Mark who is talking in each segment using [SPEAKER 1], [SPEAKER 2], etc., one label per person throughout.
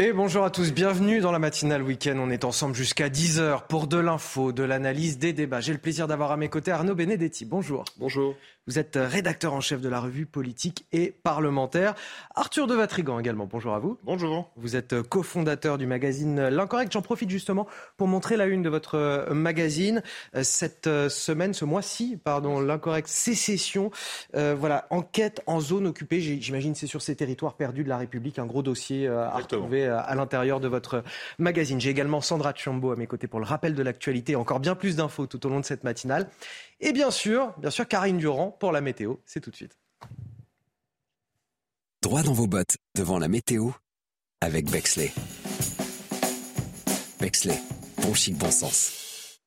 [SPEAKER 1] Et bonjour à tous, bienvenue dans la matinale week-end. On est ensemble jusqu'à 10h pour de l'info, de l'analyse, des débats. J'ai le plaisir d'avoir à mes côtés Arnaud Benedetti. Bonjour.
[SPEAKER 2] Bonjour.
[SPEAKER 1] Vous êtes rédacteur en chef de la revue politique et parlementaire. Arthur de Vatrigan également, bonjour à vous.
[SPEAKER 2] Bonjour.
[SPEAKER 1] Vous êtes cofondateur du magazine L'Incorrect. J'en profite justement pour montrer la une de votre magazine. Cette semaine, ce mois-ci, pardon, L'Incorrect Sécession. Euh, voilà, enquête en zone occupée. J'imagine c'est sur ces territoires perdus de la République, un gros dossier euh, à retrouver euh, à l'intérieur de votre magazine. J'ai également Sandra Chambo à mes côtés pour le rappel de l'actualité. Encore bien plus d'infos tout au long de cette matinale. Et bien sûr, bien sûr, Karine Durand pour la météo. C'est tout de suite.
[SPEAKER 3] Droit dans vos bottes devant la météo avec Bexley. Bexley, bon chic, bon sens.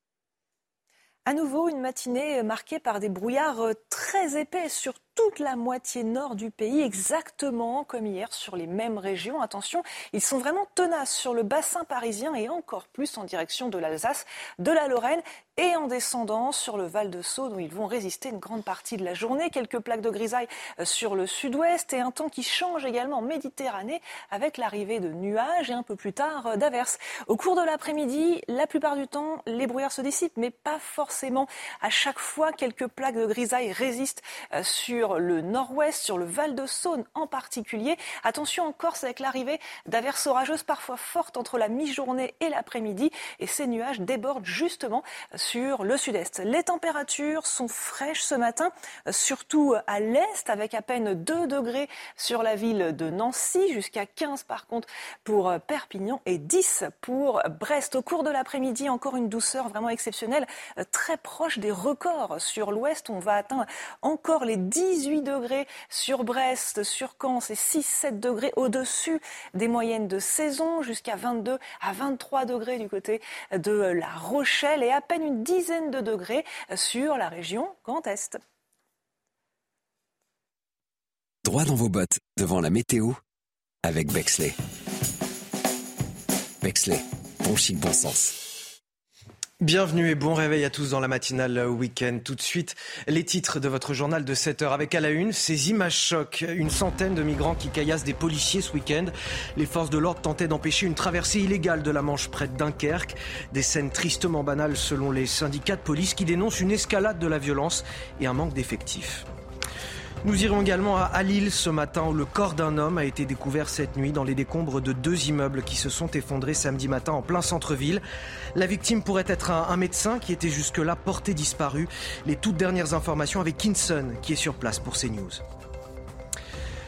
[SPEAKER 4] À nouveau, une matinée marquée par des brouillards très épais sur toute la moitié nord du pays, exactement comme hier sur les mêmes régions. Attention, ils sont vraiment tenaces sur le bassin parisien et encore plus en direction de l'Alsace, de la Lorraine et en descendant sur le Val de Saône où ils vont résister une grande partie de la journée. Quelques plaques de grisaille euh, sur le sud-ouest et un temps qui change également en Méditerranée avec l'arrivée de nuages et un peu plus tard euh, d'averses. Au cours de l'après-midi, la plupart du temps, les brouillards se dissipent, mais pas forcément. À chaque fois, quelques plaques de grisaille résistent euh, sur sur le nord-ouest, sur le Val de Saône en particulier. Attention en Corse avec l'arrivée d'averses orageuses parfois fortes entre la mi-journée et l'après-midi. Et ces nuages débordent justement sur le sud-est. Les températures sont fraîches ce matin, surtout à l'est, avec à peine 2 degrés sur la ville de Nancy, jusqu'à 15 par contre pour Perpignan et 10 pour Brest. Au cours de l'après-midi, encore une douceur vraiment exceptionnelle, très proche des records sur l'ouest. On va atteindre encore les 10 18 degrés sur Brest, sur Caen, c'est 6-7 degrés au-dessus des moyennes de saison, jusqu'à 22 à 23 degrés du côté de La Rochelle et à peine une dizaine de degrés sur la région Grand Est.
[SPEAKER 3] Droit dans vos bottes devant la météo avec Bexley. Bexley, bon chic, bon sens.
[SPEAKER 1] Bienvenue et bon réveil à tous dans la matinale week-end. Tout de suite, les titres de votre journal de 7 heures avec à la une ces images chocs. Une centaine de migrants qui caillassent des policiers ce week-end. Les forces de l'ordre tentaient d'empêcher une traversée illégale de la Manche près de Dunkerque. Des scènes tristement banales selon les syndicats de police qui dénoncent une escalade de la violence et un manque d'effectifs. Nous irons également à Lille ce matin où le corps d'un homme a été découvert cette nuit dans les décombres de deux immeubles qui se sont effondrés samedi matin en plein centre-ville. La victime pourrait être un, médecin qui était jusque-là porté disparu. Les toutes dernières informations avec Kinson qui est sur place pour CNews.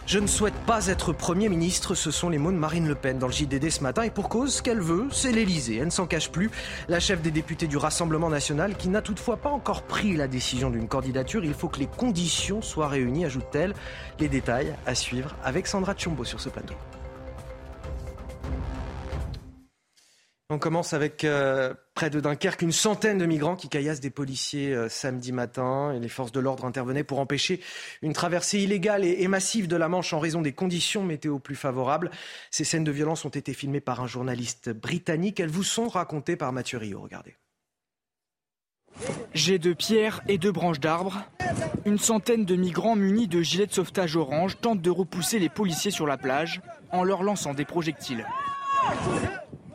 [SPEAKER 1] Je ne souhaite pas être Premier ministre, ce sont les mots de Marine Le Pen dans le JDD ce matin. Et pour cause, ce qu'elle veut, c'est l'Elysée. Elle ne s'en cache plus. La chef des députés du Rassemblement national, qui n'a toutefois pas encore pris la décision d'une candidature, il faut que les conditions soient réunies, ajoute-t-elle. Les détails à suivre avec Sandra Tchombo sur ce plateau. On commence avec euh, près de Dunkerque une centaine de migrants qui caillassent des policiers euh, samedi matin et les forces de l'ordre intervenaient pour empêcher une traversée illégale et, massive de la Manche en raison des conditions météo plus favorables. Ces scènes de violence ont été filmées par un journaliste britannique. Elles vous sont racontées par Mathieu Rio. Regardez.
[SPEAKER 5] J'ai de pierres et de branches d'arbres. Une centaine de migrants munis de gilets de sauvetage orange tentent de repousser les policiers sur la plage en leur lançant des projectiles.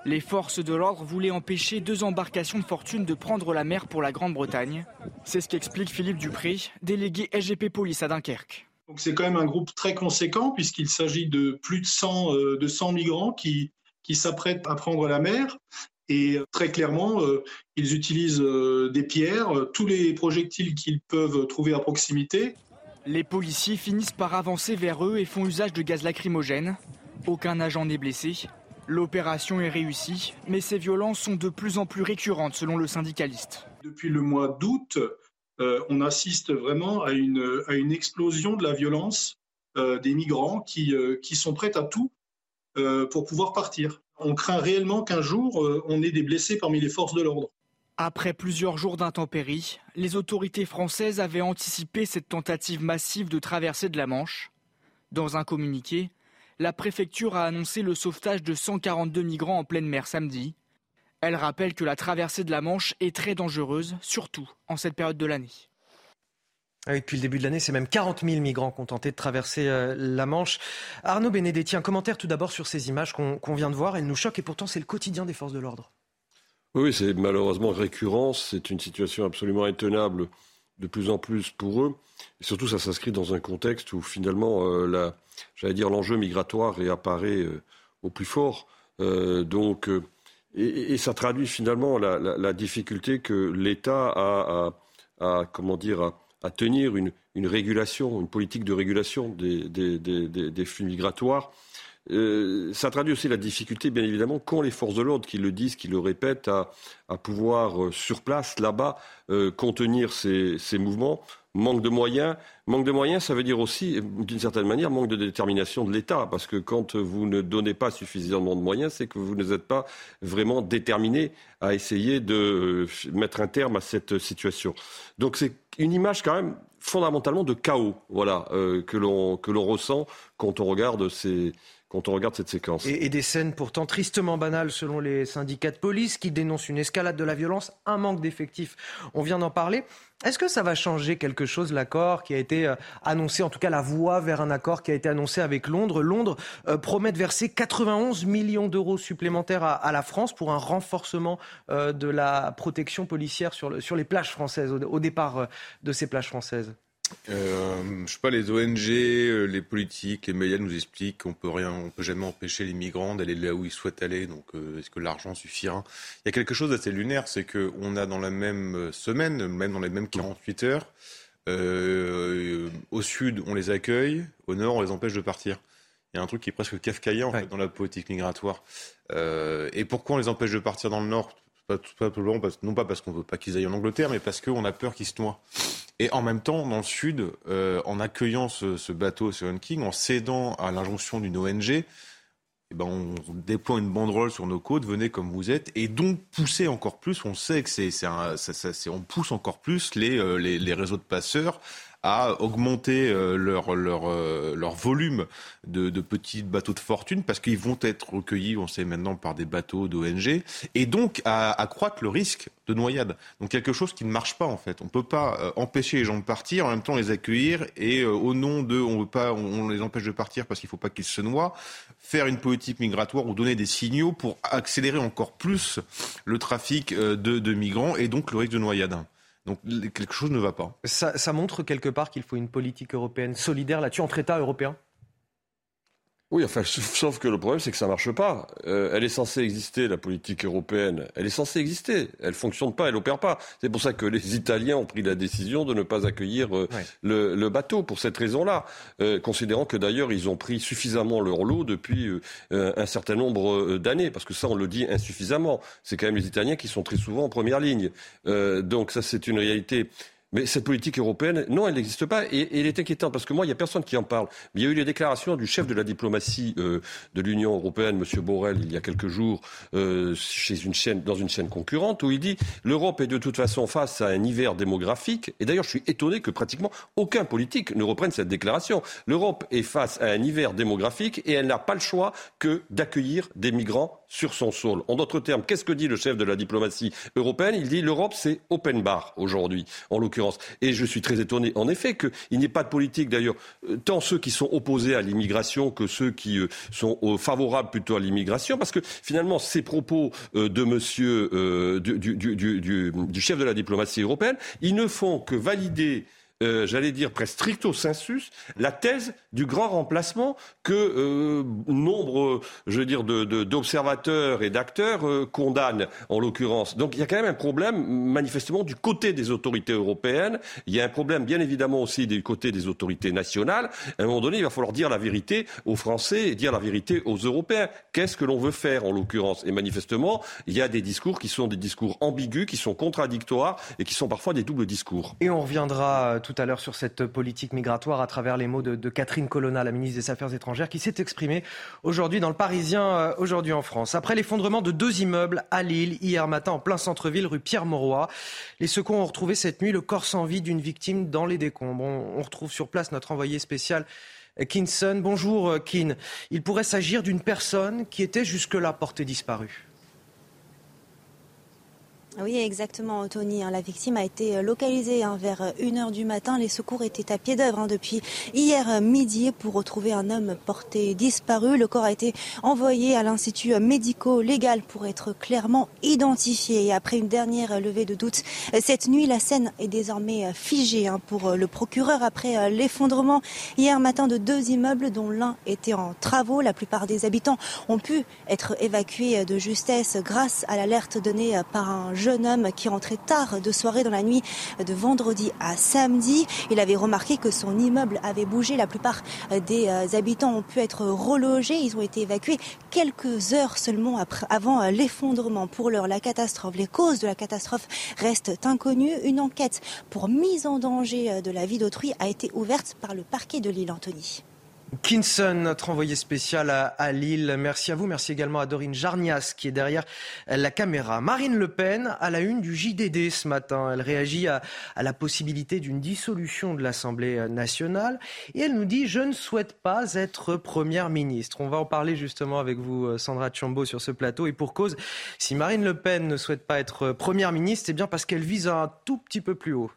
[SPEAKER 5] Les forces de l'ordre voulaient empêcher deux embarcations de fortune de prendre la mer pour la Grande-Bretagne. C'est ce qu'explique Philippe Dupré, délégué SGP Police à Dunkerque.
[SPEAKER 6] C'est quand même un groupe très conséquent puisqu'il s'agit de plus de 100, euh, de 100 migrants qui, qui s'apprêtent à prendre la mer. Et euh, très clairement, euh, ils utilisent des pierres, tous les projectiles qu'ils peuvent trouver à proximité.
[SPEAKER 5] Les policiers finissent par avancer vers eux et font usage de gaz lacrymogène. Aucun agent n'est blessé. L'opération est réussie, mais ces violences sont de plus en plus récurrentes selon le syndicaliste.
[SPEAKER 6] Depuis le mois d'août, euh, on assiste vraiment à une, à une, explosion de la violence euh, des migrants qui, euh, qui, sont prêts à tout pour pouvoir partir. On craint réellement qu'un jour, on ait des blessés parmi les forces de l'ordre.
[SPEAKER 5] Après plusieurs jours d'intempéries, les autorités françaises avaient anticipé cette tentative massive de traversée de la Manche. Dans un communiqué, la préfecture a annoncé le sauvetage de 142 migrants en pleine mer samedi. Elle rappelle que la traversée de la Manche est très dangereuse, surtout en cette période de l'année.
[SPEAKER 1] Ah depuis le début de l'année, c'est même 40 000 migrants qui ont tenté de traverser euh, la Manche. Arnaud Benedetti, un commentaire tout d'abord sur ces images qu'on vient de voir. Elles nous choquent et pourtant c'est le quotidien des forces de l'ordre.
[SPEAKER 7] Oui, c'est malheureusement récurrent. C'est une situation absolument intenable de plus en plus pour eux. Et surtout, ça s'inscrit dans un contexte où finalement, euh, j'allais dire, l'enjeu migratoire réapparaît euh, au plus fort. donc, et, ça traduit finalement la, difficulté que l'État a, à, comment dire, à, à tenir une, régulation, une politique de régulation des, flux migratoires. Euh, ça traduit aussi la difficulté, bien évidemment, qu'ont les forces de l'ordre, qui le disent, qui le répètent, à, pouvoir, euh, sur place, là-bas, euh, contenir ces, mouvements manque de moyens. Manque de moyens, ça veut dire aussi, d'une certaine manière, manque de détermination de l'État. Parce que quand vous ne donnez pas suffisamment de moyens, c'est que vous n'êtes pas vraiment déterminé à essayer de mettre un terme à cette situation. Donc c'est une image quand même fondamentalement de chaos, voilà, que l'on ressent quand on regarde ces quand on regarde cette séquence.
[SPEAKER 1] Et, des scènes pourtant tristement banales selon les syndicats de police qui dénoncent une escalade de la violence, un manque d'effectifs. On vient d'en parler. Est-ce que ça va changer quelque chose, l'accord qui a été euh, annoncé, en tout cas la voie vers un accord qui a été annoncé avec Londres? Londres euh, promet de verser 91 millions d'euros supplémentaires à, la France pour un renforcement euh, de la protection policière sur, les plages françaises, au départ de ces plages françaises.
[SPEAKER 2] Euh, je sais pas, les ONG, euh, les politiques, les médias nous expliquent qu'on peut rien, on peut jamais empêcher les migrants d'aller là où ils souhaitent aller. Donc, euh, est-ce que l'argent suffira? Il y a quelque chose d'assez lunaire, c'est qu'on a dans la même semaine, même dans les mêmes 48 heures, euh, au sud, on les accueille, au nord, on les empêche de partir. Il y a un truc qui est presque kafkaïen en fait, dans la politique migratoire. et pourquoi on les empêche de partir dans le nord? Pas, non pas parce qu'on veut pas qu'ils aillent en Angleterre, mais parce qu'on a peur qu'ils se noient. Et en même temps, dans le Sud, euh, en accueillant ce, ce bateau Seven King, en cédant à l'injonction d'une ONG, eh ben on déploie une banderole sur nos côtes, venez comme vous êtes, et donc pousser encore plus, on sait que c'est, on pousse encore plus les, euh, les réseaux de passeurs à augmenter euh, euh, leur volume de, de, petits bateaux de fortune parce qu'ils vont être recueillis, on sait maintenant, par des bateaux d'ONG et donc à accroître le risque de noyade. Donc quelque chose qui ne marche pas en fait. On ne peut pas euh, empêcher les gens de partir, en même temps les accueillir et au nom de on veut pas, on, les empêche de partir parce qu'il ne faut pas qu'ils se noient, faire une politique migratoire ou donner des signaux pour accélérer encore plus le trafic de, de migrants et donc le risque de noyade. Donc quelque chose ne va pas.
[SPEAKER 1] Ça, montre quelque part qu'il faut une politique européenne solidaire là-dessus entre États européens
[SPEAKER 7] oui, enfin, sauf que le problème, c'est que ça marche pas. Euh, elle est censée exister, la politique européenne. Elle est censée exister. Elle fonctionne pas, elle opère pas. C'est pour ça que les Italiens ont pris la décision de ne pas accueillir euh, le, bateau pour cette raison-là, euh, considérant que d'ailleurs ils ont pris suffisamment leur lot depuis un certain nombre d'années, parce que ça, on le dit insuffisamment. C'est quand même les Italiens qui sont très souvent en première ligne. donc ça, c'est une réalité mais cette politique européenne, non, elle n'existe pas et, elle est inquiétante parce que moi, il n'y a personne qui en parle. Il y a eu les déclarations du chef de la diplomatie euh, de l'Union européenne, M. Borrell, il y a quelques jours, euh, chez une chaîne, dans une chaîne concurrente, où il dit l'Europe est de toute façon face à un hiver démographique. Et d'ailleurs, je suis étonné que pratiquement aucun politique ne reprenne cette déclaration. L'Europe est face à un hiver démographique et elle n'a pas le choix que d'accueillir des migrants sur son sol. En d'autres termes, qu'est-ce que dit le chef de la diplomatie européenne? Il dit l'Europe, c'est open bar aujourd'hui, en l'occurrence. Et je suis très étonné, en effet, qu'il n'y ait pas de politique, d'ailleurs, euh, tant ceux qui sont opposés à l'immigration que ceux qui euh, sont euh, favorables plutôt à l'immigration, parce que finalement, ces propos de monsieur, du, du, chef de la diplomatie européenne, ils ne font que valider euh, j'allais dire presque stricto sensus, la thèse du grand remplacement que euh, nombre, je veux dire, d'observateurs et d'acteurs euh, condamnent en l'occurrence. Donc il y a quand même un problème manifestement du côté des autorités européennes. Il y a un problème bien évidemment aussi du côté des autorités nationales. À un moment donné, il va falloir dire la vérité aux Français et dire la vérité aux Européens. Qu'est-ce que l'on veut faire en l'occurrence? Et manifestement, il y a des discours qui sont des discours ambigus, qui sont contradictoires et qui sont parfois des doubles discours.
[SPEAKER 1] Et on reviendra tout à l'heure sur cette politique migratoire à travers les mots de, Catherine Colonna, la ministre des Affaires étrangères, qui s'est exprimée aujourd'hui dans le Parisien, euh, aujourd'hui en France. Après l'effondrement de deux immeubles à Lille hier matin en plein centre-ville, rue Pierre-Mauroy, les secours ont retrouvé cette nuit le corps sans vie d'une victime dans les décombres. On, retrouve sur place notre envoyé spécial. Kinson. Bonjour euh, Kin. Il pourrait s'agir d'une personne qui était jusque-là portée disparue.
[SPEAKER 8] Oui, exactement, Tony. Hein. La victime a été euh, localisée hein, vers 1h euh, du matin. Les secours étaient à pied d'œuvre hein, depuis hier euh, midi pour retrouver un homme porté disparu. Le corps a été envoyé à l'institut médico-légal pour être clairement identifié. Après une dernière levée de doute, cette nuit, la scène est désormais figée pour le procureur après l'effondrement hier matin de deux immeubles dont l'un était en travaux. La plupart des habitants ont pu être évacués de justesse grâce à l'alerte donnée par un jeune jeune homme qui rentrait tard de soirée dans la nuit de vendredi à samedi. Il avait remarqué que son immeuble avait bougé. La plupart des euh, habitants ont pu être relogés. Ils ont été évacués quelques heures seulement avant euh, l'effondrement. Pour l'heure, la catastrophe, les causes de la catastrophe restent inconnues. Une enquête pour mise en danger euh, de la vie d'autrui a été ouverte par le parquet de l'île Antony.
[SPEAKER 1] Kinson, notre envoyé spécial à, Lille. Merci à vous. Merci également à Dorine Jarnias qui est derrière la caméra. Marine Le Pen à la une du JDD ce matin. Elle réagit à, la possibilité d'une dissolution de l'Assemblée nationale et elle nous dit je ne souhaite pas être première ministre. On va en parler justement avec vous, Sandra Chambaud, sur ce plateau. Et pour cause, si Marine Le Pen ne souhaite pas être première ministre, c'est bien parce qu'elle vise un tout petit peu plus haut.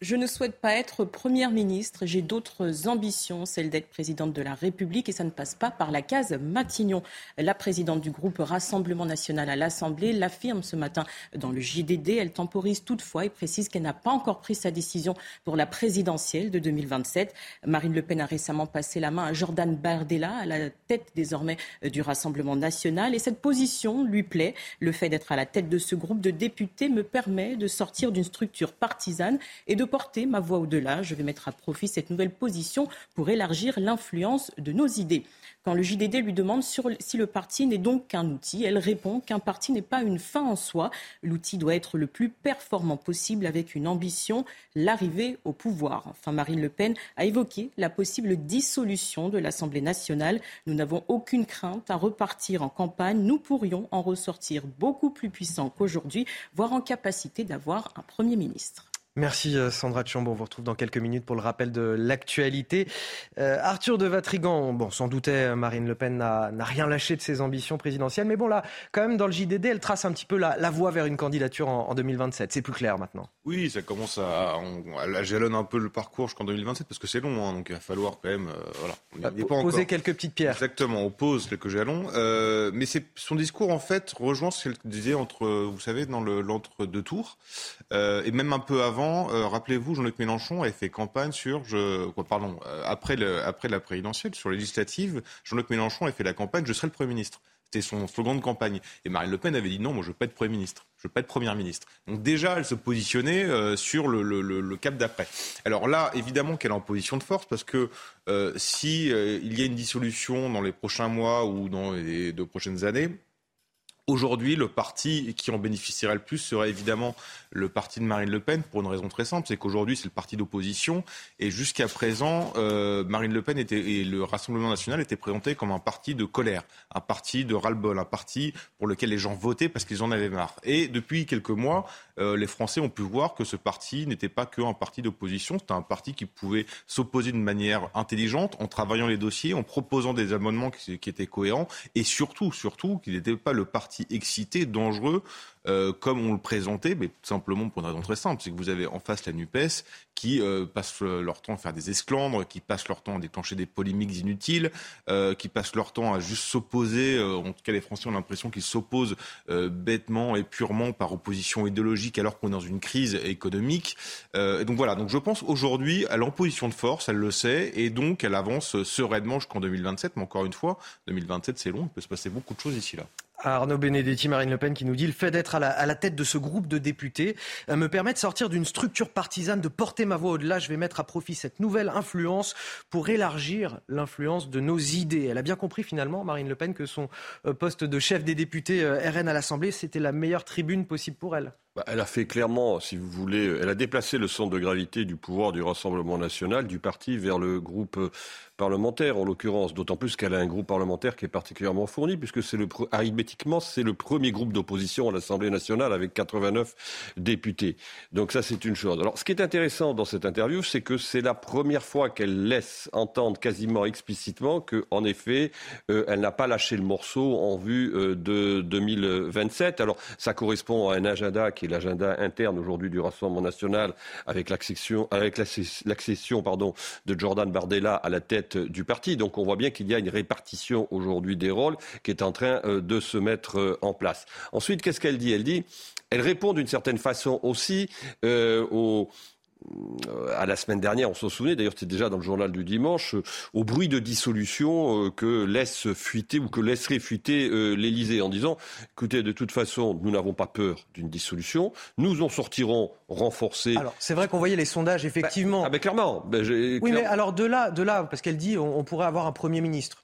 [SPEAKER 9] Je ne souhaite pas être première ministre. J'ai d'autres ambitions, celle d'être présidente de la République, et ça ne passe pas par la case Matignon. La présidente du groupe Rassemblement national à l'Assemblée l'affirme ce matin dans le JDD. Elle temporise toutefois et précise qu'elle n'a pas encore pris sa décision pour la présidentielle de 2027. Marine Le Pen a récemment passé la main à Jordan Bardella, à la tête désormais du Rassemblement national, et cette position lui plaît. Le fait d'être à la tête de ce groupe de députés me permet de sortir d'une structure partisane et de porter ma voix au-delà. Je vais mettre à profit cette nouvelle position pour élargir l'influence de nos idées. Quand le JDD lui demande si le parti n'est donc qu'un outil, elle répond qu'un parti n'est pas une fin en soi. L'outil doit être le plus performant possible avec une ambition, l'arrivée au pouvoir. Enfin, Marine Le Pen a évoqué la possible dissolution de l'Assemblée nationale. Nous n'avons aucune crainte à repartir en campagne. Nous pourrions en ressortir beaucoup plus puissants qu'aujourd'hui, voire en capacité d'avoir un Premier ministre.
[SPEAKER 1] Merci euh, Sandra Chambon. On vous retrouve dans quelques minutes pour le rappel de l'actualité. Euh, Arthur de Vatrigan, bon, sans douter, euh, Marine Le Pen n'a rien lâché de ses ambitions présidentielles. Mais bon, là, quand même, dans le JDD, elle trace un petit peu la, voie vers une candidature en, 2027. C'est plus clair maintenant.
[SPEAKER 2] Oui, ça commence à. On, jalonne un peu le parcours jusqu'en 2027 parce que c'est long. Hein, donc il va falloir quand même. voilà.
[SPEAKER 1] On poser quelques petites pierres.
[SPEAKER 2] Exactement, on pose quelques jalons. mais son discours, en fait, rejoint ce qu'elle disait entre, vous savez, dans l'entre-deux tours. et même un peu avant euh, rappelez-vous, Jean-Luc Mélenchon avait fait campagne sur, je, quoi, pardon, euh, après, le, après la présidentielle, sur les législatives, Jean-Luc Mélenchon avait fait la campagne, je serai le Premier ministre. C'était son slogan de campagne. Et Marine Le Pen avait dit non, moi je veux pas être Premier ministre, je veux pas être Première ministre. Donc déjà, elle se positionnait euh, sur le, le, cap d'après. Alors là, évidemment qu'elle est en position de force parce que si il y a une dissolution dans les prochains mois ou dans les deux prochaines années, Aujourd'hui, le parti qui en bénéficierait le plus serait évidemment le parti de Marine Le Pen, pour une raison très simple, c'est qu'aujourd'hui c'est le parti d'opposition, et jusqu'à présent, euh, Marine Le Pen était, et le Rassemblement national étaient présentés comme un parti de colère, un parti de ras-le-bol, un parti pour lequel les gens votaient parce qu'ils en avaient marre. Et depuis quelques mois, euh, les Français ont pu voir que ce parti n'était pas qu'un parti d'opposition, c'était un parti qui pouvait s'opposer d'une manière intelligente, en travaillant les dossiers, en proposant des amendements qui, qui étaient cohérents, et surtout, surtout, qu'il n'était pas le parti excité, dangereux, euh, comme on le présentait, mais simplement pour une raison très simple, c'est que vous avez en face la NUPES qui euh, passent leur temps à faire des esclandres, qui passent leur temps à déclencher des polémiques inutiles, euh, qui passent leur temps à juste s'opposer, en tout cas les Français ont l'impression qu'ils s'opposent bêtement et purement par opposition idéologique alors qu'on est dans une crise économique. donc voilà, donc je pense aujourd'hui à l'opposition de force, elle le sait, et donc elle avance sereinement jusqu'en 2027, mais encore une fois, 2027 c'est long, il peut se passer beaucoup de choses ici là.
[SPEAKER 1] Arnaud Benedetti, Marine Le Pen qui nous dit le fait d'être à la, tête de ce groupe de députés euh, me permet de sortir d'une structure partisane, de porter ma voix au-delà. Je vais mettre à profit cette nouvelle influence pour élargir l'influence de nos idées. Elle a bien compris finalement, Marine Le Pen, que son euh, poste de chef des députés euh, RN à l'Assemblée, c'était la meilleure tribune possible pour elle.
[SPEAKER 7] Bah, elle a fait clairement, si vous voulez, elle a déplacé le centre de gravité du pouvoir du Rassemblement national, du parti, vers le groupe parlementaire, en l'occurrence, d'autant plus qu'elle a un groupe parlementaire qui est particulièrement fourni, puisque c'est le, arithmétiquement, c'est le premier groupe d'opposition à l'Assemblée nationale avec 89 députés. Donc ça, c'est une chose. Alors, ce qui est intéressant dans cette interview, c'est que c'est la première fois qu'elle laisse entendre quasiment explicitement que, en effet, euh, elle n'a pas lâché le morceau en vue euh, de 2027. Alors, ça correspond à un agenda qui est l'agenda interne aujourd'hui du Rassemblement national, avec l'accession, avec l'accession pardon, de Jordan Bardella à la tête du parti. Donc on voit bien qu'il y a une répartition aujourd'hui des rôles qui est en train euh, de se mettre euh, en place. Ensuite, qu'est-ce qu'elle dit? Elle dit, elle répond d'une certaine façon aussi euh, aux à la semaine dernière, on s'en souvenait, d'ailleurs c'était déjà dans le journal du dimanche, euh, au bruit de dissolution euh, que laisse fuiter ou que laisserait fuiter l'Élysée en disant, écoutez, de toute façon, nous n'avons pas peur d'une dissolution, nous en sortirons renforcés.
[SPEAKER 1] Alors c'est vrai qu'on voyait les sondages, effectivement.
[SPEAKER 7] Bah, ah, clairement.
[SPEAKER 1] Bah, oui, mais alors de là, de là, parce qu'elle dit, on pourrait avoir un Premier ministre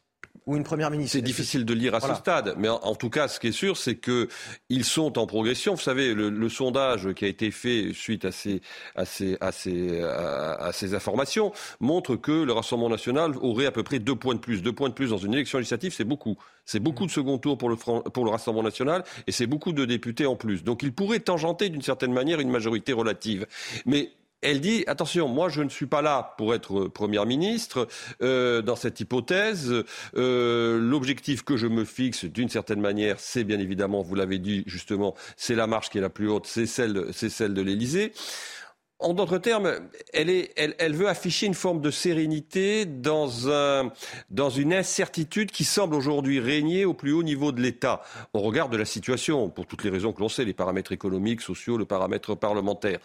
[SPEAKER 1] ou une première ministre.
[SPEAKER 7] C'est difficile de lire à ce stade, mais en, tout cas, ce qui est sûr, c'est que ils sont en progression. Vous savez, le, sondage qui a été fait suite à ces, à ces, à ces, à, ces informations montre que le Rassemblement national aurait à peu près deux points de plus. Deux points de plus dans une élection législative, c'est beaucoup. C'est beaucoup de second tour pour le, pour le Rassemblement national et c'est beaucoup de députés en plus. Donc il pourrait tangenter d'une certaine manière une majorité relative. Mais elle dit attention, moi je ne suis pas là pour être première ministre euh, dans cette hypothèse. Euh, l'objectif que je me fixe, d'une certaine manière, c'est bien évidemment, vous l'avez dit justement, c'est la marche qui est la plus haute, c'est celle, c'est celle de l'Élysée. En d'autres termes, elle, veut afficher une forme de sérénité dans, une incertitude qui semble aujourd'hui régner au plus haut niveau de l'État, au regard de la situation, pour toutes les raisons que l'on sait, les paramètres économiques, sociaux, le paramètre parlementaire.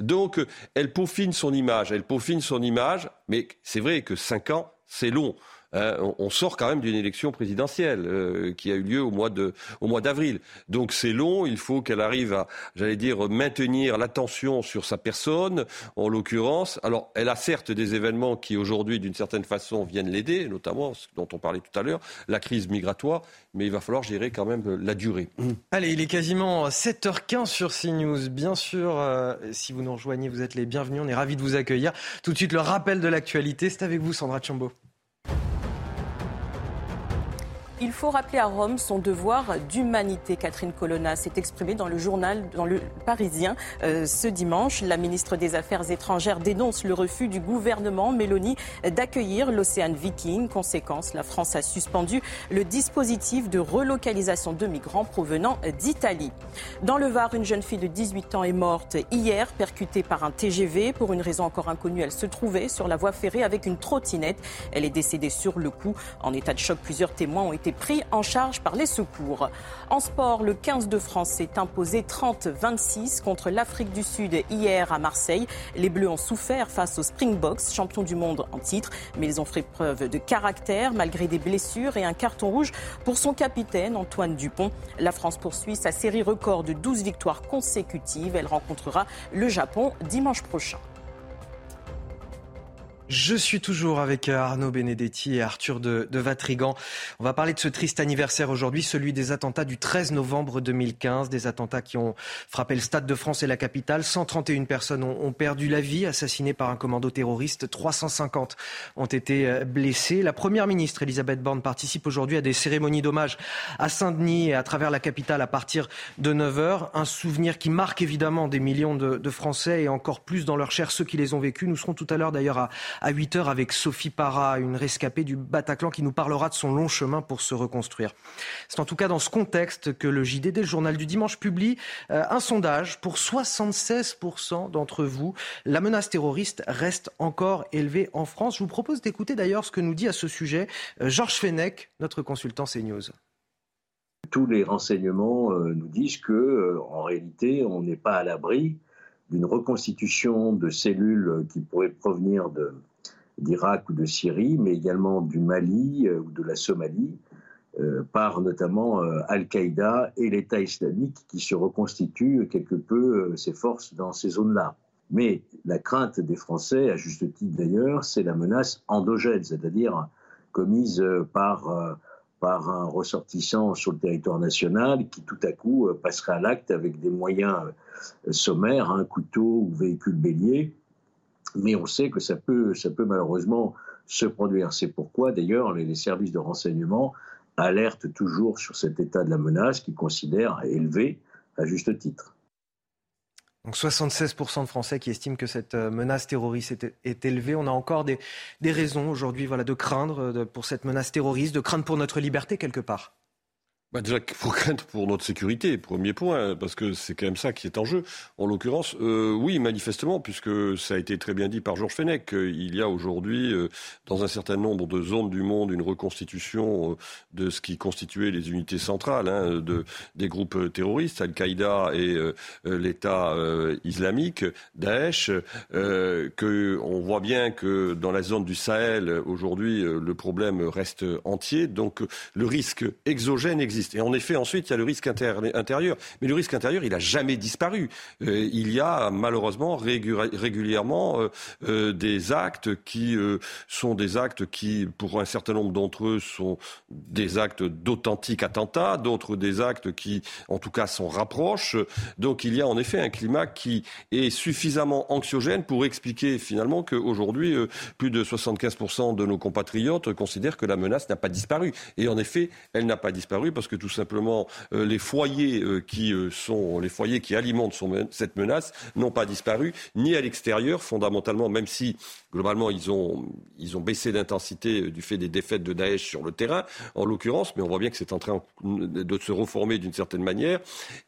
[SPEAKER 7] Donc, elle peaufine son image, elle peaufine son image, mais c'est vrai que cinq ans, c'est long. Hein, on, sort quand même d'une élection présidentielle euh, qui a eu lieu au mois de, d'avril. Donc c'est long. Il faut qu'elle arrive à, j'allais dire, maintenir l'attention sur sa personne, en l'occurrence. Alors, elle a certes des événements qui aujourd'hui, d'une certaine façon, viennent l'aider, notamment ce dont on parlait tout à l'heure, la crise migratoire. Mais il va falloir gérer quand même la durée.
[SPEAKER 1] Allez, il est quasiment 7h15 sur CNews. Bien sûr, euh, si vous nous rejoignez, vous êtes les bienvenus. On est ravis de vous accueillir. Tout de suite, le rappel de l'actualité. C'est avec vous, Sandra Chambaud.
[SPEAKER 9] Il faut rappeler à Rome son devoir d'humanité. Catherine Colonna s'est exprimée dans le journal, dans le Parisien, euh, ce dimanche. La ministre des Affaires étrangères dénonce le refus du gouvernement Mélanie d'accueillir l'Océan Viking. Conséquence, la France a suspendu le dispositif de relocalisation de migrants provenant d'Italie. Dans le Var, une jeune fille de 18 ans est morte hier, percutée par un TGV. Pour une raison encore inconnue, elle se trouvait sur la voie ferrée avec une trottinette. Elle est décédée sur le coup. En état de choc, plusieurs témoins ont été pris en charge par les secours. En sport, le 15 de France s'est imposé 30-26 contre l'Afrique du Sud hier à Marseille. Les Bleus ont souffert face aux Springboks, champions du monde en titre, mais ils ont fait preuve de caractère malgré des blessures et un carton rouge pour son capitaine Antoine Dupont. La France poursuit sa série record de 12 victoires consécutives. Elle rencontrera le Japon dimanche prochain.
[SPEAKER 1] Je suis toujours avec euh, Arnaud Benedetti et Arthur de, Vatrigan. On va parler de ce triste anniversaire aujourd'hui, celui des attentats du 13 novembre 2015, des attentats qui ont frappé le Stade de France et la capitale. 131 personnes ont, perdu la vie, assassinées par un commando terroriste. 350 ont été euh, blessées. La première ministre, Elisabeth Borne, participe aujourd'hui à des cérémonies d'hommage à Saint-Denis et à travers la capitale à partir de 9h. Un souvenir qui marque évidemment des millions de, de Français et encore plus dans leur chair ceux qui les ont vécus. Nous serons tout à l'heure d'ailleurs à à 8 heures avec Sophie Para, une rescapée du Bataclan qui nous parlera de son long chemin pour se reconstruire. C'est en tout cas dans ce contexte que le JDD, le journal du dimanche, publie euh, un sondage. Pour 76% d'entre vous, la menace terroriste reste encore élevée en France. Je vous propose d'écouter d'ailleurs ce que nous dit à ce sujet euh, Georges Fenech, notre consultant CNews
[SPEAKER 10] tous les renseignements euh, nous disent que, en réalité, on n'est pas à l'abri d'une reconstitution de cellules qui pourraient provenir de, d'Irak ou de Syrie, mais également du Mali euh, ou de la Somalie, euh, par notamment euh, Al-Qaïda et l'État islamique qui se reconstituent quelque peu ses forces dans ces zones-là. Mais la crainte des Français, à juste titre d'ailleurs, c'est la menace endogène, c'est-à-dire commise par, par un ressortissant sur le territoire national qui tout à coup passerait à l'acte avec des moyens sommaires, un couteau ou véhicule bélier, mais on sait que ça peut, malheureusement se produire. C'est pourquoi d'ailleurs les, services de renseignement alertent toujours sur cet état de la menace qu'ils considèrent élevé à juste titre.
[SPEAKER 1] Donc 76% de Français qui estiment que cette euh, menace terroriste est, élevée. On a encore des, raisons aujourd'hui voilà, de craindre pour cette menace terroriste, de craindre pour notre liberté quelque part.
[SPEAKER 7] Bah déjà, pour craindre pour notre sécurité, premier point, parce que c'est quand même ça qui est en jeu. En l'occurrence, euh, oui, manifestement, puisque ça a été très bien dit par Georges Fenech, il y a aujourd'hui, euh, dans un certain nombre de zones du monde, une reconstitution euh, de ce qui constituait les unités centrales hein, de, des groupes terroristes, Al-Qaïda et l'État islamique, Daesh, que on voit bien que dans la zone du Sahel, aujourd'hui, le problème reste entier, donc le risque exogène existe. Et en effet, ensuite, il y a le risque intérieur. Mais le risque intérieur, il n'a jamais disparu. Euh, il y a malheureusement régulièrement euh, euh, des actes qui sont des actes qui, pour un certain nombre d'entre eux, sont des actes d'authentiques attentats, d'autres des actes qui, en tout cas, s'en rapprochent. Donc il y a en effet un climat qui est suffisamment anxiogène pour expliquer finalement qu'aujourd'hui, plus de 75% de nos compatriotes considèrent que la menace n'a pas disparu. Et en effet, elle n'a pas disparu parce que tout simplement euh, les foyers euh, qui euh, sont les foyers qui alimentent cette menace n'ont pas disparu, ni à l'extérieur, fondamentalement, même si globalement ils ont, ils ont baissé d'intensité du fait des défaites de Daesh sur le terrain, en l'occurrence, mais on voit bien que c'est en train de se reformer d'une certaine manière,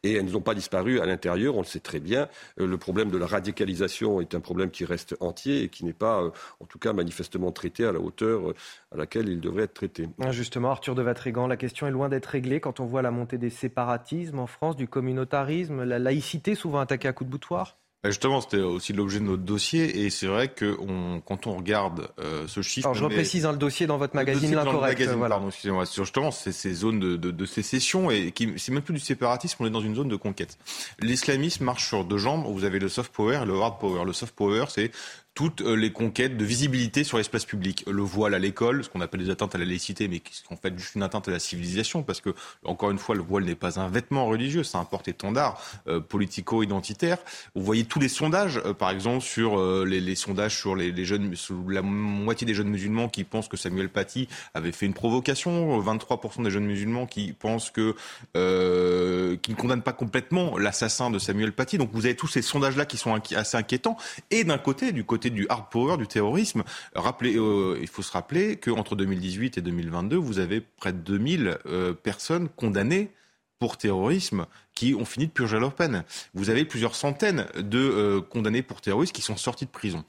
[SPEAKER 7] et elles n'ont pas disparu à l'intérieur, on le sait très bien. Le problème de la radicalisation est un problème qui reste entier et qui n'est pas, en tout cas manifestement traité à la hauteur à laquelle il devrait être traité.
[SPEAKER 1] Justement, Arthur de Vatrigan, la question est loin d'être réglée quand on voit la montée des séparatismes en France, du communautarisme, la laïcité souvent attaquée à coups de boutoir
[SPEAKER 2] bah, Justement, c'était aussi l'objet de notre dossier, et c'est vrai que quand on regarde euh, ce chiffre...
[SPEAKER 1] Alors je reprécise dans le dossier dans votre magazine L'Incorrect.
[SPEAKER 2] Voilà. Pardon, excusez-moi. Justement, c'est ces zones de, de, de, sécession, et qui, c'est même plus du séparatisme, on est dans une zone de conquête. L'islamisme marche sur deux jambes, vous avez le soft power et le hard power. Le soft power, c'est toutes euh, les conquêtes de visibilité sur l'espace public. Le voile à l'école, ce qu'on appelle des atteintes à la laïcité, mais qui sont en fait juste une atteinte à la civilisation, parce que, encore une fois, le voile n'est pas un vêtement religieux, c'est un porte-étendard euh, politico-identitaire. Vous voyez tous les sondages, euh, par exemple, sur les, les, sondages sur les, les jeunes, la moitié des jeunes musulmans qui pensent que Samuel Paty avait fait une provocation, 23% des jeunes musulmans qui pensent que, qui ne condamnent pas complètement l'assassin de Samuel Paty. Donc vous avez tous ces sondages-là qui sont assez inquiétants. Et d'un côté, du côté du hard power, du terrorisme. Rappelez, euh, il faut se rappeler qu'entre 2018 et 2022, vous avez près de 2000 euh, personnes condamnées pour terrorisme qui ont fini de purger leur peine. Vous avez plusieurs centaines de euh, condamnés pour terrorisme qui sont sortis de prison.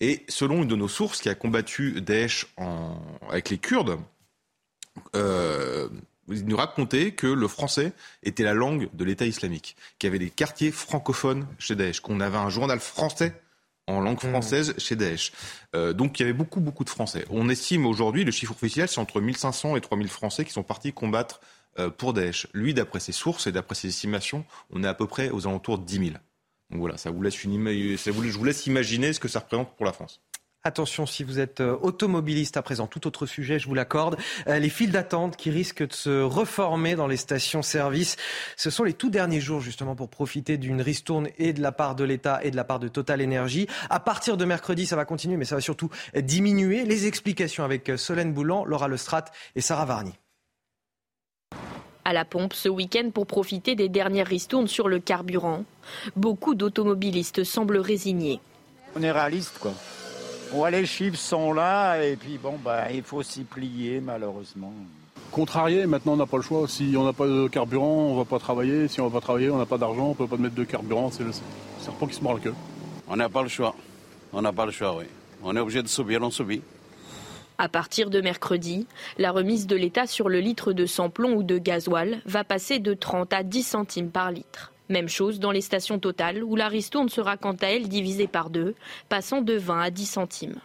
[SPEAKER 2] Et selon une de nos sources qui a combattu Daesh avec les Kurdes, euh, il nous racontait que le français était la langue de l'État islamique, qu'il y avait des quartiers francophones chez Daesh, qu'on avait un journal français en langue hmm. française chez Daesh. Euh, donc il y avait beaucoup, beaucoup de Français. On estime aujourd'hui, le chiffre officiel, c'est entre 1500 et 3000 Français qui sont partis combattre euh, pour Daesh. Lui, d'après ses sources et d'après ses estimations, on est à peu près aux alentours de 10 000. Donc voilà, ça vous laisse une, ça vous, je vous laisse imaginer ce que ça représente pour la France.
[SPEAKER 1] Attention, si vous êtes euh, automobiliste à présent, tout autre sujet, je vous l'accorde, euh, les files d'attente qui risquent de se reformer dans les stations-service. Ce sont les tout derniers jours justement pour profiter d'une ristourne et de la part de l'État et de la part de Total Energy. À partir de mercredi, ça va continuer, mais ça va surtout diminuer. Les explications avec euh, Solène Boulan, Laura Lestrat et Sarah Varny.
[SPEAKER 11] À la pompe ce week-end pour profiter des dernières ristournes sur le carburant. Beaucoup d'automobilistes semblent résignés.
[SPEAKER 12] On est réaliste, quoi. Ouais, les chiffres sont là et puis bon, bah, il faut s'y plier malheureusement.
[SPEAKER 13] Contrarié, maintenant on n'a pas le choix. Si on n'a pas de carburant, on ne va pas travailler. Si on ne va pas travailler, on n'a pas d'argent, on ne peut pas mettre de carburant. C'est le serpent qui se mord la queue.
[SPEAKER 14] On n'a pas le choix. On n'a pas le choix, oui. On est obligé de subir, on subit.
[SPEAKER 11] À partir de mercredi, la remise de l'État sur le litre de samplon ou de gasoil va passer de 30 à 10 centimes par litre. Même chose dans les stations totales où la ristourne sera quant à elle divisée par deux, passant de 20 à 10 centimes.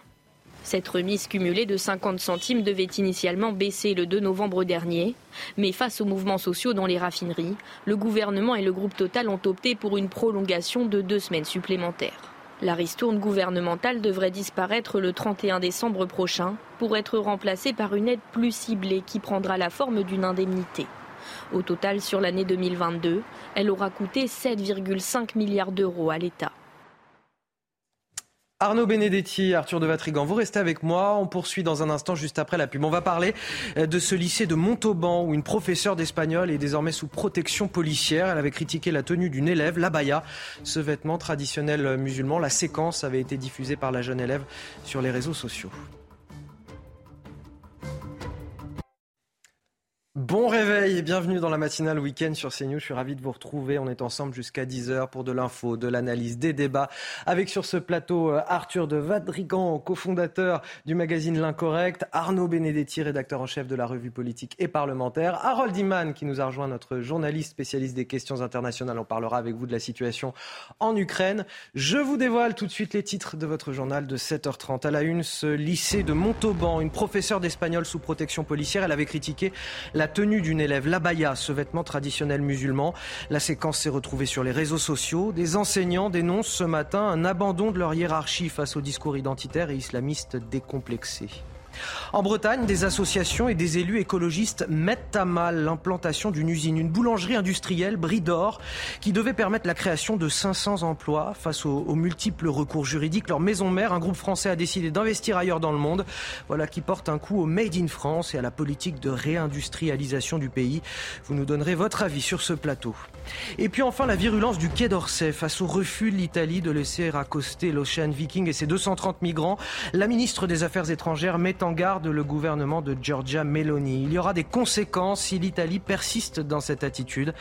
[SPEAKER 11] Cette remise cumulée de 50 centimes devait initialement baisser le 2 novembre dernier, mais face aux mouvements sociaux dans les raffineries, le gouvernement et le groupe Total ont opté pour une prolongation de deux semaines supplémentaires. La ristourne gouvernementale devrait disparaître le 31 décembre prochain pour être remplacée par une aide plus ciblée qui prendra la forme d'une indemnité. Au total, sur l'année 2022, elle aura coûté 7,5 milliards d'euros à l'État.
[SPEAKER 1] Arnaud Benedetti, Arthur de Vatrigan, vous restez avec moi. On poursuit dans un instant, juste après la pub. On va parler euh, de ce lycée de Montauban où une professeure d'espagnol est désormais sous protection policière. Elle avait critiqué la tenue d'une élève, l'abaya, ce vêtement traditionnel musulman. La séquence avait été diffusée par la jeune élève sur les réseaux sociaux. Bon réveil et bienvenue dans la matinale week-end sur CNews. Je suis ravi de vous retrouver. On est ensemble jusqu'à 10h pour de l'info, de l'analyse, des débats. Avec sur ce plateau euh, Arthur de Vadrigan, cofondateur du magazine L'Incorrect, Arnaud Benedetti, rédacteur en chef de la revue politique et parlementaire, Harold Iman qui nous a rejoint, notre journaliste spécialiste des questions internationales. On parlera avec vous de la situation en Ukraine. Je vous dévoile tout de suite les titres de votre journal de 7h30. À la une, ce lycée de Montauban, une professeure d'espagnol sous protection policière, elle avait critiqué la la tenue d'une élève, l'abaya, ce vêtement traditionnel musulman. La séquence s'est retrouvée sur les réseaux sociaux. Des enseignants dénoncent ce matin un abandon de leur hiérarchie face au discours identitaire et islamiste décomplexé. En Bretagne, des associations et des élus écologistes mettent à mal l'implantation d'une usine, une boulangerie industrielle, Bridor, qui devait permettre la création de 500 emplois. Face aux, multiples recours juridiques, leur maison mère, un groupe français, a décidé d'investir ailleurs dans le monde. Voilà qui porte un coup au Made in France et à la politique de réindustrialisation du pays. Vous nous donnerez votre avis sur ce plateau. Et puis enfin, la virulence du Quai d'Orsay face au refus de l'Italie de laisser accoster l'Ocean Viking et ses 230 migrants. La ministre des Affaires étrangères met en garde le gouvernement de Giorgia Meloni. Il y aura des conséquences si l'Italie persiste dans cette attitude.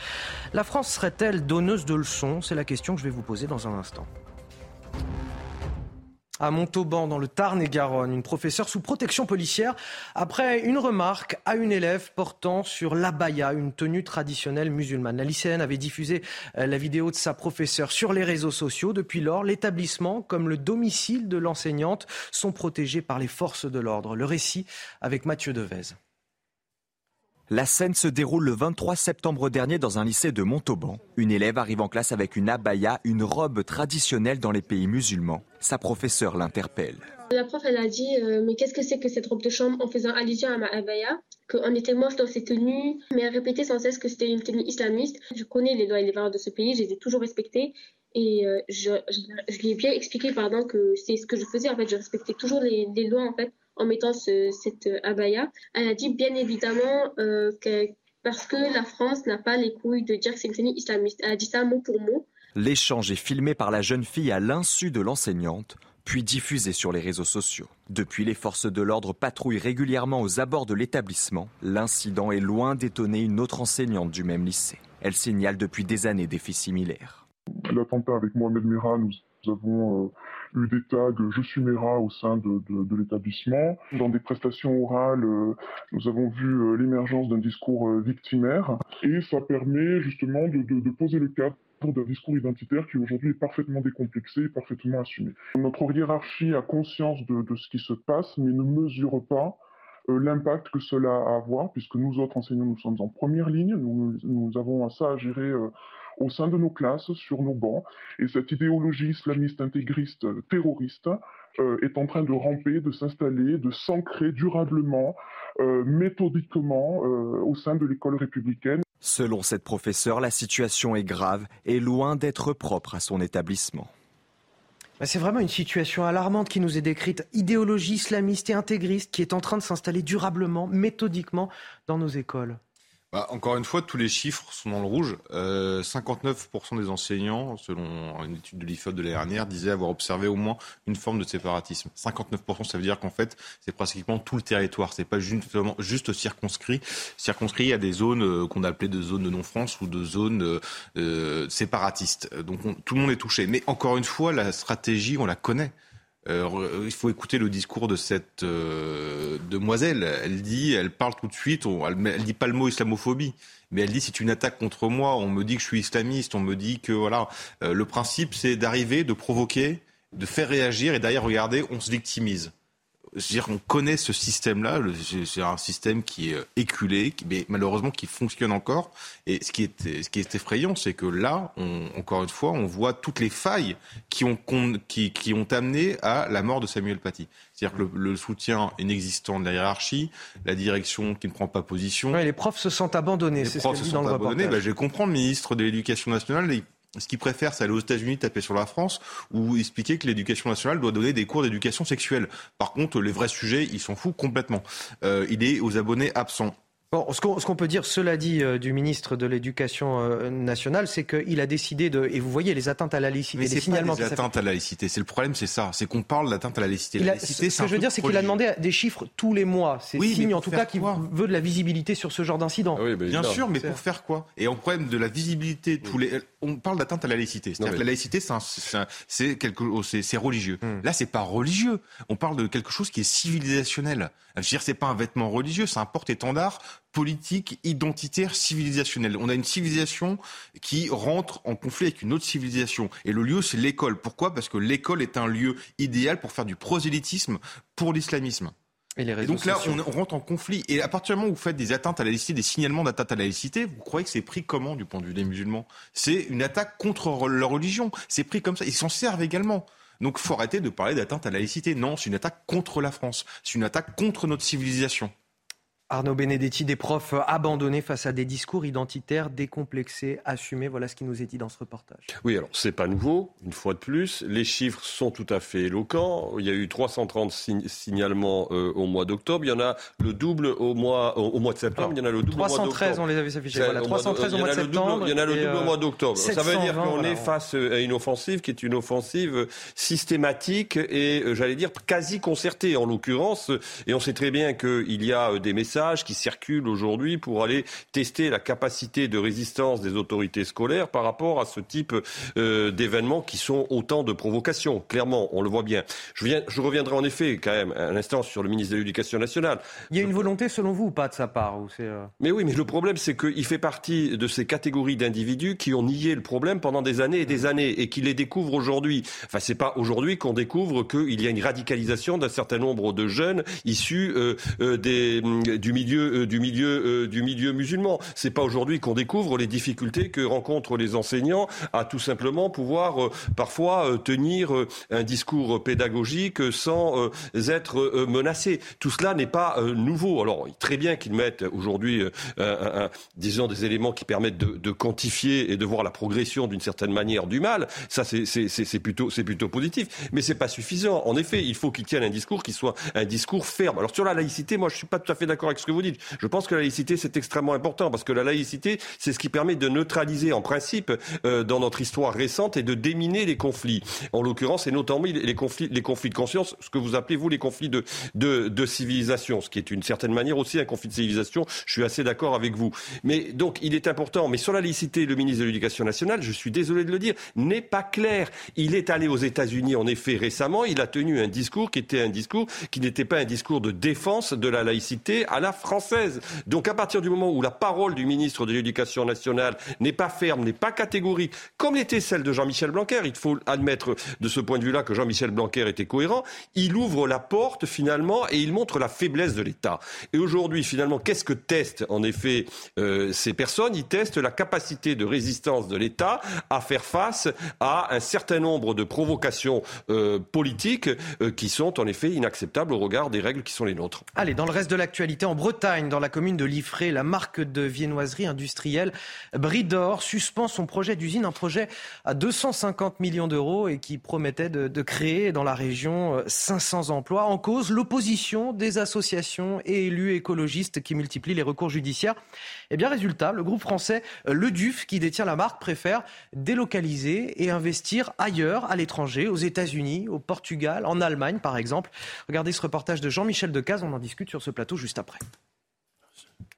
[SPEAKER 1] La France serait-elle donneuse de leçons? C'est la question que je vais vous poser dans un instant à Montauban, dans le Tarn-et-Garonne, une professeure sous protection policière après une remarque à une élève portant sur l'abaya, une tenue traditionnelle musulmane. La lycéenne avait diffusé euh, la vidéo de sa professeure sur les réseaux sociaux. Depuis lors, l'établissement, comme le domicile de l'enseignante, sont protégés par les forces de l'ordre. Le récit avec Mathieu Devez.
[SPEAKER 3] La scène se déroule le 23 septembre dernier dans un lycée de Montauban. Une élève arrive en classe avec une abaya, une robe traditionnelle dans les pays musulmans. Sa professeure l'interpelle.
[SPEAKER 15] La prof, elle a dit euh, Mais qu'est-ce que c'est que cette robe de chambre en faisant allusion à ma abaya? Qu'on était moche dans ces tenues. Mais elle répétait sans cesse que c'était une tenue islamiste. Je connais les lois et les valeurs de ce pays, je les ai toujours respectées. Et euh, je, lui ai bien expliqué pardon, que c'est ce que je faisais. En fait, je respectais toujours les, les lois en fait en mettant cette euh, abaya. Elle a dit bien évidemment euh, que parce que la France n'a pas les couilles de dire que c'est une tenue islamiste. Elle a dit ça mot pour mot.
[SPEAKER 3] L'échange est filmé par la jeune fille à l'insu de l'enseignante, puis diffusé sur les réseaux sociaux. Depuis, les forces de l'ordre patrouillent régulièrement aux abords de l'établissement. L'incident est loin d'étonner une autre enseignante du même lycée. Elle signale depuis des années des faits similaires.
[SPEAKER 16] L'attentat avec Mohamed Merah, nous avons euh, eu des tags Je suis Mera au sein de, l'établissement. Dans des prestations orales, euh, nous avons vu euh, l'émergence d'un discours euh, victimaire et ça permet justement de, poser le cadre d'un discours identitaire qui aujourd'hui est parfaitement décomplexé et parfaitement assumé. Notre hiérarchie a conscience de, ce qui se passe mais ne mesure pas l'impact que cela a à avoir, puisque nous autres enseignants, nous sommes en première ligne, nous, nous avons ça à gérer au sein de nos classes, sur nos bancs. Et cette idéologie islamiste intégriste terroriste euh, est en train de ramper, de s'installer, de s'ancrer durablement, euh, méthodiquement euh, au sein de l'école républicaine.
[SPEAKER 3] Selon cette professeure, la situation est grave et loin d'être propre à son établissement.
[SPEAKER 1] Bah, c'est vraiment une situation alarmante qui nous est décrite, idéologie islamiste et intégriste qui est en train de s'installer durablement, méthodiquement dans nos écoles.
[SPEAKER 2] Bah, encore une fois, tous les chiffres sont dans le rouge. 59% euh, des enseignants, selon une étude de l'IFOP de l'année dernière, disaient avoir observé au moins une forme de séparatisme. 59%, ça veut dire qu'en fait, c'est pratiquement tout le territoire. C'est pas juste, circonscrit. Circonscrit à des zones euh, qu'on appelait de zones de non-France ou de zones euh, séparatistes. Donc tout le monde est touché. Mais encore une fois, la stratégie, on la connaît. Euh, il faut écouter le discours de cette euh, demoiselle. Elle dit, elle parle tout de suite, elle, elle dit pas le mot islamophobie, mais elle dit c'est une attaque contre moi. On me dit que je suis islamiste, on me dit que voilà. Euh, le principe, c'est d'arriver, de provoquer, de faire réagir et derrière, regardez, on se victimise dire qu'on connaît ce système-là. C'est un système qui est euh, éculé, mais malheureusement qui fonctionne encore. Et ce qui est, ce qui est effrayant, c'est que là, encore une fois, on voit toutes les failles qui ont, qui, qui ont amené à la mort de Samuel Paty. C'est-à-dire que le, soutien inexistant de la hiérarchie, la direction qui ne prend pas position.
[SPEAKER 1] les profs se sentent abandonnés.
[SPEAKER 2] Les profs se sentent abandonnés. Ben, je comprends le ministre de l'Éducation nationale ce qu'il préfère, c'est aller aux États-Unis taper sur la France ou expliquer que l'éducation nationale doit donner des cours d'éducation sexuelle. Par contre, les vrais sujets, il s'en fout complètement. Euh, il est aux abonnés absents.
[SPEAKER 1] Bon, ce qu'on peut dire, cela dit, euh, du ministre de l'Éducation euh, nationale, c'est qu'il a décidé de. Et vous voyez les atteintes à la laïcité,
[SPEAKER 2] Mais
[SPEAKER 1] les signalements.
[SPEAKER 2] Pas les atteintes à la laïcité. C'est le problème, c'est ça. C'est qu'on parle d'atteinte à la laïcité. La laïcité,
[SPEAKER 1] ce que je veux dire, c'est qu'il a demandé des chiffres tous les mois. C'est oui, signe, en tout cas, qu'il veut de la visibilité sur ce genre d'incident.
[SPEAKER 2] Ah oui, bien sûr, mais pour faire quoi? Et en problème de la visibilité, tous les. On parle d'atteinte à la laïcité. C'est-à-dire que la laïcité, c'est quelque, c'est religieux. Hmm. Là, c'est pas religieux. On parle de quelque chose qui est civilisationnel. Je veux dire, c'est pas un vêtement religieux, c'est un porte-étendard politique, identitaire, civilisationnel. On a une civilisation qui rentre en conflit avec une autre civilisation. Et le lieu, c'est l'école. Pourquoi? Parce que l'école est un lieu idéal pour faire du prosélytisme pour l'islamisme. Et, les donc là, on, rentre en conflit. Et à partir du moment où vous faites des atteintes à la laïcité, des signalements d'atteintes à la laïcité, vous croyez que c'est pris comment du point de vue des musulmans? C'est une attaque contre leur religion. C'est pris comme ça. Ils s'en servent également. Donc faut arrêter de parler d'atteinte à la laïcité. Non, c'est une attaque contre la France. C'est une attaque contre notre civilisation.
[SPEAKER 1] Arnaud Benedetti, des profs abandonnés face à des discours identitaires décomplexés, assumés. Voilà ce qui nous est dit dans ce reportage.
[SPEAKER 7] Oui, alors c'est pas nouveau, une fois de plus. Les chiffres sont tout à fait éloquents. Il y a eu 330 signalements euh, au mois d'octobre. Il y en a le double au mois, au, mois de septembre. il y en a le double
[SPEAKER 1] 313,
[SPEAKER 7] on
[SPEAKER 1] les avait affichés. Voilà, 313 au mois de septembre.
[SPEAKER 7] il y en a le double au mois d'octobre. Ça veut dire qu'on est face à une offensive qui est une offensive systématique et, euh, j'allais dire, quasi concertée en l'occurrence. Et on sait très bien qu'il y a euh, des messages qui circulent aujourd'hui pour aller tester la capacité de résistance des autorités scolaires par rapport à ce type euh, d'événements qui sont autant de provocations. Clairement, on le voit bien. Je, viens, je reviendrai en effet quand même un instant sur le ministre de l'Éducation nationale.
[SPEAKER 1] Il y a une volonté selon vous ou pas de sa part ou
[SPEAKER 7] euh Mais oui, mais le problème c'est qu'il fait partie de ces catégories d'individus qui ont nié le problème pendant des années et des années et qui les découvrent aujourd'hui. Enfin, c'est pas aujourd'hui qu'on découvre qu'il y a une radicalisation d'un certain nombre de jeunes issus euh, des, du milieu, euh, du milieu, euh, du milieu musulman. C'est pas aujourd'hui qu'on découvre les difficultés que rencontrent les enseignants à tout simplement pouvoir euh, parfois tenir un discours pédagogique sans être menacés. Tout cela n'est pas nouveau. Alors très bien qu'ils mettent aujourd'hui, disons, des éléments qui permettent de, de, quantifier et de voir la progression d'une certaine manière du mal. Ça, c'est plutôt, plutôt positif. Mais c'est pas suffisant. En effet, il faut qu'ils tiennent un discours qui soit un discours ferme. Alors sur la laïcité, moi, je suis pas tout à fait d'accord avec ce que vous dites. Je pense que la laïcité, c'est extrêmement important parce que la laïcité, c'est ce qui permet de neutraliser en principe euh, dans notre histoire récente et de déminer les conflits. En l'occurrence, et notamment les conflits, les conflits de conscience, ce que vous appelez, vous, les conflits de, de, de civilisation, ce qui est une certaine manière aussi un conflit de civilisation. Je suis assez d'accord avec vous. Mais donc, il est important. Mais sur la laïcité, le ministre de l'Éducation nationale, je suis désolé de le dire, n'est pas clair. Il est allé aux États-Unis, en effet, récemment. Il a tenu un discours qui était un discours qui n'était pas un discours de défense de la laïcité à la française. Donc à partir du moment où la parole du ministre de l'Éducation nationale n'est pas ferme, n'est pas catégorique, comme l'était celle de Jean-Michel Blanquer, il faut admettre de ce point de vue-là que Jean-Michel Blanquer était cohérent, il ouvre la porte finalement et il montre la faiblesse de l'État. Et aujourd'hui, finalement, qu'est-ce que testent en effet euh, ces personnes? Ils testent la capacité de résistance de l'État à faire face à un certain nombre de provocations euh, politiques euh, qui sont en effet inacceptables au regard des règles qui sont les nôtres.
[SPEAKER 1] Allez, dans le reste de l'actualité, en Bretagne, dans la commune de Liffré, la marque de viennoiserie industrielle Bridor suspend son projet d'usine, un projet à 250 millions d'euros et qui promettait de, créer dans la région 500 emplois. En cause, l'opposition des associations et élus écologistes qui multiplient les recours judiciaires. Et eh bien, résultat, le groupe français Le Duf, qui détient la marque, préfère délocaliser et investir ailleurs, à l'étranger, aux États-Unis, au Portugal, en Allemagne, par exemple. Regardez ce reportage de Jean-Michel Decaze, on en discute sur ce plateau juste après.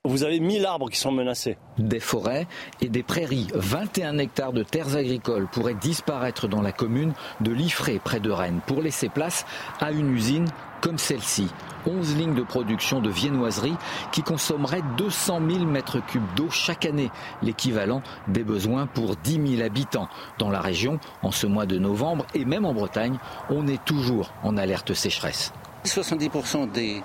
[SPEAKER 17] Vous avez 1000 arbres qui sont menacés.
[SPEAKER 18] Des forêts et des prairies. 21 hectares de terres agricoles pourraient disparaître dans la commune de Liffré, près de Rennes, pour laisser place à une usine comme celle-ci. 11 lignes de production de viennoiserie qui consommeraient 200 000 mètres cubes d'eau chaque année, l'équivalent des besoins pour 10 000 habitants. Dans la région, en ce mois de novembre et même en Bretagne, on est toujours en alerte sécheresse.
[SPEAKER 19] 70% des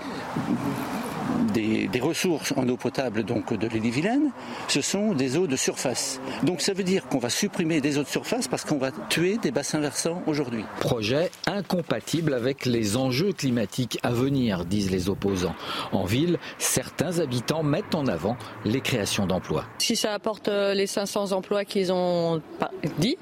[SPEAKER 19] des, ressources en eau potable donc de l'île-et-Vilaine, ce sont des eaux de surface. Donc ça veut dire qu'on va supprimer des eaux de surface parce qu'on va tuer des bassins versants aujourd'hui.
[SPEAKER 18] Projet incompatible avec les enjeux climatiques à venir, disent les opposants. En ville, certains habitants mettent en avant les créations d'emplois.
[SPEAKER 20] Si ça apporte euh, les 500 emplois qu'ils ont dit,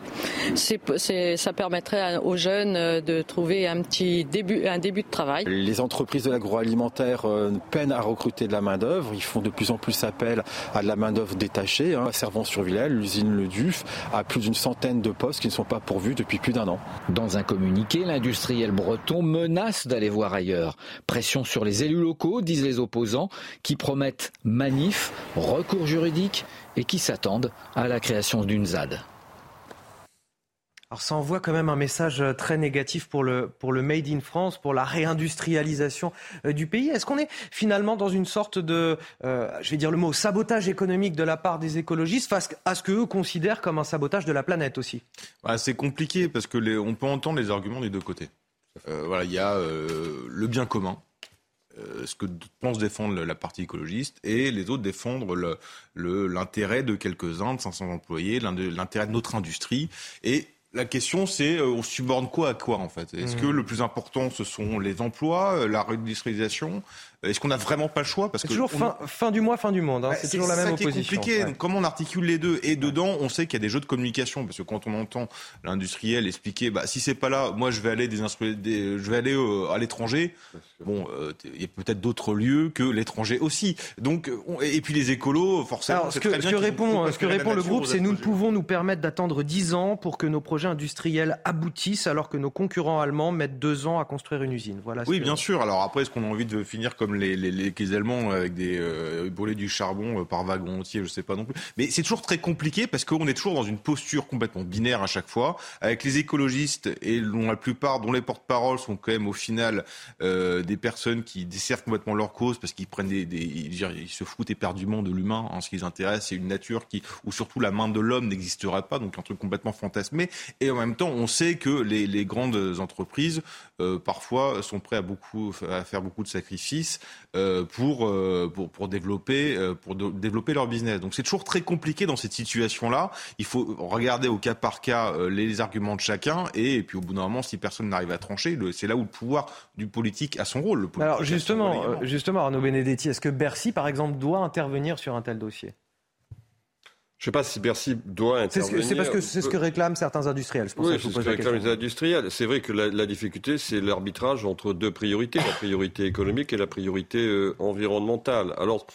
[SPEAKER 20] ça permettrait aux jeunes euh, de trouver un petit début, un début de travail.
[SPEAKER 21] Les entreprises de l'agroalimentaire euh, peinent à recruter
[SPEAKER 19] de la main-d'œuvre. Ils font de plus en plus appel à de la main-d'œuvre détachée. Hein. Servant sur Villèle, l'usine Le Duf a plus d'une centaine de postes qui ne sont pas pourvus depuis plus d'un an.
[SPEAKER 18] Dans un communiqué, l'industriel breton menace d'aller voir ailleurs. Pression sur les élus locaux, disent les opposants, qui promettent manif, recours juridique et qui s'attendent à la création d'une ZAD.
[SPEAKER 1] Alors ça envoie quand même un message euh, très négatif pour le, pour le Made in France, pour la réindustrialisation euh, du pays. Est-ce qu'on est finalement dans une sorte de, euh, je vais dire le mot, sabotage économique de la part des écologistes face à ce qu'eux considèrent comme un sabotage de la planète aussi?
[SPEAKER 2] Bah, C'est compliqué parce que on peut entendre les arguments des deux côtés. voilà, il y a le bien commun, ce que pense défendre la partie écologiste et les autres défendre l'intérêt de quelques-uns, de 500 employés, l'intérêt de notre industrie. Et la question, c'est euh, on subordne quoi à quoi en fait? Est-ce que mmh. le plus important, ce sont les emplois, euh, la réindustrialisation? Est-ce qu'on n'a vraiment pas le choix
[SPEAKER 1] Parce que toujours fin, du mois, fin du monde. Hein. Bah, c'est toujours la même opposition.
[SPEAKER 2] C'est compliqué. Comment on articule les deux Et dedans, on sait qu'il y a des jeux de communication parce que quand on entend l'industriel expliquer, bah si c'est pas là, moi je vais aller des, des je vais aller euh, à l'étranger. Bon, euh, il y a peut-être d'autres lieux que l'étranger aussi. Donc et puis les écolos, forcément.
[SPEAKER 1] Alors, ce que, ce que répond, ce que répond le groupe, c'est nous ne pouvons nous permettre d'attendre 10 ans pour que nos projets industriels aboutissent, alors que nos concurrents allemands mettent 2 ans à construire une usine. Voilà.
[SPEAKER 2] Oui, bien sûr. Alors après, est-ce qu'on a envie de finir comme les, Allemands avec des euh, du charbon euh, par wagon entier, je sais pas non plus. Mais c'est toujours très compliqué parce qu'on est toujours dans une posture complètement binaire à chaque fois, avec les écologistes et dont la plupart, dont les porte-paroles sont quand même au final euh, des personnes qui desservent complètement leur cause parce qu'ils prennent des, ils, se foutent éperdument de l'humain. En ce qui les intéresse, c'est une nature qui, où surtout la main de l'homme n'existerait pas, donc un truc complètement fantasmé. Et en même temps, on sait que les, les grandes entreprises euh, parfois sont prêts à beaucoup à faire beaucoup de sacrifices euh, pour, euh, pour, pour développer pour développer leur business. Donc c'est toujours très compliqué dans cette situation-là. Il faut regarder au cas par cas les arguments de chacun et, puis au bout d'un moment, si personne n'arrive à trancher, c'est là où le pouvoir du politique a son rôle.
[SPEAKER 1] Alors justement, justement, Arnaud Benedetti, est-ce que Bercy, par exemple, doit intervenir sur un tel dossier?
[SPEAKER 7] Je ne sais pas si Bercy doit intervenir.
[SPEAKER 1] C'est parce que c'est ce que réclament certains industriels.
[SPEAKER 7] C'est oui, ce que réclament les industriels. C'est vrai que la, la difficulté, c'est l'arbitrage entre deux priorités, la priorité économique et la priorité euh, environnementale. Alors,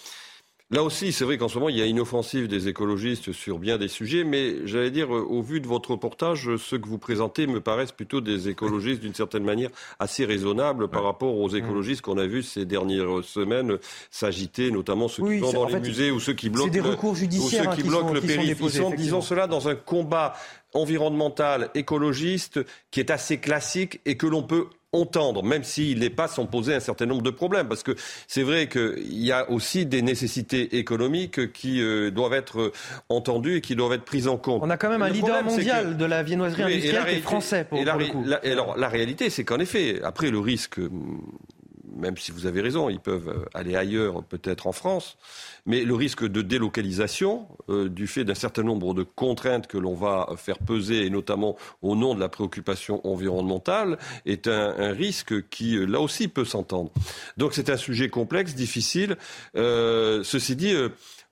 [SPEAKER 7] Là aussi, c'est vrai qu'en ce moment, il y a une offensive des écologistes sur bien des sujets, mais j'allais dire, euh, au vu de votre reportage, ceux que vous présentez me paraissent plutôt des écologistes d'une certaine manière assez raisonnables par rapport aux écologistes qu'on a vus ces dernières semaines s'agiter, notamment ceux qui vont dans les musées ou ceux qui bloquent,
[SPEAKER 1] des recours judiciaires,
[SPEAKER 7] ou ceux qui bloquent le périph'. Ils sont, disons cela, dans un combat environnemental, écologiste, qui est assez classique et que l'on peut entendre, même s'il n'est pas sans poser un certain nombre de problèmes, parce que c'est vrai qu'il y a aussi des nécessités économiques qui euh, doivent être euh, entendues et qui doivent être prises en compte.
[SPEAKER 1] On a quand même un leader mondial de la viennoiserie industrielle qui est français, pour,
[SPEAKER 7] la,
[SPEAKER 1] le coup.
[SPEAKER 7] alors, la réalité, c'est qu'en effet, après le risque même si vous avez raison, ils peuvent euh, aller ailleurs, peut-être en France, mais le risque de délocalisation, euh, du fait d'un certain nombre de contraintes que l'on va faire peser, et notamment au nom de la préoccupation environnementale, est un, risque qui, euh, là aussi, peut s'entendre. Donc c'est un sujet complexe, difficile. ceci dit,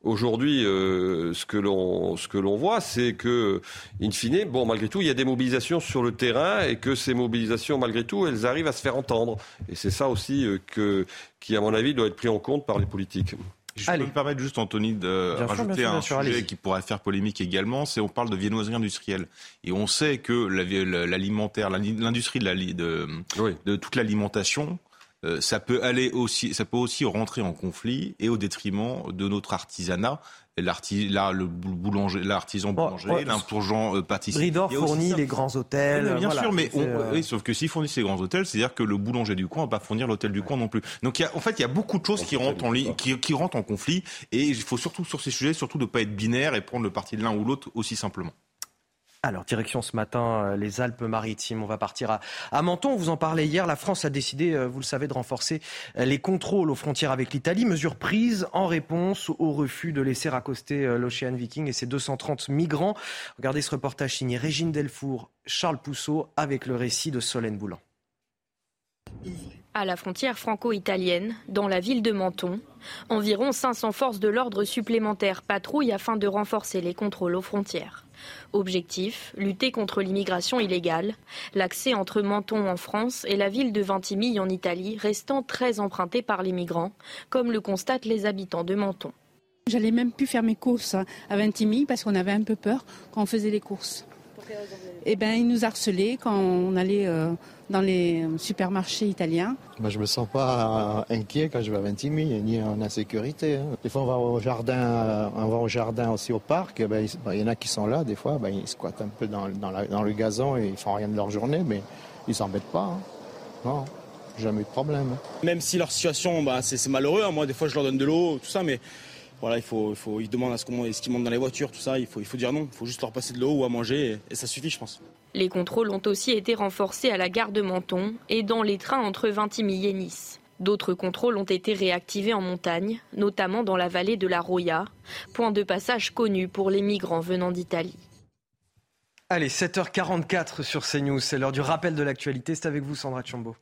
[SPEAKER 7] Aujourd'hui, euh, ce que l'on ce que l'on voit, c'est que, in fine, bon, malgré tout, il y a des mobilisations sur le terrain et que ces mobilisations, malgré tout, elles arrivent à se faire entendre. Et c'est ça aussi euh, que, qui, à mon avis, doit être pris en compte par les politiques.
[SPEAKER 2] Je peux me permettre juste, Anthony, de rajouter un sujet qui pourrait faire polémique également, c'est on parle de viennoiserie industrielle. Et on sait que l'alimentaire, l'industrie de, la, de, de toute l'alimentation euh, ça peut aller aussi, ça peut aussi rentrer en conflit et au détriment de notre artisanat. Là, le boulanger, l'artisan boulanger, oh, pâtissier.
[SPEAKER 1] Bridor fournit les grands hôtels.
[SPEAKER 2] bien sûr, mais euh, sauf que s'il fournit ces grands hôtels, c'est-à-dire que le boulanger du coin va pas fournir l'hôtel du coin non plus. Donc, en fait, il y a beaucoup de choses qui rentrent en qui, qui rentrent en conflit, et il faut surtout sur ces sujets, surtout de pas être binaire et prendre le parti de l'un ou l'autre aussi simplement.
[SPEAKER 1] Alors, direction ce matin, euh, les Alpes-Maritimes. On va partir à, Menton. On vous en parlait hier. La France a décidé, euh, vous le savez, de renforcer euh, les contrôles aux frontières avec l'Italie. Mesure prise en réponse au refus de laisser accoster l'Ocean Viking et ses 230 migrants. Regardez ce reportage signé Régine Delfour, Charles Pousseau, avec le récit de Solène Boulan.
[SPEAKER 11] À la frontière franco-italienne, dans la ville de Menton, environ 500 forces de l'ordre supplémentaires patrouillent afin de renforcer les contrôles aux frontières. Objectif, lutter contre l'immigration illégale, l'accès entre Menton en France et la ville de Ventimille en Italie restant très emprunté par les migrants, comme le constatent les habitants de Menton.
[SPEAKER 22] J'allais même plus faire mes courses à Ventimille parce qu'on avait un peu peur quand on faisait les courses. Eh ben, ils nous harcelaient quand on allait euh, dans les supermarchés italiens.
[SPEAKER 17] Moi, je me sens pas inquiet quand je vais à Ventimille, ni en insécurité. Hein. Des fois, on va au jardin, euh, on va au jardin aussi au parc. Eh ben, il y en a qui sont là, des fois, ben, ils squattent un peu dans, le gazon et ils font rien de leur journée, mais ils s'embêtent pas. Hein. Non, jamais eu de problème. Hein.
[SPEAKER 23] Même si leur situation, bah, c'est malheureux. Moi, des fois, je leur donne de l'eau, tout ça, mais voilà, il faut, il faut, ils demandent à ce qu'on, ce qu'ils montent dans les voitures, tout ça. Il faut, il faut dire non. Il faut juste leur passer de l'eau ou à manger et, ça suffit, je pense.
[SPEAKER 11] Les contrôles ont aussi été renforcés à la gare de Menton et dans les trains entre Vintimille et Nice. D'autres contrôles ont été réactivés en montagne, notamment dans la vallée de la Roya, point de passage connu pour les migrants venant d'Italie.
[SPEAKER 1] Allez, 7h44 sur CNews, c'est l'heure du rappel de l'actualité. C'est avec vous, Sandra Chambaud.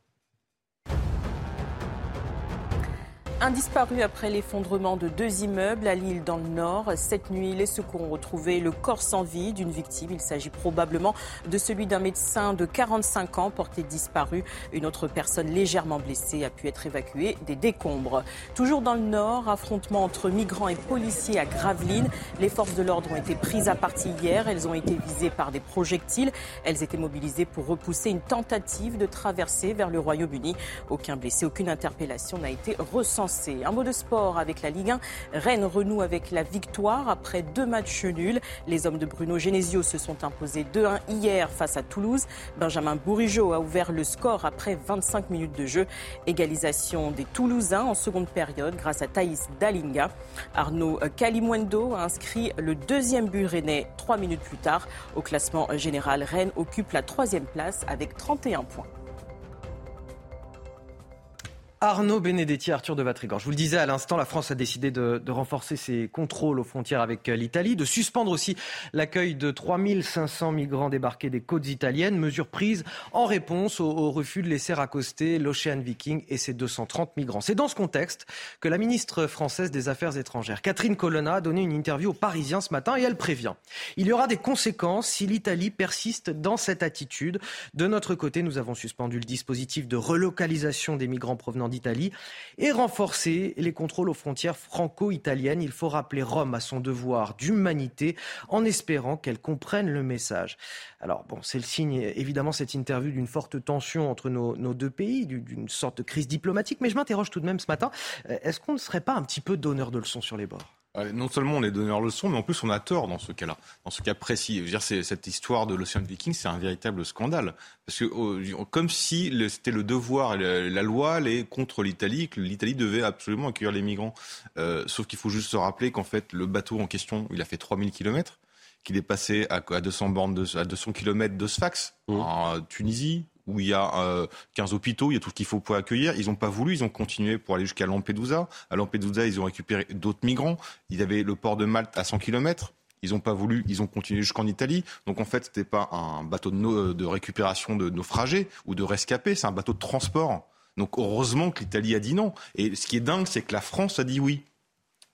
[SPEAKER 9] Un disparu après l'effondrement de deux immeubles à Lille dans le Nord. Cette nuit, les secours ont retrouvé le corps sans vie d'une victime. Il s'agit probablement de celui d'un médecin de 45 ans porté disparu. Une autre personne légèrement blessée a pu être évacuée des décombres. Toujours dans le Nord, affrontement entre migrants et policiers à Gravelines. Les forces de l'ordre ont été prises à partie hier. Elles ont été visées par des projectiles. Elles étaient mobilisées pour repousser une tentative de traversée vers le Royaume-Uni. Aucun blessé, aucune interpellation n'a été recensée. Un mot de sport avec la Ligue 1. Rennes renoue avec la victoire après deux matchs nuls. Les hommes de Bruno Genesio se sont imposés 2-1 hier face à Toulouse. Benjamin Bourigeau a ouvert le score après 25 minutes de jeu. Égalisation des Toulousains en seconde période grâce à Thaïs Dalinga. Arnaud Kalimwendo a inscrit le deuxième but rennais trois minutes plus tard. Au classement général, Rennes occupe la troisième place avec 31 points.
[SPEAKER 1] Arnaud Benedetti, Arthur de Vatrigan. Je vous le disais à l'instant, la France a décidé de, renforcer ses contrôles aux frontières avec euh, l'Italie, de suspendre aussi l'accueil de 3500 migrants débarqués des côtes italiennes, mesure prise en réponse au, refus de laisser accoster l'Ocean Viking et ses 230 migrants. C'est dans ce contexte que la ministre française des Affaires étrangères, Catherine Colonna, a donné une interview aux Parisiens ce matin et elle prévient. Il y aura des conséquences si l'Italie persiste dans cette attitude. De notre côté, nous avons suspendu le dispositif de relocalisation des migrants provenant et renforcer les contrôles aux frontières franco-italiennes. Il faut rappeler Rome à son devoir d'humanité en espérant qu'elle comprenne le message. Alors bon, c'est le signe évidemment cette interview d'une forte tension entre nos, nos deux pays, d'une sorte de crise diplomatique, mais je m'interroge tout de même ce matin, euh, est-ce qu'on ne serait pas un petit peu donneur de leçons sur les bords?
[SPEAKER 2] Non seulement on est donneur de leçons, mais en plus on a tort dans ce cas-là, dans ce cas précis. Je veux dire, cette histoire de l'Ocean Viking, c'est un véritable scandale. Parce que comme si c'était le devoir, la loi allait contre l'Italie, que l'Italie devait absolument accueillir les migrants. Euh, sauf qu'il faut juste se rappeler qu'en fait, le bateau en question, il a fait 3000 kilomètres qu'il est passé à, 200 bornes de, à 200 km de Sfax, mmh. en Tunisie, où il y a euh, 15 hôpitaux, il y a tout ce qu'il faut pour accueillir. Ils n'ont pas voulu, ils ont continué pour aller jusqu'à Lampedusa. À Lampedusa, ils ont récupéré d'autres migrants. Il y avait le port de Malte à 100 km. Ils n'ont pas voulu, ils ont continué jusqu'en Italie. Donc en fait, c'était pas un bateau de, de récupération de naufragés ou de rescapés, c'est un bateau de transport. Donc heureusement que l'Italie a dit non. Et ce qui est dingue, c'est que la France a dit oui.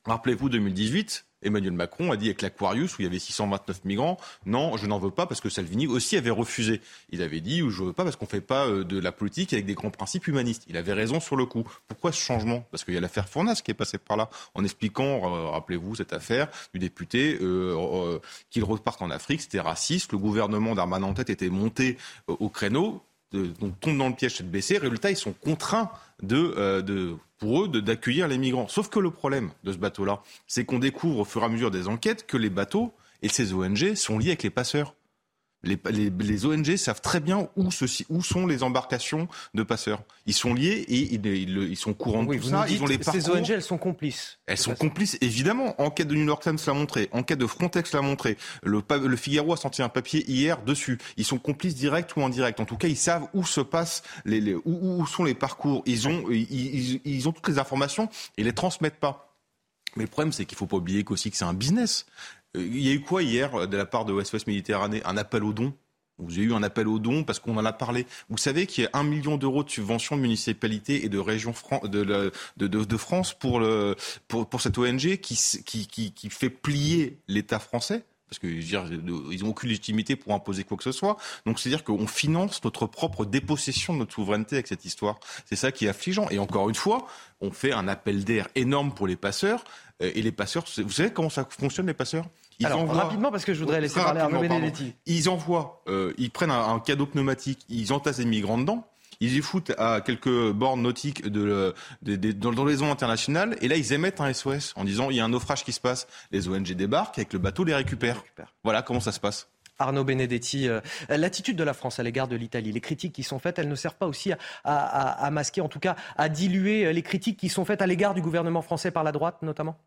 [SPEAKER 2] Rappelez-vous 2018, Emmanuel Macron a dit avec l'Aquarius, où il y avait 629 migrants, non, je n'en veux pas parce que Salvini aussi avait refusé. Il avait dit, je veux pas parce qu'on fait pas euh, de la politique avec des grands principes humanistes. Il avait raison sur le coup. Pourquoi ce changement? Parce qu'il y a l'affaire Fournas qui est passée par là, en expliquant, euh, rappelez-vous, cette affaire du député, euh, qu'il reparte en Afrique, c'était raciste. Le gouvernement d'Arman en tête était monté au créneau, donc tombe dans le piège de baisser. Résultat, ils sont contraints de, de pour eux d'accueillir les migrants. Sauf que le problème de ce bateau-là, c'est qu'on découvre au fur et à mesure des enquêtes que les bateaux et ces ONG sont liés avec les passeurs. Les, les, ONG savent très bien où, ceci, où sont les embarcations de passeurs. Ils sont liés et ils, ils, sont courants de tout ça.
[SPEAKER 1] Ils ont les Ces ONG, elles sont complices.
[SPEAKER 2] Elles sont complices, évidemment. Enquête de New York Times l'a montré. Enquête de Frontex l'a montré. Le, le, Figaro a sorti un papier hier dessus. Ils sont complices directs ou indirects. En tout cas, ils savent où se passent les, les où, où, sont les parcours. Ils ont, ils, ils ont toutes les informations et les transmettent pas. Mais le problème, c'est qu'il faut pas oublier qu'aussi que c'est un business. Euh, il y a eu quoi hier de la part de West West Méditerranée? Un appel aux dons Vous avez eu un appel aux dons parce qu'on en a parlé. Vous savez qu'il y a un million d'euros de subventions de municipalités et de régions de, de, de, France pour, le, pour, pour cette ONG qui, qui, qui fait plier l'État français? Parce qu'ils n'ont aucune légitimité pour imposer quoi que ce soit. Donc c'est-à-dire qu'on finance notre propre dépossession de notre souveraineté avec cette histoire. C'est ça qui est affligeant. Et encore une fois, on fait un appel d'air énorme pour les passeurs. Euh, et les passeurs, vous savez comment ça fonctionne les passeurs?
[SPEAKER 1] Ils Alors, envoient, rapidement, parce que je voudrais laisser parler Arnaud Benedetti.
[SPEAKER 2] Ils envoient, euh, ils prennent un, un, cadeau pneumatique, ils entassent des migrants dedans, ils y foutent à quelques bornes nautiques de, de, de, dans les zones internationales, et là, ils émettent un SOS en disant il y a un naufrage qui se passe. Les ONG débarquent, avec le bateau les récupère. Voilà comment ça se passe.
[SPEAKER 1] Arnaud Benedetti, euh, l'attitude de la France à l'égard de l'Italie, les critiques qui sont faites, elles ne servent pas aussi à, à, à masquer, en tout cas à diluer les critiques qui sont faites à l'égard du gouvernement français par la droite notamment?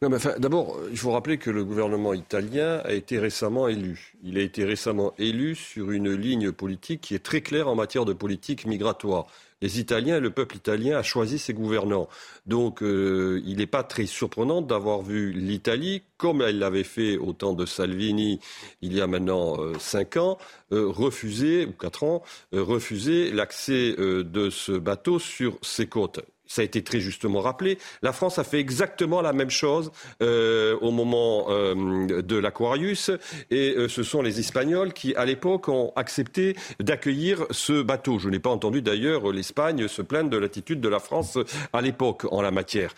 [SPEAKER 7] D'abord, il faut rappeler que le gouvernement italien a été récemment élu. Il a été récemment élu sur une ligne politique qui est très claire en matière de politique migratoire. Les Italiens, le peuple italien a choisi ses gouvernants. Donc, euh, il n'est pas très surprenant d'avoir vu l'Italie, comme elle l'avait fait au temps de Salvini il y a maintenant euh, cinq ans, euh, refuser, ou quatre ans, refuser l'accès de ce bateau sur ses côtes ça a été très justement rappelé, la France a fait exactement la même chose euh, au moment euh, de l'Aquarius, et euh, ce sont les Espagnols qui, à l'époque, ont accepté d'accueillir ce bateau. Je n'ai pas entendu d'ailleurs l'Espagne se plaindre de l'attitude de la France à l'époque en la matière.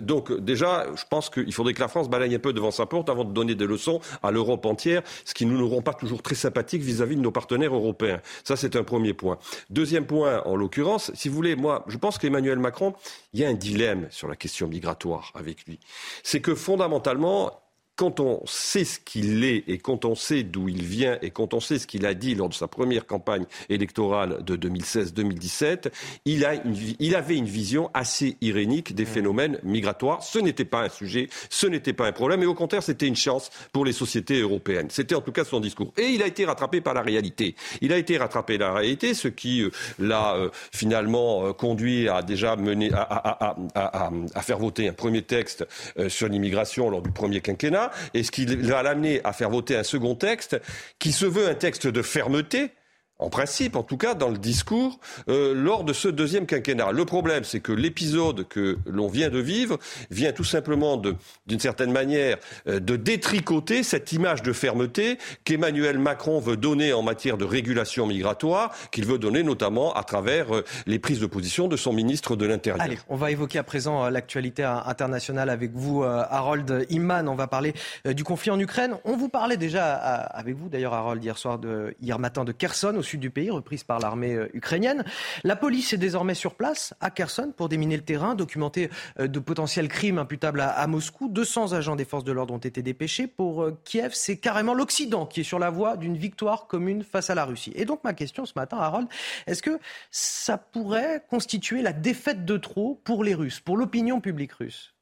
[SPEAKER 7] donc déjà, je pense qu'il faudrait que la France balaye un peu devant sa porte avant de donner des leçons à l'Europe entière, ce qui ne nous rend pas toujours très sympathiques vis-à-vis -vis de nos partenaires européens. Ça, c'est un premier point. Deuxième point, en l'occurrence, si vous voulez, moi, je pense qu'Emmanuel Macron il y a un dilemme sur la question migratoire avec lui. C'est que fondamentalement, quand on sait ce qu'il est et quand on sait d'où il vient et quand on sait ce qu'il a dit lors de sa première campagne électorale de 2016-2017, il, il avait une vision assez irénique des phénomènes migratoires. Ce n'était pas un sujet, ce n'était pas un problème et au contraire, c'était une chance pour les sociétés européennes. C'était en tout cas son discours. Et il a été rattrapé par la réalité. Il a été rattrapé par la réalité, ce qui euh, l'a euh, finalement euh, conduit à déjà mener à, à, à, à, faire voter un premier texte sur l'immigration lors du premier quinquennat et ce qui va l'amener à faire voter un second texte qui se veut un texte de fermeté, en principe, en tout cas, dans le discours, euh, lors de ce deuxième quinquennat. Le problème, c'est que l'épisode que l'on vient de vivre vient tout simplement, d'une certaine manière, euh, de détricoter cette image de fermeté qu'Emmanuel Macron veut donner en matière de régulation migratoire, qu'il veut donner notamment à travers euh, les prises de position de son ministre de l'Intérieur.
[SPEAKER 1] Allez, on va évoquer à présent l'actualité internationale avec vous, Harold Iman. On va parler du conflit en Ukraine. On vous parlait déjà avec vous, d'ailleurs, Harold, hier soir, de, hier matin, de Kherson, sud du pays, reprise par l'armée euh, ukrainienne. La police est désormais sur place à Kherson pour déminer le terrain, documenter euh, de potentiels crimes imputables à, Moscou. 200 agents des forces de l'ordre ont été dépêchés. Pour euh, Kiev, c'est carrément l'Occident qui est sur la voie d'une victoire commune face à la Russie. Et donc ma question ce matin, Harold, est-ce que ça pourrait constituer la défaite de trop pour les Russes, pour l'opinion publique russe?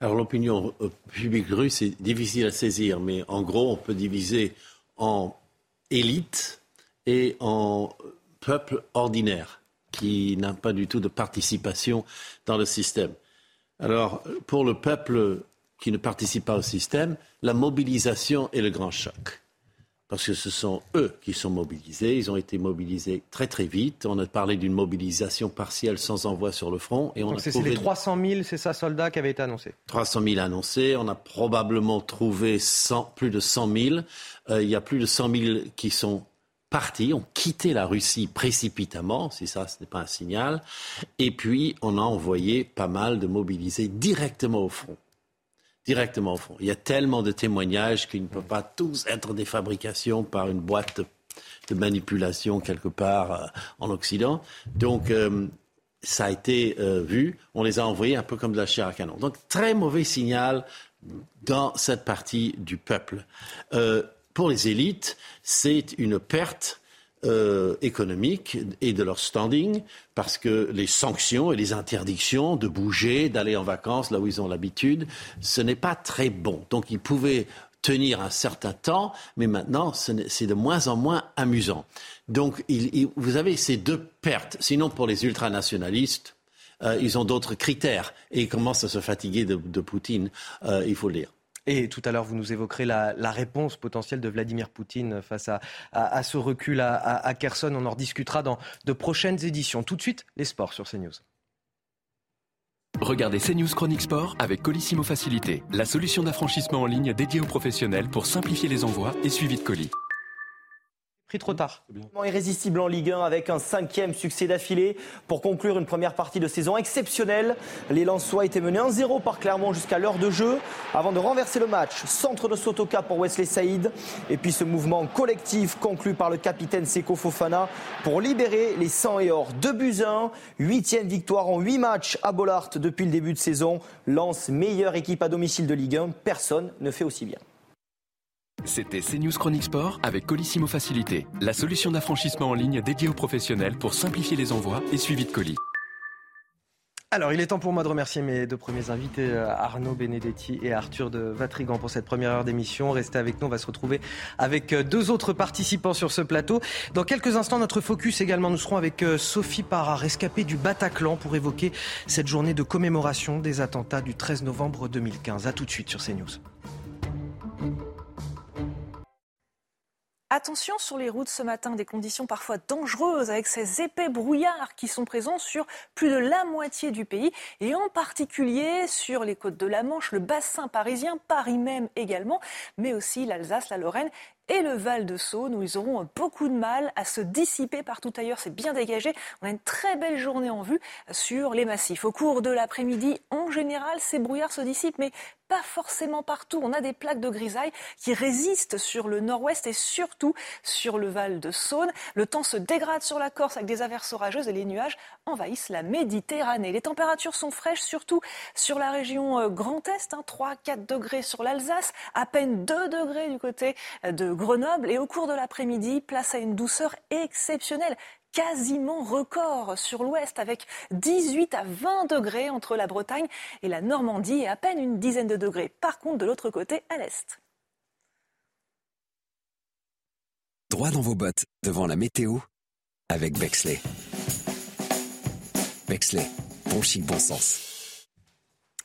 [SPEAKER 24] Alors l'opinion publique russe est difficile à saisir, mais en gros on peut diviser en élite et en peuple ordinaire qui n'a pas du tout de participation dans le système. Alors, pour le peuple qui ne participe pas au système, la mobilisation est le grand choc. Parce que ce sont eux qui sont mobilisés. Ils ont été mobilisés très très vite. On a parlé d'une mobilisation partielle sans envoi sur le front.
[SPEAKER 1] Et on c'est les 300 000, c'est ça, soldats qui avaient été annoncés?
[SPEAKER 24] 300 000 annoncés. On a probablement trouvé plus de 100 000. Euh, il y a plus de 100 000 qui sont partis, ont quitté la Russie précipitamment, si ça ce n'est pas un signal, et puis on a envoyé pas mal de mobilisés directement au front. Directement au front. Il y a tellement de témoignages qu'ils ne peuvent pas tous être des fabrications par une boîte de manipulation quelque part euh, en Occident. Donc euh, ça a été euh, vu, on les a envoyés un peu comme de la chair à canon. Donc très mauvais signal dans cette partie du peuple pour les élites, c'est une perte euh, économique et de leur standing parce que les sanctions et les interdictions de bouger, d'aller en vacances là où ils ont l'habitude, ce n'est pas très bon. Donc ils pouvaient tenir un certain temps, mais maintenant c'est de moins en moins amusant. Donc vous avez ces deux pertes. Sinon pour les ultranationalistes, euh, ils ont d'autres critères et ils commencent à se fatiguer de, Poutine, euh, il faut le dire.
[SPEAKER 1] Et tout à l'heure, vous nous évoquerez la, réponse potentielle de Vladimir Poutine face à, ce recul à, à. On en rediscutera dans de prochaines éditions. Tout de suite, les sports sur CNews.
[SPEAKER 25] Regardez CNews Chronique Sport avec Colissimo Facilité, la solution d'affranchissement en ligne dédiée aux professionnels pour simplifier les envois et suivi de colis
[SPEAKER 1] pris trop tard.
[SPEAKER 26] Irrésistible en Ligue 1 avec un cinquième succès d'affilée pour conclure une première partie de saison exceptionnelle. Les Lensois étaient menés 1-0 par Clermont jusqu'à l'heure de jeu avant de renverser le match. Centre de Sotoka pour Wesley Saïd. Et puis ce mouvement collectif conclu par le capitaine Seko Fofana pour libérer les 100 et or. de buts 1, huitième victoire en 8 matchs à Bollard depuis le début de saison. Lance meilleure équipe à domicile de Ligue 1. Personne ne fait aussi bien.
[SPEAKER 25] C'était CNews Chronique Sport avec Colissimo Facilité, la solution d'affranchissement en ligne dédiée aux professionnels pour simplifier les envois et suivi de colis.
[SPEAKER 1] Alors, il est temps pour moi de remercier mes deux premiers invités, euh, Arnaud Benedetti et Arthur de Vatrigan, pour cette première heure d'émission. Restez avec nous, on va se retrouver avec euh, deux autres participants sur ce plateau. Dans quelques instants, notre focus également, nous serons avec euh, Sophie Parra, rescapée du Bataclan, pour évoquer cette journée de commémoration des attentats du 13 novembre 2015. A tout de suite sur CNews.
[SPEAKER 4] Attention sur les routes ce matin, des conditions parfois dangereuses avec ces épais brouillards qui sont présents sur plus de la moitié du pays et en particulier sur les côtes de la Manche, le bassin parisien, Paris même également, mais aussi l'Alsace, la Lorraine et le Val de Saône où ils auront beaucoup de mal à se dissiper partout ailleurs. C'est bien dégagé. On a une très belle journée en vue sur les massifs. Au cours de l'après-midi, en général, ces brouillards se dissipent, mais pas forcément partout. On a des plaques de grisaille qui résistent sur le nord-ouest et surtout sur le Val de Saône. Le temps se dégrade sur la Corse avec des averses orageuses et les nuages envahissent la Méditerranée. Les températures sont fraîches, surtout sur la région euh, Grand Est, 3-4 hein, degrés sur l'Alsace, à peine 2 degrés du côté euh, de Grenoble. Et au cours de l'après-midi, place à une douceur exceptionnelle quasiment record sur l'ouest avec 18 à 20 degrés entre la Bretagne et la Normandie et à peine une dizaine de degrés par contre de l'autre côté à l'est.
[SPEAKER 27] Droit dans vos bottes devant la météo avec Bexley. Bexley, bon chic, bon sens.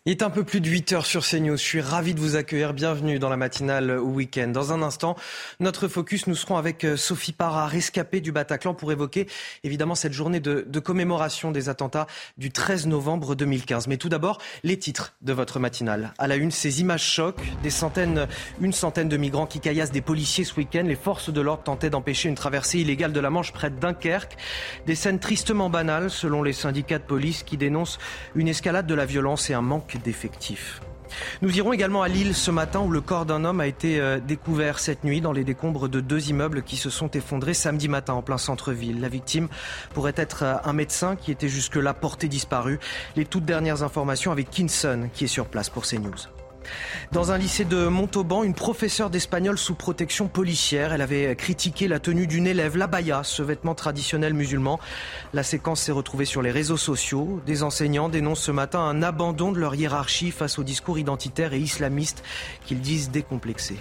[SPEAKER 1] Il est un peu plus de 8 heures sur CNews. Je suis ravi de vous accueillir. Bienvenue dans la matinale week-end. Dans un instant, notre focus, nous serons avec euh, Sophie Parra, rescapée du Bataclan, pour évoquer évidemment cette journée de, de, commémoration des attentats du 13 novembre 2015. Mais tout d'abord, les titres de votre matinale. À la une, ces images chocs, des centaines, une centaine de migrants qui caillassent des policiers ce week-end. Les forces de l'ordre tentaient d'empêcher une traversée illégale de la Manche près de Dunkerque. Des scènes tristement banales, selon les syndicats de police qui dénoncent une escalade de la violence et un manque d'effectifs. Nous irons également à Lille ce matin où le corps d'un homme a été euh, découvert cette nuit dans les décombres de deux immeubles qui se sont effondrés samedi matin en plein centre-ville. La victime pourrait être euh, un médecin qui était jusque-là porté disparu. Les toutes dernières informations avec Kinson qui est sur place pour CNews. Dans un lycée de Montauban, une professeure d'espagnol sous protection policière, elle avait critiqué la tenue d'une élève, l'abaya, ce vêtement traditionnel musulman. La séquence s'est retrouvée sur les réseaux sociaux. Des enseignants dénoncent ce matin un abandon de leur hiérarchie face au discours identitaire et islamiste qu'ils disent décomplexé.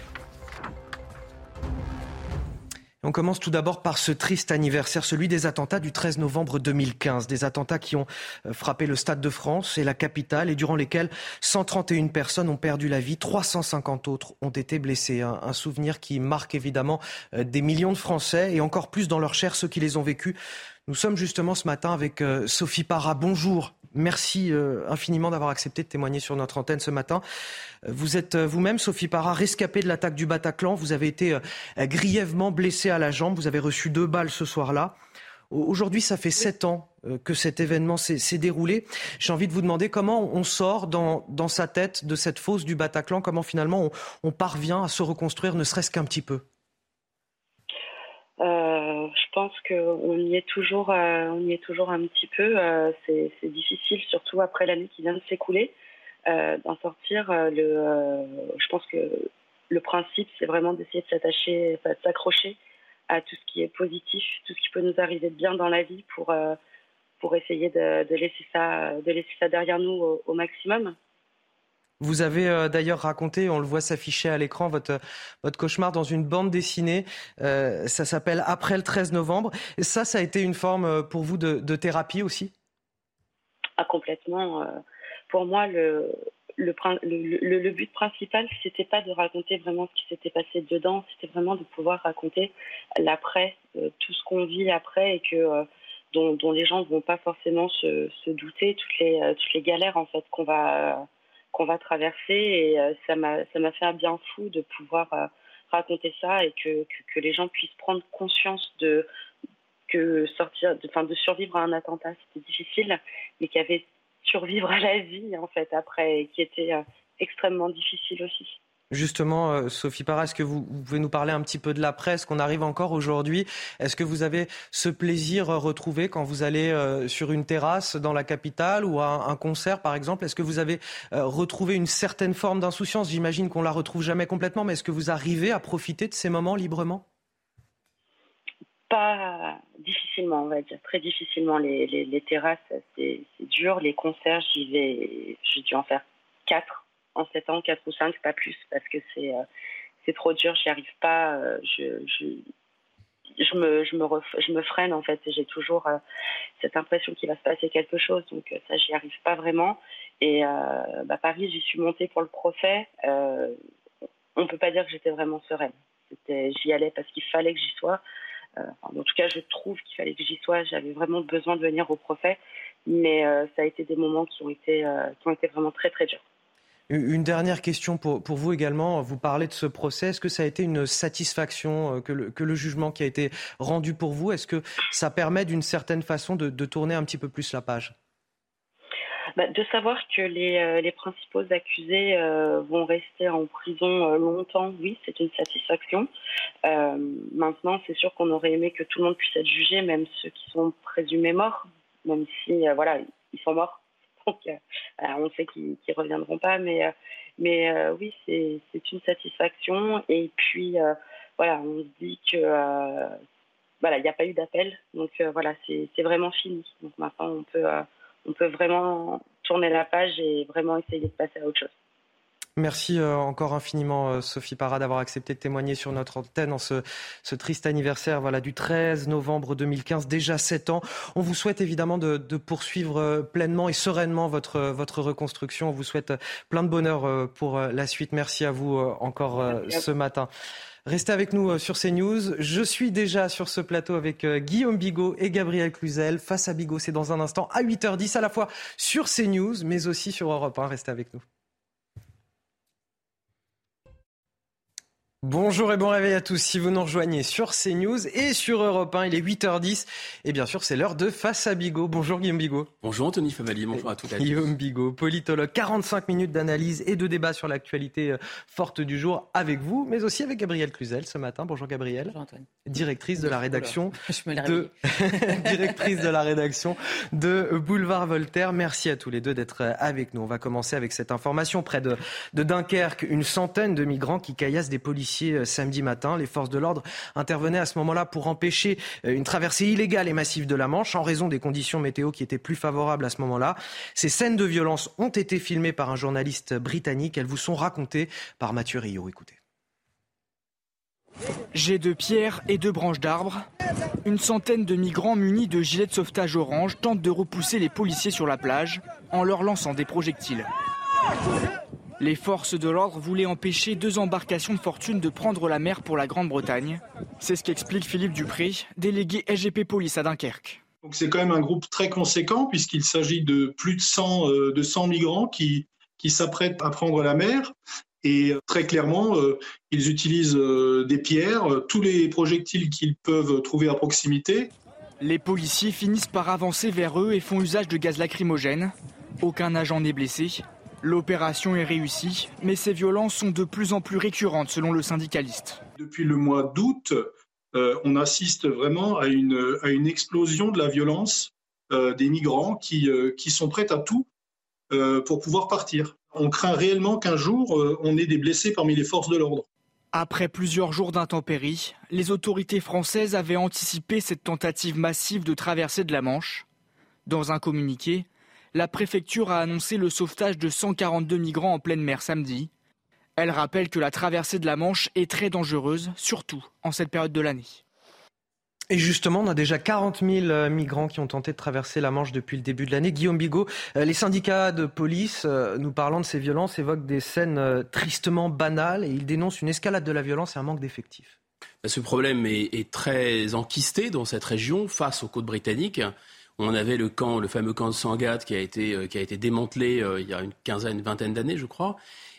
[SPEAKER 1] On commence tout d'abord par ce triste anniversaire, celui des attentats du 13 novembre 2015. Des attentats qui ont euh, frappé le Stade de France et la capitale et durant lesquels 131 personnes ont perdu la vie, 350 autres ont été blessées. Un, souvenir qui marque évidemment euh, des millions de Français et encore plus dans leur chair ceux qui les ont vécus. Nous sommes justement ce matin avec euh, Sophie Parra. Bonjour. Merci euh, infiniment d'avoir accepté de témoigner sur notre antenne ce matin. Euh, vous êtes euh, vous-même, Sophie Parra, rescapée de l'attaque du Bataclan. Vous avez été grièvement blessée à la jambe. Vous avez reçu deux balles ce soir-là. Aujourd'hui, ça fait sept ans que cet événement s'est déroulé. J'ai envie de vous demander comment on sort dans, sa tête de cette fosse du Bataclan, comment finalement on parvient à se reconstruire, ne serait-ce qu'un petit peu?
[SPEAKER 28] Euh, je pense qu'on y est toujours, euh, on y est toujours un petit peu. Euh, c'est difficile, surtout après l'année qui vient de s'écouler, d'en sortir. je pense que le principe, c'est vraiment d'essayer de s'attacher, de s'accrocher à tout ce qui est positif, tout ce qui peut nous arriver de bien dans la vie pour pour essayer de laisser ça derrière nous au maximum.
[SPEAKER 1] Vous avez euh, d'ailleurs raconté, on le voit s'afficher à l'écran, votre, votre cauchemar dans une bande dessinée. Euh, ça s'appelle Après le 13 novembre. Ça, ça a été une forme euh, pour vous de, thérapie aussi?
[SPEAKER 28] Ah, complètement. Pour moi, le, le, but principal, c'était pas de raconter vraiment ce qui s'était passé dedans, c'était vraiment de pouvoir raconter l'après, tout ce qu'on vit après et que dont, les gens ne vont pas forcément se, douter, toutes les toutes les galères en fait qu'on va qu'on va traverser et ça m'a ça m'a fait un bien fou de pouvoir raconter ça et que, que, les gens puissent prendre conscience de que sortir, de, de survivre à un attentat, c'était difficile, mais qu'il y avait survivre à la vie en fait après, et qui était euh, extrêmement difficile aussi.
[SPEAKER 1] Justement, euh, Sophie Parra, est-ce que vous, pouvez nous parler un petit peu de la presse qu'on arrive encore aujourd'hui? Est-ce que vous avez ce plaisir retrouvé quand vous allez euh, sur une terrasse dans la capitale ou à un, concert, par exemple? Est-ce que vous avez retrouvé une certaine forme d'insouciance? J'imagine qu'on la retrouve jamais complètement, mais est-ce que vous arrivez à profiter de ces moments librement?
[SPEAKER 28] Pas difficilement, on va dire, très difficilement. Les, les, terrasses, c'est dur. Les concerts, j'y vais, j'ai dû en faire quatre en sept ans, quatre ou cinq, pas plus, parce que c'est euh, c'est trop dur. J'y arrive pas. Euh, je, je, me je me je me freine en fait. J'ai toujours euh, cette impression qu'il va se passer quelque chose. Donc ça, j'y arrive pas vraiment. Et bah, Paris, j'y suis montée pour le procès. on peut pas dire que j'étais vraiment sereine. J'y allais parce qu'il fallait que j'y sois. Euh, en tout cas, je trouve qu'il fallait que j'y sois. J'avais vraiment besoin de venir au procès, mais euh, ça a été des moments qui ont été, euh, qui ont été vraiment très très durs.
[SPEAKER 1] Une dernière question pour, vous également. Vous parlez de ce procès. Est-ce que ça a été une satisfaction que le, que le jugement qui a été rendu pour vous Est-ce que ça permet d'une certaine façon de, tourner un petit peu plus la page?
[SPEAKER 28] Bah, de savoir que les, euh, principaux accusés euh, vont rester en prison euh, longtemps, oui, c'est une satisfaction. maintenant, c'est sûr qu'on aurait aimé que tout le monde puisse être jugé, même ceux qui sont présumés morts, même si, voilà, ils sont morts. Donc, on sait qu'ils ne reviendront pas, mais, mais oui, c'est une satisfaction. Et puis, voilà, on se dit que voilà, il n'y a pas eu d'appel, donc voilà, c'est vraiment fini. Donc maintenant, on peut on peut vraiment tourner la page et vraiment essayer de passer à autre chose.
[SPEAKER 1] Merci euh, encore infiniment, euh, Sophie Parra, d'avoir accepté de témoigner sur notre antenne en ce, triste anniversaire voilà, du 13 novembre 2015, déjà 7 ans. On vous souhaite évidemment de, poursuivre euh, pleinement et sereinement votre, votre reconstruction. On vous souhaite plein de bonheur pour la suite. Merci à vous encore ce matin. Restez avec nous sur CNews. Je suis déjà sur ce plateau avec Guillaume Bigot et Gabriel Cluzel. Face à Bigot, c'est dans un instant à 8h10 à la fois sur CNews mais aussi sur Europe 1. Restez avec nous. Bonjour et bon réveil à tous. Si vous nous rejoignez sur CNews et sur Europe 1, il est 8h10. Et bien sûr, c'est l'heure de Face à Bigot. Bonjour Guillaume Bigot.
[SPEAKER 29] Bonjour Anthony Favali, bonjour à tous.
[SPEAKER 1] Guillaume Bigot, politologue. 45 minutes d'analyse et de débat sur l'actualité euh, forte du jour avec vous, mais aussi avec Gabriel Cluzel ce matin. Bonjour Gabriel.
[SPEAKER 3] Bonjour Antoine.
[SPEAKER 1] Directrice de la rédaction. de... Directrice de la rédaction de Boulevard Voltaire. Merci à tous les deux d'être euh, avec nous. On va commencer avec cette information. Près de, de Dunkerque, une centaine de migrants qui caillassent des policiers euh, samedi matin. Les forces de l'ordre intervenaient à ce moment-là pour empêcher euh, une traversée illégale et massive de la Manche en raison des conditions météo qui étaient plus favorables à ce moment-là. Ces scènes de violence ont été filmées par un journaliste britannique. Elles vous sont racontées par Mathieu Rio. Écoutez.
[SPEAKER 5] J'ai de pierres et deux branches d'arbres. Une centaine de migrants munis de gilets de sauvetage orange tentent de repousser les policiers sur la plage en leur lançant des projectiles. Les forces de l'ordre voulaient empêcher deux embarcations de fortune de prendre la mer pour la Grande-Bretagne. C'est ce qu'explique Philippe Dupré, délégué SGP Police à Dunkerque.
[SPEAKER 6] C'est quand même un groupe très conséquent puisqu'il s'agit de plus de 100, euh, de 100 migrants qui, qui s'apprêtent à prendre la mer. Et euh, très clairement, euh, ils utilisent des pierres, tous les projectiles qu'ils peuvent trouver à proximité.
[SPEAKER 5] Les policiers finissent par avancer vers eux et font usage de gaz lacrymogène. Aucun agent n'est blessé. L'opération est réussie, mais ces violences sont de plus en plus récurrentes selon le syndicaliste.
[SPEAKER 6] Depuis le mois d'août, euh, on assiste vraiment à une, à une, explosion de la violence euh, des migrants qui, euh, qui, sont prêts à tout pour pouvoir partir. On craint réellement qu'un jour, on ait des blessés parmi les forces de l'ordre.
[SPEAKER 5] Après plusieurs jours d'intempéries, les autorités françaises avaient anticipé cette tentative massive de traversée de la Manche. Dans un communiqué, la préfecture a annoncé le sauvetage de 142 migrants en pleine mer samedi. Elle rappelle que la traversée de la Manche est très dangereuse, surtout en cette période de l'année.
[SPEAKER 1] Et justement, on a déjà 40 000 euh, migrants qui ont tenté de traverser la Manche depuis le début de l'année. Guillaume Bigot, euh, les syndicats de police, euh, nous parlant de ces violences, évoquent des scènes tristement banales et ils dénoncent une escalade de la violence et un manque d'effectifs.
[SPEAKER 30] Bah, ce problème est, très enquisté dans cette région face aux côtes britanniques. On avait le camp, le fameux camp de Sangatte qui a été, qui a été démantelé il y a une quinzaine, une vingtaine d'années, je crois.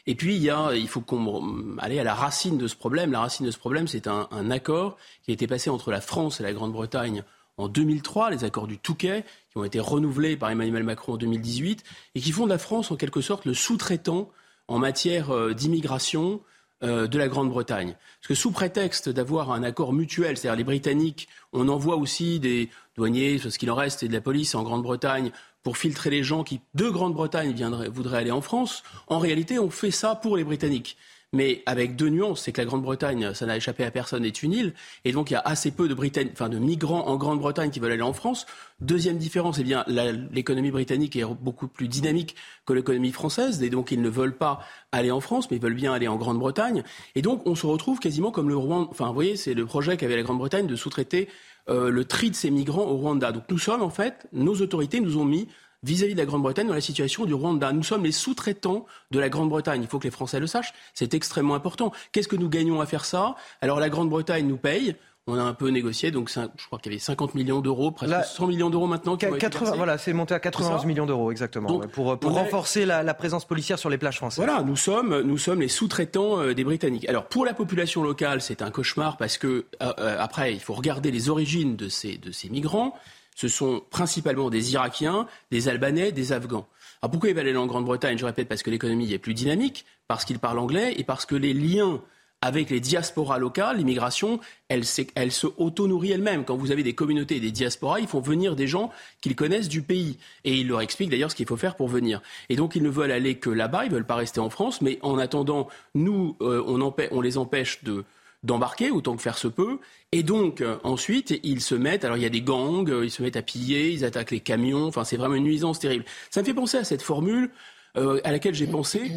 [SPEAKER 30] Et puis, il, y a, il faut qu'on aller à la racine de ce problème. La racine de ce problème, c'est un, un, accord qui a été passé entre la France et la Grande-Bretagne en 2003, les accords du Touquet, qui ont été renouvelés par Emmanuel Macron en 2018, et qui font de la France, en quelque sorte, le sous-traitant en matière euh, d'immigration, euh, de la Grande-Bretagne. Parce que sous prétexte d'avoir un accord mutuel, c'est-à-dire les Britanniques, on envoie aussi des douaniers, ce qu'il en reste, et de la police en Grande-Bretagne pour filtrer les gens qui, de Grande-Bretagne, voudraient aller en France. En réalité, on fait ça pour les Britanniques mais avec deux nuances, c'est que la Grande-Bretagne, ça n'a échappé à personne, est une île, et donc il y a assez peu de, enfin, de migrants en Grande-Bretagne qui veulent aller en France. Deuxième différence, eh bien, l'économie britannique est beaucoup plus dynamique que l'économie française, et donc ils ne veulent pas aller en France, mais ils veulent bien aller en Grande-Bretagne. Et donc on se retrouve quasiment comme le Rwanda. Enfin, vous voyez, c'est le projet qu'avait la Grande-Bretagne de sous-traiter euh, le tri de ces migrants au Rwanda. Donc nous sommes, en fait, nos autorités nous ont mis vis-à-vis de la Grande-Bretagne dans la situation du Rwanda. Nous sommes les sous-traitants de la Grande-Bretagne. Il faut que les Français le sachent. C'est extrêmement important. Qu'est-ce que nous gagnons à faire ça? Alors la Grande-Bretagne nous paye. On a un peu négocié, donc je crois qu'il y avait 50 millions d'euros, presque 100 millions d'euros maintenant. Qui
[SPEAKER 1] 80, voilà, c'est monté à 91 millions d'euros exactement, pour, pour renforcer la, présence policière sur les plages françaises.
[SPEAKER 30] Voilà, nous sommes, nous sommes les sous-traitants euh, des Britanniques. Alors pour la population locale, c'est un cauchemar parce que euh, euh, après, il faut regarder les origines de ces, de ces migrants ce sont principalement des Irakiens, des Albanais, des Afghans. Alors pourquoi ils veulent aller en Grande-Bretagne? Je répète, parce que l'économie est plus dynamique, parce qu'ils parlent anglais et parce que les liens avec les diasporas locales, l'immigration, elle, elle, se auto-nourrit elle-même. Quand vous avez des communautés et des diasporas, ils font venir des gens qu'ils connaissent du pays. Et ils leur expliquent d'ailleurs ce qu'il faut faire pour venir. Et donc ils ne veulent aller que là-bas, ils ne veulent pas rester en France, mais en attendant, nous, euh, on, on les empêche de, d'embarquer autant que faire se peut. Et donc, euh, ensuite, ils se mettent, alors il y a des gangs, euh, ils se mettent à piller, ils attaquent les camions, enfin c'est vraiment une nuisance terrible. Ça me fait penser à cette formule euh, à laquelle j'ai pensé,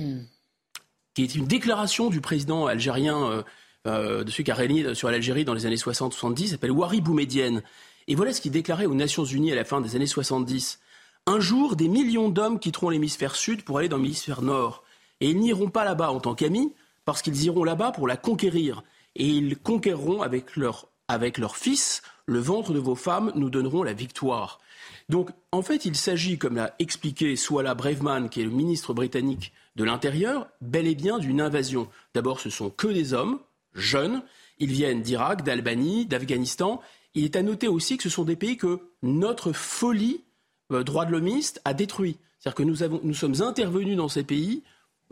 [SPEAKER 30] qui est une déclaration du président algérien, de celui qui a régné sur l'Algérie dans les années 60-70, s'appelle Wari Boumedienne. Et voilà ce qu'il déclarait aux Nations Unies à la fin des années 70. Un jour, des millions d'hommes quitteront l'hémisphère sud pour aller dans l'hémisphère nord. Et ils n'iront pas là-bas en tant qu'amis, parce qu'ils iront là-bas pour la conquérir et ils conquerront avec leur, avec leur fils le ventre de vos femmes, nous donneront la victoire. Donc, en fait, il s'agit, comme l'a expliqué Swala Braveman, qui est le ministre britannique de l'Intérieur, bel et bien d'une invasion. D'abord, ce sont que des hommes, jeunes. Ils viennent d'Irak, d'Albanie, d'Afghanistan. Il est à noter aussi que ce sont des pays que notre folie euh, droit de l'homiste a détruit. C'est-à-dire que nous, avons, nous sommes intervenus dans ces pays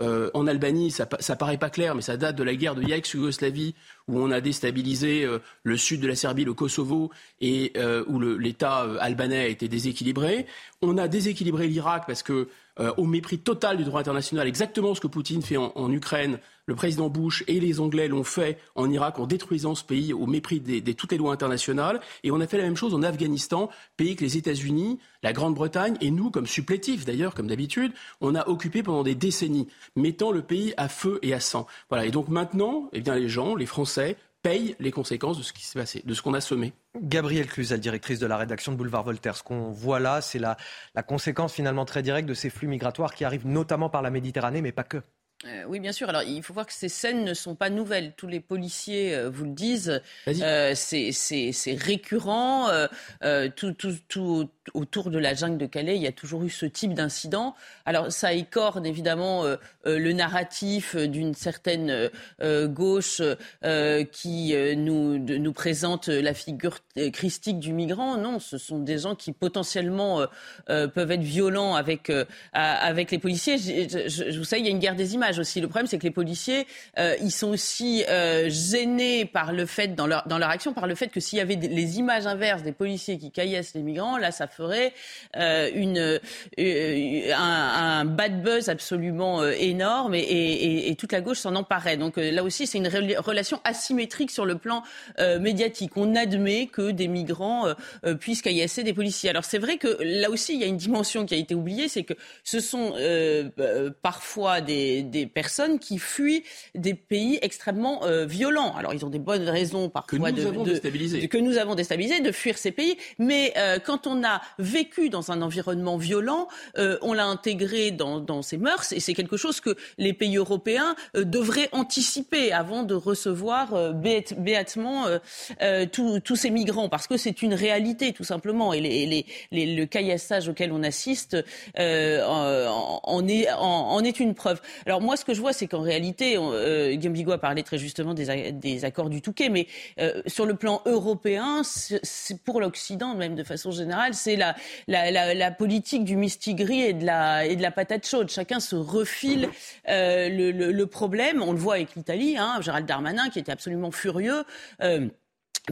[SPEAKER 30] euh, en Albanie, ça, paraît pas clair, mais ça date de la guerre de ex-Yougoslavie, où on a déstabilisé euh, le sud de la Serbie, le Kosovo, et euh, où l'État albanais a été déséquilibré. On a déséquilibré l'Irak parce que, au mépris total du droit international, exactement ce que Poutine fait en Ukraine, le président Bush et les Anglais l'ont fait en Irak en détruisant ce pays au mépris de toutes les lois internationales. Et on a fait la même chose en Afghanistan, pays que les États-Unis, la Grande-Bretagne et nous, comme supplétifs d'ailleurs, comme d'habitude, on a occupé pendant des décennies, mettant le pays à feu et à sang. Voilà. Et donc maintenant, eh bien, les gens, les Français, payent les conséquences de ce qui s'est passé, de ce qu'on a semé.
[SPEAKER 1] Gabrielle Cluzel, directrice de la rédaction de Boulevard Voltaire. Ce qu'on voit là, c'est la, la conséquence finalement très directe de ces flux migratoires qui arrivent notamment par la Méditerranée, mais pas que.
[SPEAKER 29] Euh, oui, bien sûr. Alors, il faut voir que ces scènes ne sont pas nouvelles. Tous les policiers euh, vous le disent. Euh, c'est récurrent. tout, tout, tout, autour de la jungle de Calais, il y a toujours eu ce type d'incident. Alors ça écorne évidemment le narratif d'une certaine gauche qui nous, nous présente la figure christique du migrant. Non, ce sont des gens qui potentiellement peuvent être violents avec, avec les policiers. Je, vous sais, il y a une guerre des images aussi. Le problème, c'est que les policiers, ils sont aussi gênés par le fait, dans leur, dans leur action, par le fait que s'il y avait les images inverses des policiers qui caillassent les migrants, là, ça ferait euh, une, euh, un, bad buzz absolument euh, énorme et, toute la gauche s'en emparait. Donc là aussi, c'est une relation asymétrique sur le plan médiatique. On admet que des migrants puissent caillasser des policiers. Alors c'est vrai que là aussi, il y a une dimension qui a été oubliée, c'est que ce sont parfois des, des personnes qui fuient des pays extrêmement violents. Alors ils ont des bonnes raisons parfois
[SPEAKER 30] que nous
[SPEAKER 29] de,
[SPEAKER 30] avons
[SPEAKER 29] de,
[SPEAKER 30] déstabilisé.
[SPEAKER 29] que nous avons déstabilisé de fuir ces pays. Mais quand on a vécu dans un environnement violent, on l'a intégré dans, dans ses mœurs et c'est quelque chose que les pays européens devraient anticiper avant de recevoir béatement tous ces migrants parce que c'est une réalité tout simplement et les, les, le caillassage auquel on assiste euh, en, est, en, est une preuve. Alors moi, ce que je vois, c'est qu'en réalité, euh, Guillaume Bigot a parlé très justement des, accords du Touquet, mais euh, sur le plan européen, c'est pour l'Occident, même de façon générale, c'est la, la, la, la, politique du mistigris et de la, et patate chaude. Chacun se refile euh, le, problème. On le voit avec l'Italie, hein, Gérald Darmanin qui était absolument furieux. Euh,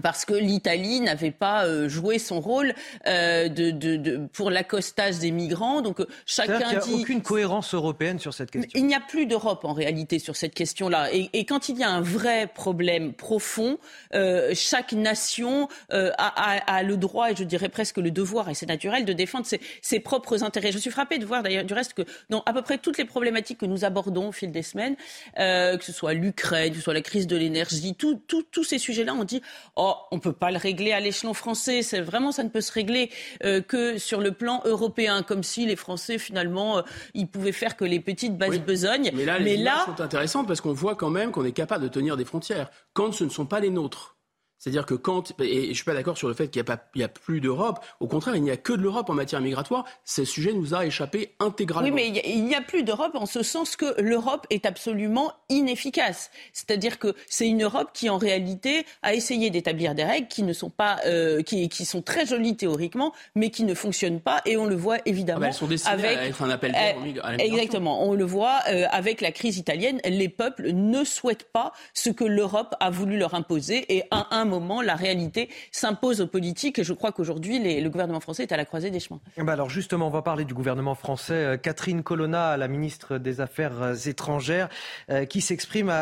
[SPEAKER 29] parce que l'Italie n'avait pas euh, joué son rôle euh, de, de, de, pour l'accostage des migrants. Donc euh, chacun
[SPEAKER 1] il
[SPEAKER 29] dit.
[SPEAKER 1] n'y a aucune cohérence européenne sur cette question.
[SPEAKER 29] Il n'y a plus d'Europe en réalité sur cette question-là. Et, et, quand il y a un vrai problème profond, euh, chaque nation euh, a, a, a, le droit et je dirais presque le devoir, et c'est naturel, de défendre ses, ses, propres intérêts. Je suis frappée de voir d'ailleurs du reste que dans à peu près toutes les problématiques que nous abordons au fil des semaines, que ce soit l'Ukraine, que ce soit la crise de l'énergie, tous ces sujets-là, on dit oh, on ne peut pas le régler à l'échelon français. C'est vraiment, ça ne peut se régler euh, que sur le plan européen, comme si les Français finalement, euh, ils pouvaient faire que les petites bases besognes.
[SPEAKER 30] Mais là, les là... sont intéressantes parce qu'on voit quand même qu'on est capable de tenir des frontières quand ce ne sont pas les nôtres. C'est-à-dire que quand, et je suis pas d'accord sur le fait qu'il n'y a, a, plus d'Europe, au contraire, il n'y a que de l'Europe en matière migratoire, ce sujet nous a échappé intégralement.
[SPEAKER 29] Oui, mais il n'y a, plus d'Europe en ce sens que l'Europe est absolument inefficace. C'est-à-dire que c'est une Europe qui, en réalité, a essayé d'établir des règles qui ne sont pas, euh, qui, qui, sont très jolies théoriquement, mais qui ne fonctionnent pas, et on le voit évidemment
[SPEAKER 30] ah bah elles sont destinées
[SPEAKER 29] avec
[SPEAKER 30] à être un appel
[SPEAKER 29] euh, Exactement, on le voit euh, avec la crise italienne, les peuples ne souhaitent pas ce que l'Europe a voulu leur imposer, et à un moment, la réalité s'impose aux politiques. Et je crois qu'aujourd'hui, le gouvernement français est à la croisée des chemins.
[SPEAKER 1] Bah alors justement, on va parler du gouvernement français. Euh, Catherine Colonna, la ministre des Affaires euh, étrangères, euh, qui s'exprime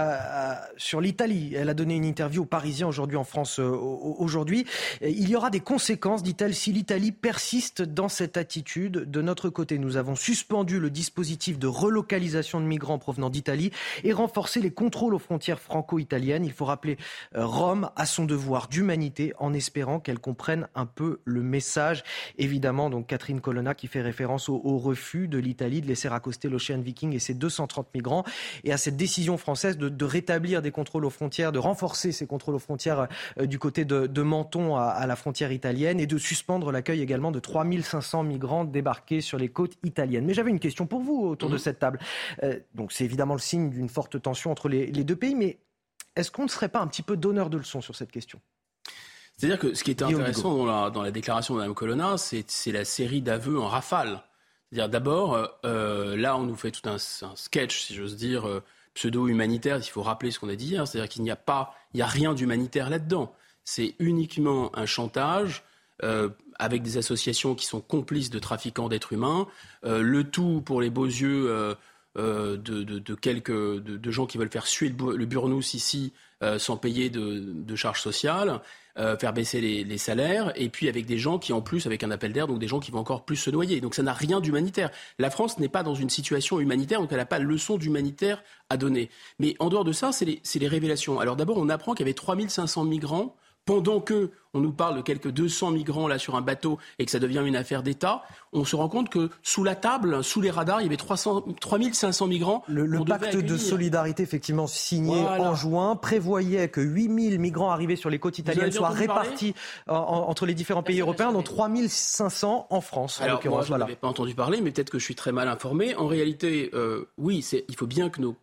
[SPEAKER 1] sur l'Italie. Elle a donné une interview aux Parisiens aujourd'hui en France. Aujourd'hui, il y aura des conséquences, dit-elle, si l'Italie persiste dans cette attitude. De notre côté, nous avons suspendu le dispositif de relocalisation de migrants provenant d'Italie et renforcé les contrôles aux frontières franco-italiennes. Il faut rappeler Rome à son devoir d'humanité en espérant qu'elle comprenne un peu le message. Évidemment, donc Catherine Colonna qui fait référence au, refus de l'Italie de laisser accoster l'Ocean Viking et ses 230 migrants et à cette décision française de, rétablir des contrôles aux frontières, de renforcer ces contrôles aux frontières euh, du côté de, Menton à, la frontière italienne et de suspendre l'accueil également de 3500 migrants débarqués sur les côtes italiennes. Mais j'avais une question pour vous autour de mhm. cette table. Euh, donc c'est évidemment le signe d'une forte tension entre les, les deux pays, mais est-ce qu'on ne serait pas un petit peu donneur de leçons sur cette question?
[SPEAKER 30] C'est-à-dire que ce qui était intéressant dans la, dans la, déclaration de Mme Colonna, c'est la série d'aveux en rafale. C'est-à-dire d'abord, euh, euh, là, on nous fait tout un, un sketch, si j'ose dire, euh, pseudo-humanitaire. Il faut rappeler ce qu'on a dit hier, c'est-à-dire qu'il n'y a pas, il n'y a rien d'humanitaire là-dedans. C'est uniquement un chantage euh, avec des associations qui sont complices de trafiquants d'êtres humains. Le tout pour les beaux yeux de, de, de, quelques de, gens qui veulent faire suer le, burnous ici sans payer de, charges sociales. Euh, faire baisser les, salaires, et puis avec des gens qui, en plus, avec un appel d'air, donc des gens qui vont encore plus se noyer. Donc ça n'a rien d'humanitaire. La France n'est pas dans une situation humanitaire, donc elle n'a pas leçon d'humanitaire à donner. Mais en dehors de ça, c'est les, les révélations. Alors d'abord, on apprend qu'il y avait 3500 migrants pendant que on nous parle de quelques 200 migrants là sur un bateau et que ça devient une affaire d'État, on se rend compte que sous la table, sous les radars, il y avait 300, 3500 migrants.
[SPEAKER 1] Le, pacte de solidarité, effectivement, signé en juin, prévoyait que 8000 migrants arrivés sur les côtes italiennes soient répartis entre les différents pays européens, dont 3500 en France.
[SPEAKER 30] Alors, moi, je n'avais pas entendu parler, mais peut-être que je suis très mal informé. En réalité, euh, oui, il faut bien que nos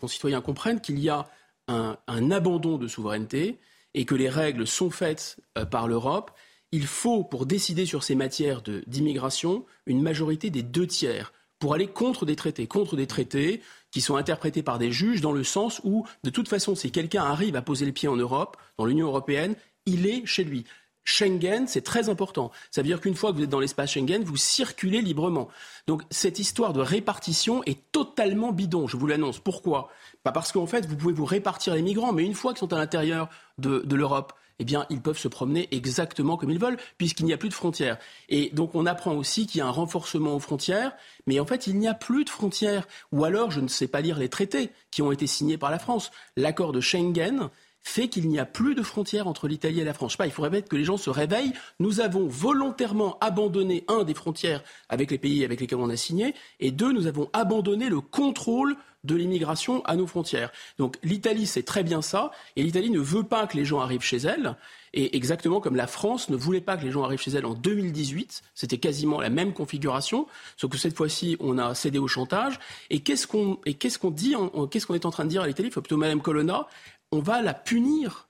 [SPEAKER 30] concitoyens comprennent qu'il y a un, un abandon de souveraineté et que les règles sont faites euh, par l'Europe, il faut, pour décider sur ces matières d'immigration, une majorité des deux tiers pour aller contre des traités, contre des traités qui sont interprétés par des juges dans le sens où, de toute façon, si quelqu'un arrive à poser les pieds en Europe, dans l'Union européenne, il est chez lui. Schengen, c'est très important. Ça veut dire qu'une fois que vous êtes dans l'espace Schengen, vous circulez librement. Donc cette histoire de répartition est totalement bidon, je vous l'annonce. Pourquoi? Pas parce qu'en fait, vous pouvez vous répartir les migrants, mais une fois qu'ils sont à l'intérieur de, l'Europe, eh bien, ils peuvent se promener exactement comme ils veulent, puisqu'il n'y a plus de frontières. Et donc, on apprend aussi qu'il y a un renforcement aux frontières, mais en fait, il n'y a plus de frontières. Ou alors, je ne sais pas lire les traités qui ont été signés par la France. L'accord de Schengen fait qu'il n'y a plus de frontières entre l'Italie et la France. Pas, il faudrait que les gens se réveillent. Nous avons volontairement abandonné, un, des frontières avec les pays avec lesquels on a signé, et deux, nous avons abandonné le contrôle de l'immigration à nos frontières. Donc l'Italie, c'est très bien ça, et l'Italie ne veut pas que les gens arrivent chez elle, et exactement comme la France ne voulait pas que les gens arrivent chez elle en 2018, c'était quasiment la même configuration, sauf que cette fois-ci, on a cédé au chantage. Et qu'est-ce qu'on qu'est-ce qu'on dit, qu'est-ce qu'on est en train de dire à l'Italie? Faut plutôt Madame Colonna, on va la punir.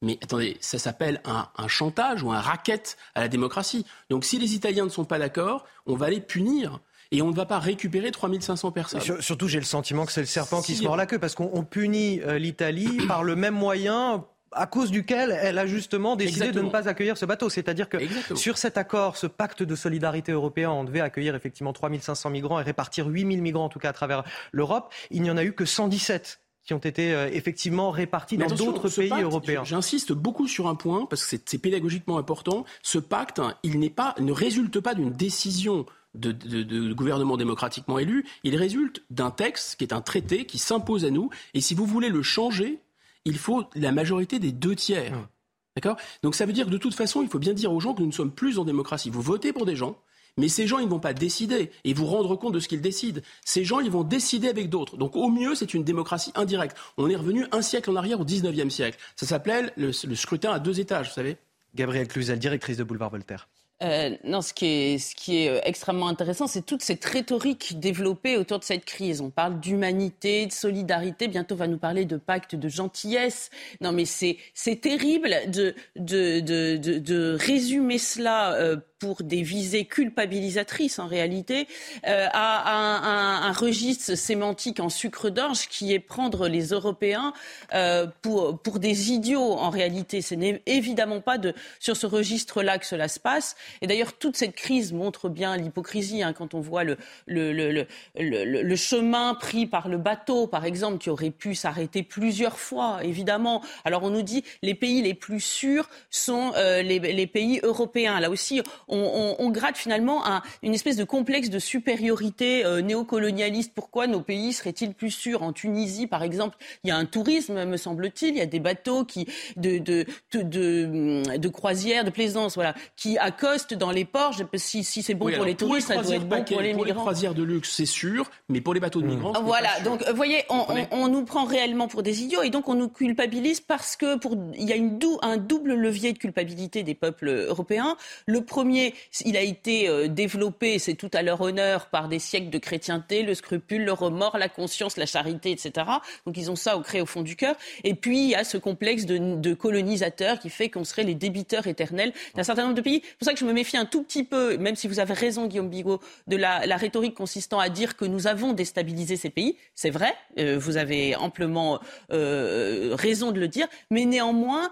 [SPEAKER 30] Mais attendez, ça s'appelle un, un, chantage ou un racket à la démocratie. Donc si les Italiens ne sont pas d'accord, on va les punir et on ne va pas récupérer 3500 personnes.
[SPEAKER 1] surtout, j'ai le sentiment que c'est le serpent qui se mord la queue, parce qu'on punit euh, l'Italie par le même moyen à cause duquel elle a justement décidé de ne pas accueillir ce bateau. C'est-à-dire que sur cet accord, ce pacte de solidarité européen, on devait accueillir effectivement 3500 migrants et répartir 8000 migrants en tout cas à travers l'Europe. Il n'y en a eu que 117 qui ont été euh, effectivement répartis dans d'autres pays européens.
[SPEAKER 30] J'insiste beaucoup sur un point parce que c'est pédagogiquement important. Ce pacte, il n'est pas, ne résulte pas d'une décision de, de, gouvernement démocratiquement élu, il résulte d'un texte qui est un traité qui s'impose à nous. Et si vous voulez le changer, il faut la majorité des deux tiers. D'accord? Donc ça veut dire que de toute façon, il faut bien dire aux gens que nous ne sommes plus en démocratie. Vous votez pour des gens, mais ces gens, ils ne vont pas décider et vous rendre compte de ce qu'ils décident. Ces gens, ils vont décider avec d'autres. Donc au mieux, c'est une démocratie indirecte. On est revenu un siècle en arrière au 19e siècle. Ça s'appelait le, le scrutin à deux étages, vous savez.
[SPEAKER 1] Gabrielle Cluzel, directrice de Boulevard Voltaire.
[SPEAKER 29] Euh, non, ce qui est, ce qui est euh, extrêmement intéressant, c'est toute cette rhétorique développée autour de cette crise. On parle d'humanité, de solidarité. Bientôt, on va nous parler de pacte de gentillesse. Non, mais c'est, c'est terrible de, de, de, de, résumer cela euh, pour des visées culpabilisatrices en réalité, euh, à un, un, un, registre sémantique en sucre d'orge qui est prendre les Européens euh, pour, pour des idiots en réalité. Ce n'est évidemment pas de, sur ce registre-là que cela se passe. Et d'ailleurs, toute cette crise montre bien l'hypocrisie hein, quand on voit le, le, le, le, chemin pris par le bateau, par exemple, qui aurait pu s'arrêter plusieurs fois, évidemment. Alors on nous dit les pays les plus sûrs sont euh, les, les pays européens. Là aussi, on, gratte finalement une espèce de complexe de supériorité euh, néocolonialiste. Pourquoi nos pays seraient-ils plus sûrs? En Tunisie, par exemple, il y a un tourisme, me semble-t-il, il y a des bateaux qui de de, de, de, croisière, de plaisance, voilà, qui accostent dans les ports. Si, si c'est bon pour les touristes, ça doit être bon pour les migrants. Pour les
[SPEAKER 30] croisières de luxe, c'est sûr, mais pour les bateaux de mmh. migrants,
[SPEAKER 29] voilà. Donc, vous voyez, on, on, nous prend réellement pour des idiots et donc on nous culpabilise parce que pour il y a une dou, un double levier de culpabilité des peuples européens. Le premier il a été euh, développé, c'est tout à leur honneur, par des siècles de chrétienté, le scrupule, le remords, la conscience, la charité, etc. Donc ils ont ça au créé au fond du cœur. Et puis il y a ce complexe de, de colonisateur qui fait qu'on serait les débiteurs éternels d'un certain nombre de pays. C'est pour ça que je me méfie un tout petit peu, même si vous avez raison, Guillaume Bigot, de la, rhétorique consistant à dire que nous avons déstabilisé ces pays. C'est vrai, euh, vous avez amplement euh, raison de le dire, mais néanmoins,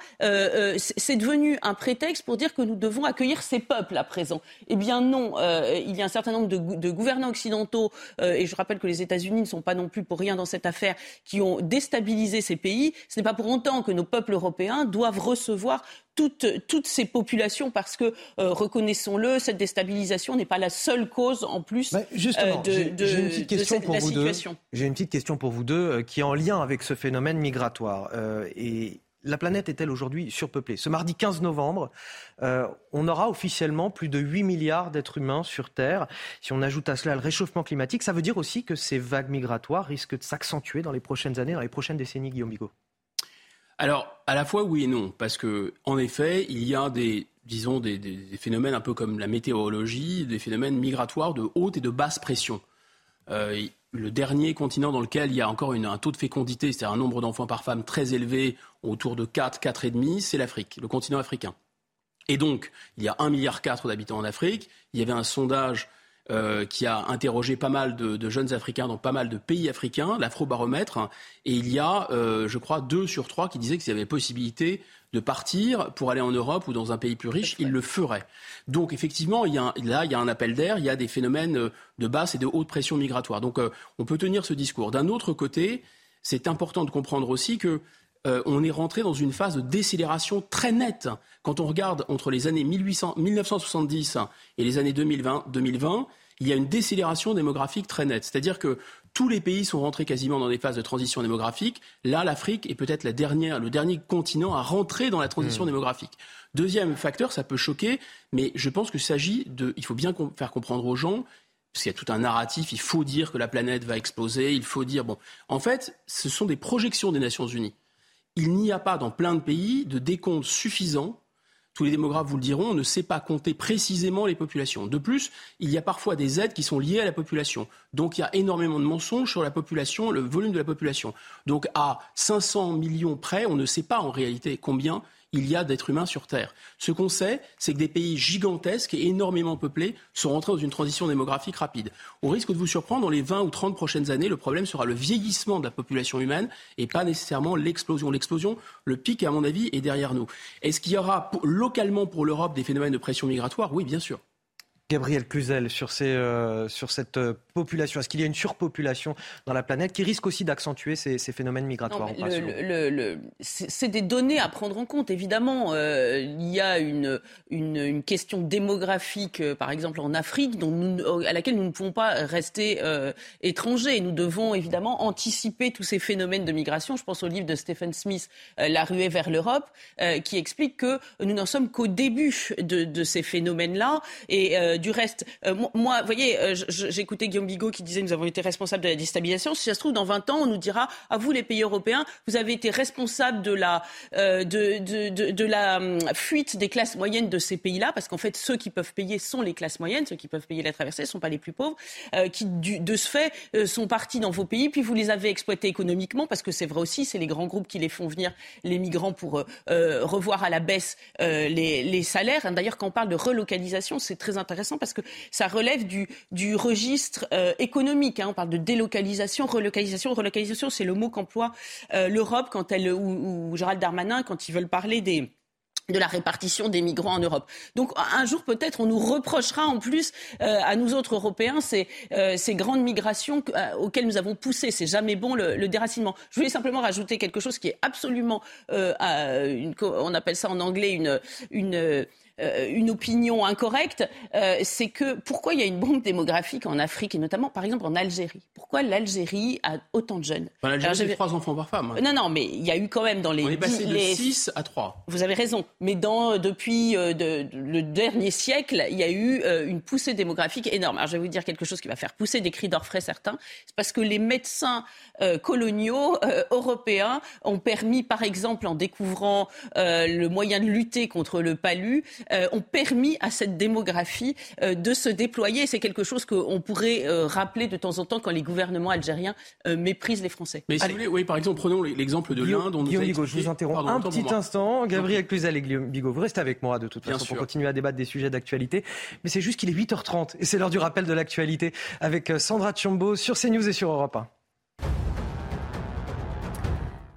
[SPEAKER 29] c'est devenu un prétexte pour dire que nous devons accueillir ces peuples à présent Eh bien non, euh, il y a un certain nombre de, gouvernants occidentaux, euh, et je rappelle que les États-Unis ne sont pas non plus pour rien dans cette affaire, qui ont déstabilisé ces pays. Ce n'est pas pour autant que nos peuples européens doivent recevoir toutes, toutes ces populations parce que, euh, reconnaissons-le, cette déstabilisation n'est pas la seule cause en plus de,
[SPEAKER 1] une petite question pour vous deux. J'ai une petite question pour vous deux qui est en lien avec ce phénomène migratoire. et la planète est-elle aujourd'hui surpeuplée? Ce mardi 15 novembre, euh, on aura officiellement plus de 8 milliards d'êtres humains sur Terre. Si on ajoute à cela le réchauffement climatique, ça veut dire aussi que ces vagues migratoires risquent de s'accentuer dans les prochaines années, dans les prochaines décennies, Guillaume Bigot
[SPEAKER 30] alors, à la fois oui et non, parce que en effet, il y a des, disons, des, phénomènes un peu comme la météorologie, des phénomènes migratoires de haute et de basse pression. Euh, le dernier continent dans lequel il y a encore un taux de fécondité, c'est-à-dire un nombre d'enfants par femme très élevé, autour de 4, 4,5, c'est l'Afrique, le continent africain. Et donc, il y a 1,4 milliard d'habitants en Afrique. Il y avait un sondage euh, qui a interrogé pas mal de, jeunes Africains dans pas mal de pays africains, l'Afrobaromètre, et il y a, euh, je crois, deux sur trois qui disaient qu'il y avait possibilité de partir pour aller en Europe ou dans un pays plus riche, ils le feraient. Donc effectivement, il y a là, il y a un appel d'air, il y a des phénomènes euh, de basse et de haute pression migratoire. Donc on peut tenir ce discours. D'un autre côté, c'est important de comprendre aussi que euh, on est rentré dans une phase de décélération très nette. Quand on regarde entre les années 1970 et les années 2020, 2020 il y a une décélération démographique très nette. C'est-à-dire que tous les pays sont rentrés quasiment dans des phases de transition démographique. Là, l'Afrique est peut-être la dernière, le dernier continent à rentrer dans la transition mmh. démographique. Deuxième facteur, ça peut choquer, mais je pense qu'il s'agit de, il faut bien faire comprendre aux gens parce qu'il y a tout un narratif, il faut dire que la planète va exploser, il faut dire, bon, en fait, ce sont des projections des Nations Unies. Il n'y a pas dans plein de pays de décompte suffisant tous les démographes vous le diront, on ne sait pas compter précisément les populations. De plus, il y a parfois des aides qui sont liées à la population. Donc il y a énormément de mensonges sur la population, le volume de la population. Donc à 500 millions près, on ne sait pas en réalité combien il y a d'êtres humains sur Terre. Ce qu'on sait, c'est que des pays gigantesques et énormément peuplés sont rentrés dans une transition démographique rapide. Au risque de vous surprendre, dans les 20 ou 30 prochaines années, le problème sera le vieillissement de la population humaine et pas nécessairement l'explosion. L'explosion, le pic, à mon avis, est derrière nous. Est-ce qu'il y aura localement pour l'Europe des phénomènes de pression migratoire Oui, bien sûr.
[SPEAKER 1] Gabriel Cluzel, sur, ces, euh, sur cette euh, population Est-ce qu'il y a une surpopulation dans la planète qui risque aussi d'accentuer ces, phénomènes migratoires
[SPEAKER 29] C'est des données à prendre en compte, évidemment. Euh, il y a une, une, question démographique, par exemple en Afrique, dont à laquelle nous ne pouvons pas rester étrangers. Nous devons évidemment anticiper tous ces phénomènes de migration. Je pense au livre de Stephen Smith, La ruée vers l'Europe, qui explique que nous n'en sommes qu'au début de, de, ces phénomènes-là. Et du reste, euh, moi, vous voyez, euh, j'écoutais Guillaume Bigot qui disait nous avons été responsables de la déstabilisation. Si ça se trouve, dans 20 ans, on nous dira à vous, les pays européens, vous avez été responsables de la, de, la hum, fuite des classes moyennes de ces pays-là, parce qu'en fait, ceux qui peuvent payer sont les classes moyennes, ceux qui peuvent payer la traversée ne sont pas les plus pauvres, qui, de ce fait, sont partis dans vos pays, puis vous les avez exploités économiquement, parce que c'est vrai aussi, c'est les grands groupes qui les font venir, les migrants, pour revoir à la baisse les, salaires. D'ailleurs, quand on parle de relocalisation, c'est très intéressant parce que ça relève du, registre euh, économique. Hein. On parle de délocalisation, relocalisation. Relocalisation, c'est le mot qu'emploie euh, l'Europe quand elle ou, ou Gérald Darmanin quand ils veulent parler de la répartition des migrants en Europe. Donc un jour peut-être on nous reprochera en plus euh, à nous autres Européens ces, grandes migrations auxquelles nous avons poussé. C'est jamais bon le, déracinement. Je voulais simplement rajouter quelque chose qui est absolument, on appelle ça en anglais une euh, une opinion incorrecte, euh, c'est que pourquoi il y a une bombe démographique en Afrique et notamment par exemple en Algérie? Pourquoi l'Algérie a autant de jeunes?
[SPEAKER 30] L'Algérie, c'est trois enfants par femme.
[SPEAKER 29] Non, non, mais il y a eu quand même dans les.
[SPEAKER 30] On est passé de 6 à 3.
[SPEAKER 29] Vous avez raison. Mais dans, depuis euh, le dernier siècle, il y a eu une poussée démographique énorme. Alors je vais vous dire quelque chose qui va faire pousser des cris d'orfraie certains. C'est parce que les médecins coloniaux européens ont permis, par exemple, en découvrant le moyen de lutter contre le palu, euh, ont permis à cette démographie euh, de se déployer. C'est quelque chose qu'on pourrait euh, rappeler de temps en temps quand les gouvernements algériens méprisent les Français.
[SPEAKER 30] Mais si vous voulez, oui, par exemple, prenons l'exemple de l'Inde.
[SPEAKER 1] Guillaume Bigot, je vous interromps un petit instant. Gabriel Cluzel et Guillaume Bigot, vous restez avec moi de toute façon pour continuer à débattre des sujets d'actualité. Mais c'est juste qu'il est 8h30 et c'est l'heure du rappel de l'actualité avec Sandra Tchombo sur CNews et sur Europe 1.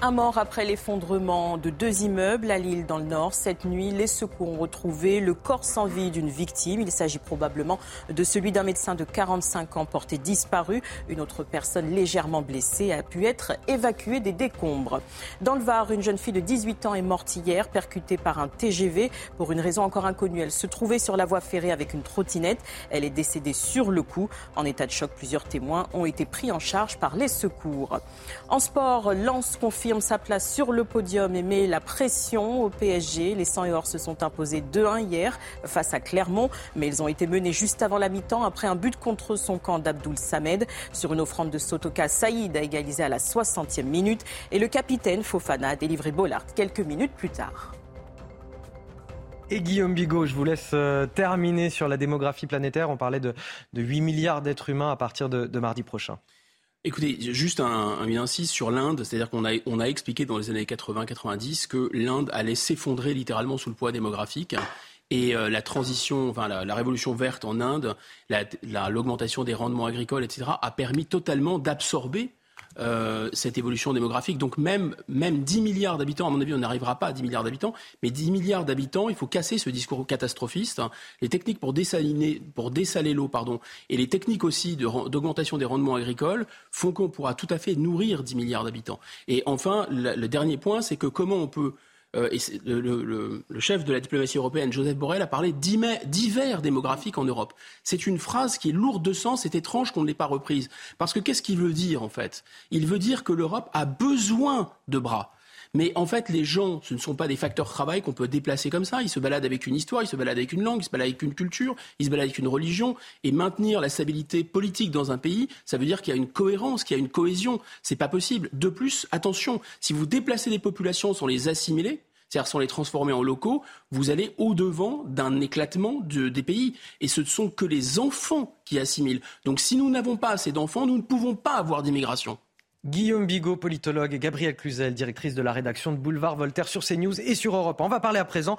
[SPEAKER 9] Un mort après l'effondrement de deux immeubles à Lille dans le Nord. Cette nuit, les secours ont retrouvé le corps sans vie d'une victime. Il s'agit probablement de celui d'un médecin de 45 ans porté disparu. Une autre personne légèrement blessée a pu être évacuée des décombres. Dans le Var, une jeune fille de 18 ans est morte hier, percutée par un TGV pour une raison encore inconnue. Elle se trouvait sur la voie ferrée avec une trottinette. Elle est décédée sur le coup. En état de choc, plusieurs témoins ont été pris en charge par les secours. En sport, Lance confirme sa place sur le podium et met la pression au PSG. Les 100 et se sont imposés 2-1 hier face à Clermont, mais ils ont été menés juste avant la mi-temps après un but contre son camp d'Abdoul Samed. Sur une offrande de Sotoka, Saïd a égalisé à la 60e minute et le capitaine Fofana a délivré Bollard quelques minutes plus tard.
[SPEAKER 1] Et Guillaume Bigot, je vous laisse euh, terminer sur la démographie planétaire. On parlait de, 8 milliards d'êtres humains à partir de mardi prochain.
[SPEAKER 30] Écoutez, juste un, un insiste sur l'Inde, c'est-à-dire qu'on a, expliqué dans les années 80-90 que l'Inde allait s'effondrer littéralement sous le poids démographique. Et euh, la transition, enfin la, révolution verte en Inde, l'augmentation des rendements agricoles, etc., a permis totalement d'absorber euh, cette évolution démographique. Donc même, même 10 milliards d'habitants, à mon avis, on n'arrivera pas à 10 milliards d'habitants, mais 10 milliards d'habitants, il faut casser ce discours catastrophiste. Les techniques pour, dessaliner, pour dessaler l'eau pardon, et les techniques aussi d'augmentation des rendements agricoles font qu'on pourra tout à fait nourrir 10 milliards d'habitants. Et enfin, le dernier point, c'est que comment on peut euh, et le, chef de la diplomatie européenne, Joseph Borrell, a parlé d'hiver démographique en Europe. C'est une phrase qui est lourde de sens, c'est étrange qu'on ne l'ait pas reprise. Parce que qu'est-ce qu'il veut dire en fait? Il veut dire que l'Europe a besoin de bras. Mais en fait, les gens, ce ne sont pas des facteurs travail qu'on peut déplacer comme ça. Ils se baladent avec une histoire, ils se baladent avec une langue, ils se baladent avec une culture, ils se baladent avec une religion. Et maintenir la stabilité politique dans un pays, ça veut dire qu'il y a une cohérence, qu'il y a une cohésion. C'est pas possible. De plus, attention, si vous déplacez des populations sans les assimiler, c'est-à-dire sans les transformer en locaux, vous allez au-devant d'un éclatement des pays. Et ce ne sont que les enfants qui assimilent. Donc si nous n'avons pas assez d'enfants, nous ne pouvons pas avoir d'immigration.
[SPEAKER 1] Guillaume Bigot, politologue, et Gabrielle Cluzel, directrice de la rédaction de Boulevard Voltaire sur CNews et sur Europe. On va parler à présent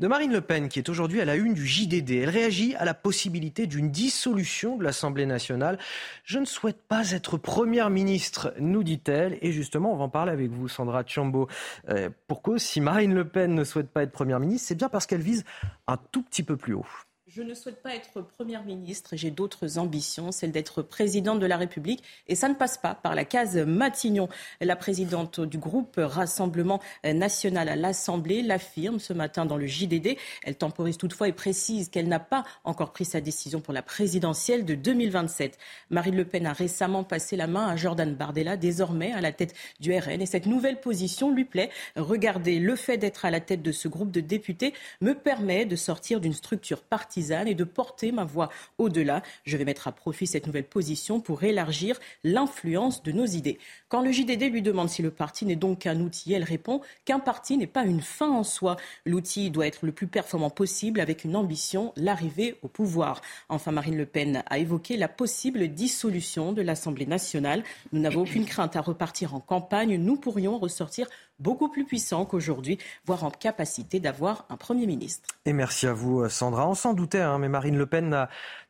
[SPEAKER 1] de Marine Le Pen, qui est aujourd'hui à la une du JDD. Elle réagit à la possibilité d'une dissolution de l'Assemblée nationale. Je ne souhaite pas être première ministre, nous dit-elle. Et justement, on va en parler avec vous, Sandra Chambaud. Euh, pourquoi, si Marine Le Pen ne souhaite pas être première ministre, c'est bien parce qu'elle vise un tout petit peu plus haut.
[SPEAKER 9] Je ne souhaite pas être Première ministre, j'ai d'autres ambitions, celle d'être présidente de la République. Et ça ne passe pas par la case Matignon. La présidente du groupe Rassemblement national à l'Assemblée l'affirme ce matin dans le JDD. Elle temporise toutefois et précise qu'elle n'a pas encore pris sa décision pour la présidentielle de 2027. Marine Le Pen a récemment passé la main à Jordan Bardella, désormais à la tête du RN. Et cette nouvelle position lui plaît. Regardez, le fait d'être à la tête de ce groupe de députés me permet de sortir d'une structure partisane et de porter ma voix au-delà. Je vais mettre à profit cette nouvelle position pour élargir l'influence de nos idées. Quand le JDD lui demande si le parti n'est donc qu'un outil, elle répond qu'un parti n'est pas une fin en soi. L'outil doit être le plus performant possible avec une ambition, l'arrivée au pouvoir. Enfin, Marine Le Pen a évoqué la possible dissolution de l'Assemblée nationale. Nous n'avons aucune crainte à repartir en campagne. Nous pourrions ressortir beaucoup plus puissant qu'aujourd'hui, voire en capacité d'avoir un Premier ministre.
[SPEAKER 1] Et merci à vous, Sandra. On s'en doutait, hein, mais Marine Le Pen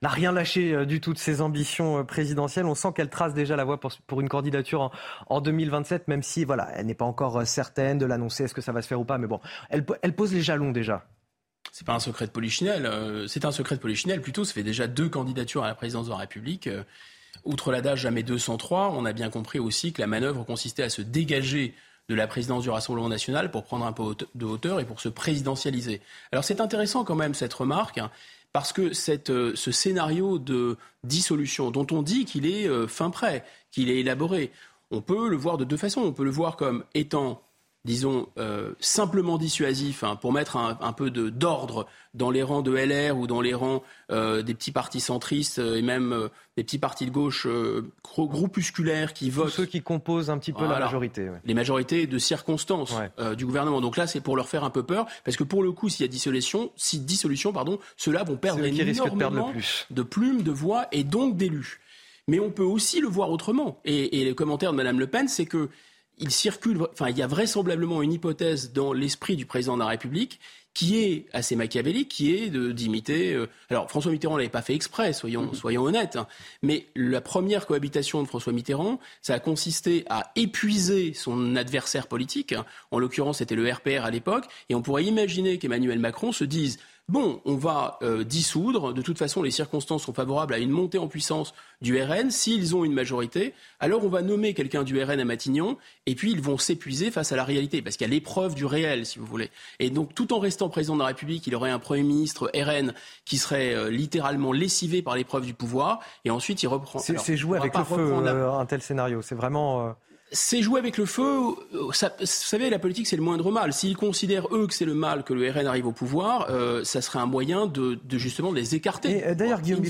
[SPEAKER 1] n'a rien lâché euh, du tout de ses ambitions euh, présidentielles. On sent qu'elle trace déjà la voie pour, une candidature en, 2027, même si voilà, elle n'est pas encore euh, certaine de l'annoncer, est-ce que ça va se faire ou pas. Mais bon, elle, pose les jalons déjà.
[SPEAKER 30] C'est pas un secret de polichinelle, c'est un secret de polichinelle plutôt. Ça fait déjà deux candidatures à la présidence de la République. Outre l'adage jamais 203, on a bien compris aussi que la manœuvre consistait à se dégager de la présidence du Rassemblement national pour prendre un peu de hauteur et pour se présidentialiser. Alors c'est intéressant quand même cette remarque. Hein, parce que euh, ce scénario de dissolution, dont on dit qu'il est euh, fin prêt, qu'il est élaboré, on peut le voir de deux façons. On peut le voir comme étant disons, euh, simplement dissuasif hein, pour mettre un, peu d'ordre dans les rangs de LR ou dans les rangs euh, des petits partis centristes euh, et même des petits partis de gauche groupusculaires qui votent.
[SPEAKER 1] ceux qui composent un petit peu la majorité.
[SPEAKER 30] Les majorités de circonstances du gouvernement. Donc là, c'est pour leur faire un peu peur, parce que pour le coup, s'il y a dissolution, si dissolution, pardon, ceux-là vont perdre énormément de, perdre plus. de plumes, de voix et donc d'élus. Mais on peut aussi le voir autrement. Et, et le commentaire de Mme Le Pen, c'est que il circule, enfin, il y a vraisemblablement une hypothèse dans l'esprit du président de la République qui est assez machiavélique, qui est d'imiter. Euh, alors François Mitterrand l'avait pas fait exprès, soyons, mm-hmm. soyons honnêtes. Hein, mais la première cohabitation de François Mitterrand, ça a consisté à épuiser son adversaire politique. Hein. en l'occurrence, c'était le RPR à l'époque, et on pourrait imaginer qu'Emmanuel Macron se dise Bon, on va euh, dissoudre. De toute façon, les circonstances sont favorables à une montée en puissance du RN. S'ils ont une majorité, alors on va nommer quelqu'un du RN à Matignon, et puis ils vont s'épuiser face à la réalité, parce qu'il y a l'épreuve du réel, si vous voulez. Et donc, tout en restant président de la République, il aurait un Premier ministre RN qui serait euh, littéralement lessivé par l'épreuve du pouvoir, et ensuite il reprend.
[SPEAKER 1] C'est jouer avec le feu, euh, un tel scénario. C'est vraiment
[SPEAKER 30] c'est jouer avec le feu. Ça, vous savez, la politique, c'est le moindre mal. S'ils considèrent, eux, que c'est le mal que le RN arrive au pouvoir, euh, ça serait un moyen de, de justement les écarter.
[SPEAKER 1] Euh, d'ailleurs, Guillaume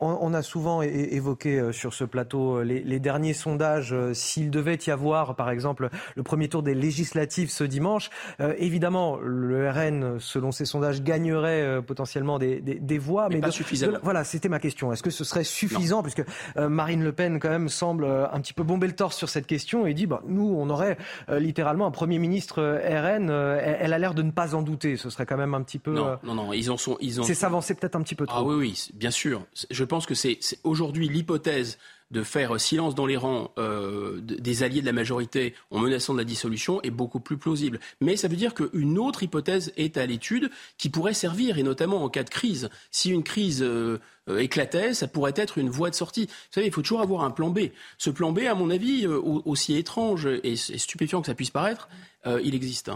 [SPEAKER 1] on, on, a souvent évoqué euh, sur ce plateau les, les derniers sondages. S'il devait y avoir, par exemple, le premier tour des législatives ce dimanche, évidemment, le RN, selon ces sondages, gagnerait potentiellement des, des, des voix.
[SPEAKER 30] Mais, pas suffisamment.
[SPEAKER 1] voilà, c'était ma question. Est-ce que ce serait suffisant? Puisque Marine Le Pen, quand même, semble un petit peu bomber le torse sur cette question et dit bah, nous, on aurait euh, littéralement un Premier ministre euh, RN. Euh, elle, a l'air de ne pas en douter. Ce serait quand même un petit peu.
[SPEAKER 30] Non, non, non, ils en sont. Ils
[SPEAKER 1] C'est s'avancer peut-être un petit peu trop.
[SPEAKER 30] Ah oui, oui, bien sûr. Je pense que c'est aujourd'hui l'hypothèse de faire silence dans les rangs euh, des alliés de la majorité en menaçant de la dissolution est beaucoup plus plausible. Mais ça veut dire qu'une autre hypothèse est à l'étude qui pourrait servir, et notamment en cas de crise. Si une crise euh, euh, éclatait, ça pourrait être une voie de sortie. Vous savez, il faut toujours avoir un plan B. Ce plan B, à mon avis, aussi étrange et stupéfiant que ça puisse paraître, il existe.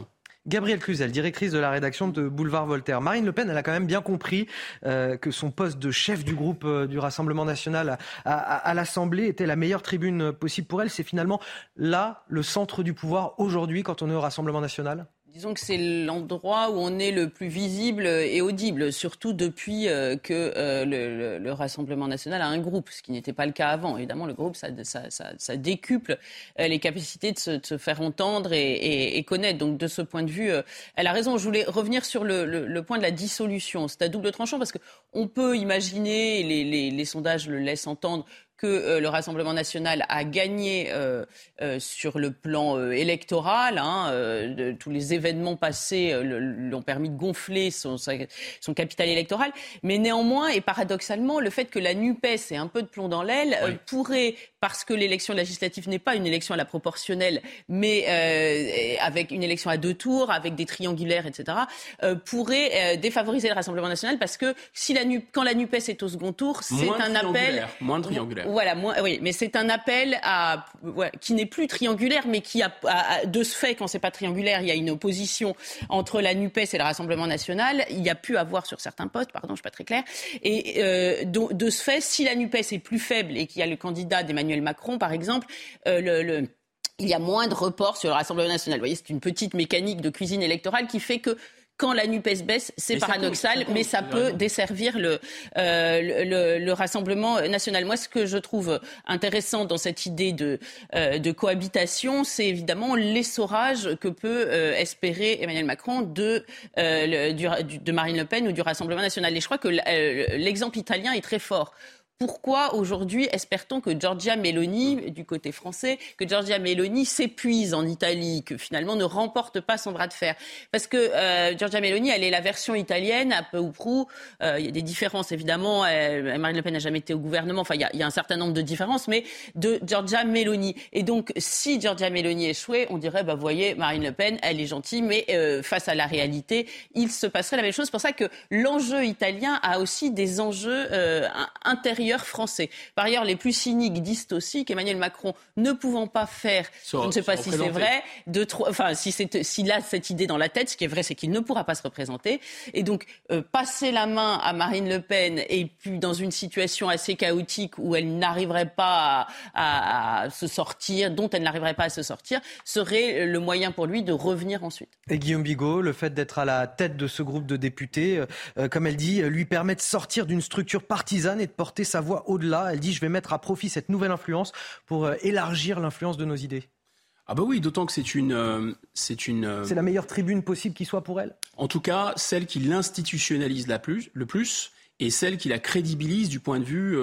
[SPEAKER 1] Gabrielle Cluzel, directrice de la rédaction de Boulevard Voltaire. Marine Le Pen, elle a quand même bien compris euh, que son poste de chef du groupe euh, du Rassemblement national à l'Assemblée était la meilleure tribune possible pour elle. C'est finalement là le centre du pouvoir aujourd'hui quand on est au Rassemblement national?
[SPEAKER 29] Disons que c'est l'endroit où on est le plus visible et audible, surtout depuis euh, que euh, le, Rassemblement national a un groupe, ce qui n'était pas le cas avant. Évidemment, le groupe, ça, décuple euh, les capacités de se, faire entendre et, connaître. Donc, de ce point de vue, elle a raison. Je voulais revenir sur le, point de la dissolution. C'est à double tranchant parce qu'on peut imaginer, les sondages le laissent entendre, que euh, le Rassemblement national a gagné euh, euh, sur le plan électoral. Hein, de, tous les événements passés l'ont permis de gonfler son, son, capital électoral. Mais néanmoins, et paradoxalement, le fait que la NUPES ait un peu de plomb dans l'aile pourrait parce que l'élection législative n'est pas une élection à la proportionnelle, mais euh, avec une élection à deux tours, avec des triangulaires, etc., euh, pourrait euh, défavoriser le Rassemblement national parce que si la quand la Nupes est au second tour, c'est un appel
[SPEAKER 30] moins triangulaire.
[SPEAKER 29] Voilà, moins, oui, mais c'est un appel à qui n'est plus triangulaire, mais qui a, de ce fait, quand c'est pas triangulaire, il y a une opposition entre la Nupes et le Rassemblement national. Il y a pu avoir sur certains postes, pardon, je suis pas très clair. Et de, de, ce fait, si la Nupes est plus faible et qu'il y a le candidat d'Emmanuel Macron, par exemple, euh, il y a moins de reports sur le Rassemblement national. Vous voyez, c'est une petite mécanique de cuisine électorale qui fait que quand la NUPES baisse, c'est paradoxal, mais ça peut desservir euh, le, le, Rassemblement national. Moi, ce que je trouve intéressant dans cette idée de, euh, de cohabitation, c'est évidemment l'essorage que peut espérer Emmanuel Macron de, de Marine Le Pen ou du Rassemblement national. Et je crois que l'exemple italien est très fort. Pourquoi aujourd'hui espère-t-on que Giorgia Meloni, du côté français, que Giorgia Meloni s'épuise en Italie, que finalement ne remporte pas son bras de fer? Parce que euh, Giorgia Meloni, elle est la version italienne, à peu ou prou. Euh, il y a des différences évidemment. Marine Le Pen n'a jamais été au gouvernement. Enfin, il y, a, un certain nombre de différences, mais de Giorgia Meloni. Et donc, si Giorgia Meloni échouait, on dirait, bah voyez, Marine Le Pen, elle est gentille, mais euh, face à la réalité, il se passerait la même chose. C'est pour ça que l'enjeu italien a aussi des enjeux euh, français. Par ailleurs, les plus cyniques disent aussi qu'Emmanuel Macron, ne pouvant pas faire, je ne sais pas si c'est vrai, de enfin, si s'il a cette idée dans la tête, ce qui est vrai, c'est qu'il ne pourra pas se représenter. Et donc, euh, passer la main à Marine Le Pen et puis dans une situation assez chaotique où elle n'arriverait pas à, se sortir, dont elle n'arriverait pas à se sortir, serait le moyen pour lui de revenir ensuite.
[SPEAKER 1] Et Guillaume Bigot, le fait d'être à la tête de ce groupe de députés, euh, euh, comme elle dit, lui permet de sortir d'une structure partisane et de porter sa voix au-delà. Elle dit je vais mettre à profit cette nouvelle influence pour euh, élargir l'influence de nos idées.
[SPEAKER 30] Ah bah oui, d'autant que c'est une, euh, c'est une.
[SPEAKER 1] Euh, c'est la meilleure tribune possible qui soit pour elle?
[SPEAKER 30] En tout cas, celle qui l'institutionnalise la plus, le plus, et celle qui la crédibilise du point de vue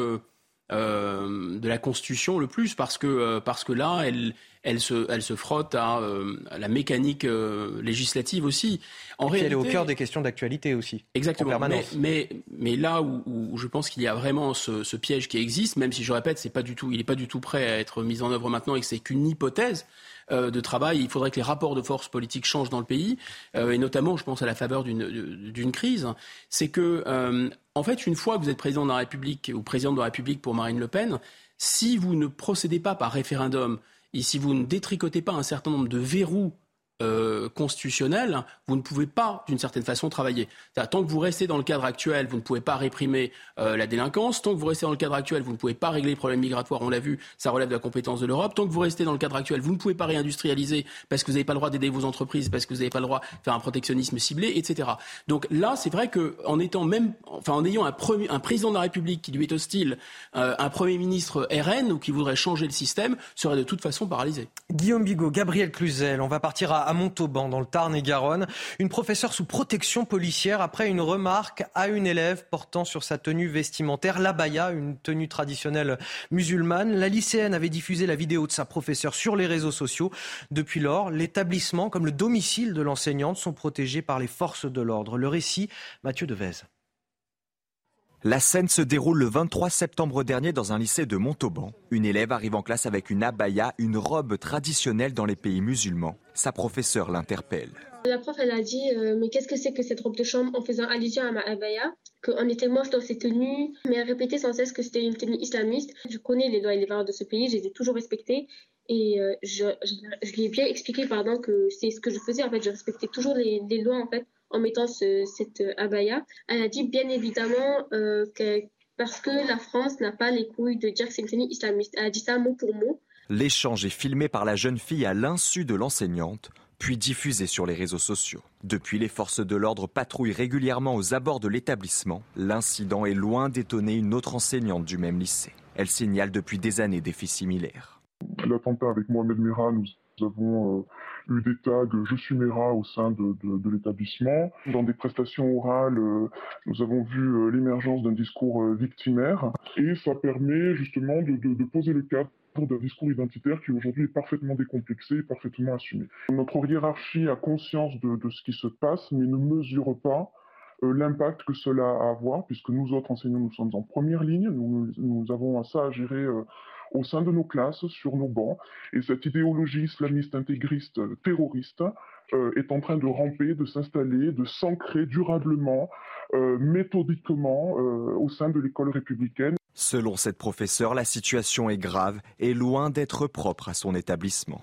[SPEAKER 30] de la Constitution le plus, parce que parce que là, elle, elle se, elle se frotte à, euh, la mécanique euh, législative aussi.
[SPEAKER 1] En réalité, elle est au cœur des questions d'actualité aussi.
[SPEAKER 30] Exactement. Mais, mais, là où, je pense qu'il y a vraiment ce, piège qui existe, même si je répète, c'est pas du tout, il n'est pas du tout prêt à être mis en œuvre maintenant et que c'est qu'une hypothèse euh, de travail. Il faudrait que les rapports de force politiques changent dans le pays, et notamment, je pense, à la faveur d'une crise. C'est que, en fait, une fois que vous êtes président de la République ou président de la République pour Marine Le Pen, si vous ne procédez pas par référendum et si vous ne détricotez pas un certain nombre de verrous euh, constitutionnel, vous ne pouvez pas, d'une certaine façon, travailler. Tant que vous restez dans le cadre actuel, vous ne pouvez pas réprimer euh, la délinquance. Tant que vous restez dans le cadre actuel, vous ne pouvez pas régler les problèmes migratoires. On l'a vu, ça relève de la compétence de l'Europe. Tant que vous restez dans le cadre actuel, vous ne pouvez pas réindustrialiser parce que vous n'avez pas le droit d'aider vos entreprises, parce que vous n'avez pas le droit de faire un protectionnisme ciblé, etc. Donc là, c'est vrai qu'en étant même, en ayant un, premier, un président de la République qui lui est hostile, euh, un premier ministre RN ou qui voudrait changer le système, serait de toute façon paralysé.
[SPEAKER 1] Guillaume Bigot, Gabriel Cluzel, on va partir à à Montauban, dans le Tarn-et-Garonne. Une professeure sous protection policière après une remarque à une élève portant sur sa tenue vestimentaire l'abaya, une tenue traditionnelle musulmane. La lycéenne avait diffusé la vidéo de sa professeure sur les réseaux sociaux. Depuis lors, l'établissement comme le domicile de l'enseignante sont protégés par les forces de l'ordre. Le récit, Mathieu Devez.
[SPEAKER 3] La scène se déroule le 23 septembre dernier dans un lycée de Montauban. Une élève arrive en classe avec une abaya, une robe traditionnelle dans les pays musulmans. Sa professeure l'interpelle.
[SPEAKER 15] La prof, elle a dit euh, Mais qu'est-ce que c'est que cette robe de chambre en faisant allusion à ma abaya? Qu'on était moche dans ces tenues. Mais elle répétait sans cesse que c'était une tenue islamiste. Je connais les lois et les valeurs de ce pays, je les ai toujours respectées. Et euh, je, lui ai bien expliqué pardon, que c'est ce que je faisais. En fait, je respectais toujours les, les lois en fait, en mettant cette euh, abaya. Elle a dit bien évidemment euh, que parce que la France n'a pas les couilles de dire que c'est une tenue islamiste. Elle a dit ça mot pour mot.
[SPEAKER 3] L'échange est filmé par la jeune fille à l'insu de l'enseignante, puis diffusé sur les réseaux sociaux. Depuis, les forces de l'ordre patrouillent régulièrement aux abords de l'établissement. L'incident est loin d'étonner une autre enseignante du même lycée. Elle signale depuis des années des faits similaires.
[SPEAKER 31] L'attentat avec Mohamed Merah, nous avons euh, eu des tags Je suis Mera au sein de, l'établissement. Dans des prestations orales, euh, nous avons vu euh, l'émergence d'un discours euh, victimaire et ça permet justement de, poser le cadre d'un discours identitaire qui aujourd'hui est parfaitement décomplexé et parfaitement assumé. Notre hiérarchie a conscience de, ce qui se passe mais ne mesure pas l'impact que cela a à avoir, puisque nous autres enseignants, nous sommes en première ligne, nous, nous avons ça à gérer au sein de nos classes, sur nos bancs. Et cette idéologie islamiste intégriste terroriste euh, est en train de ramper, de s'installer, de s'ancrer durablement, euh, méthodiquement euh, au sein de l'école républicaine.
[SPEAKER 3] Selon cette professeure, la situation est grave et loin d'être propre à son établissement.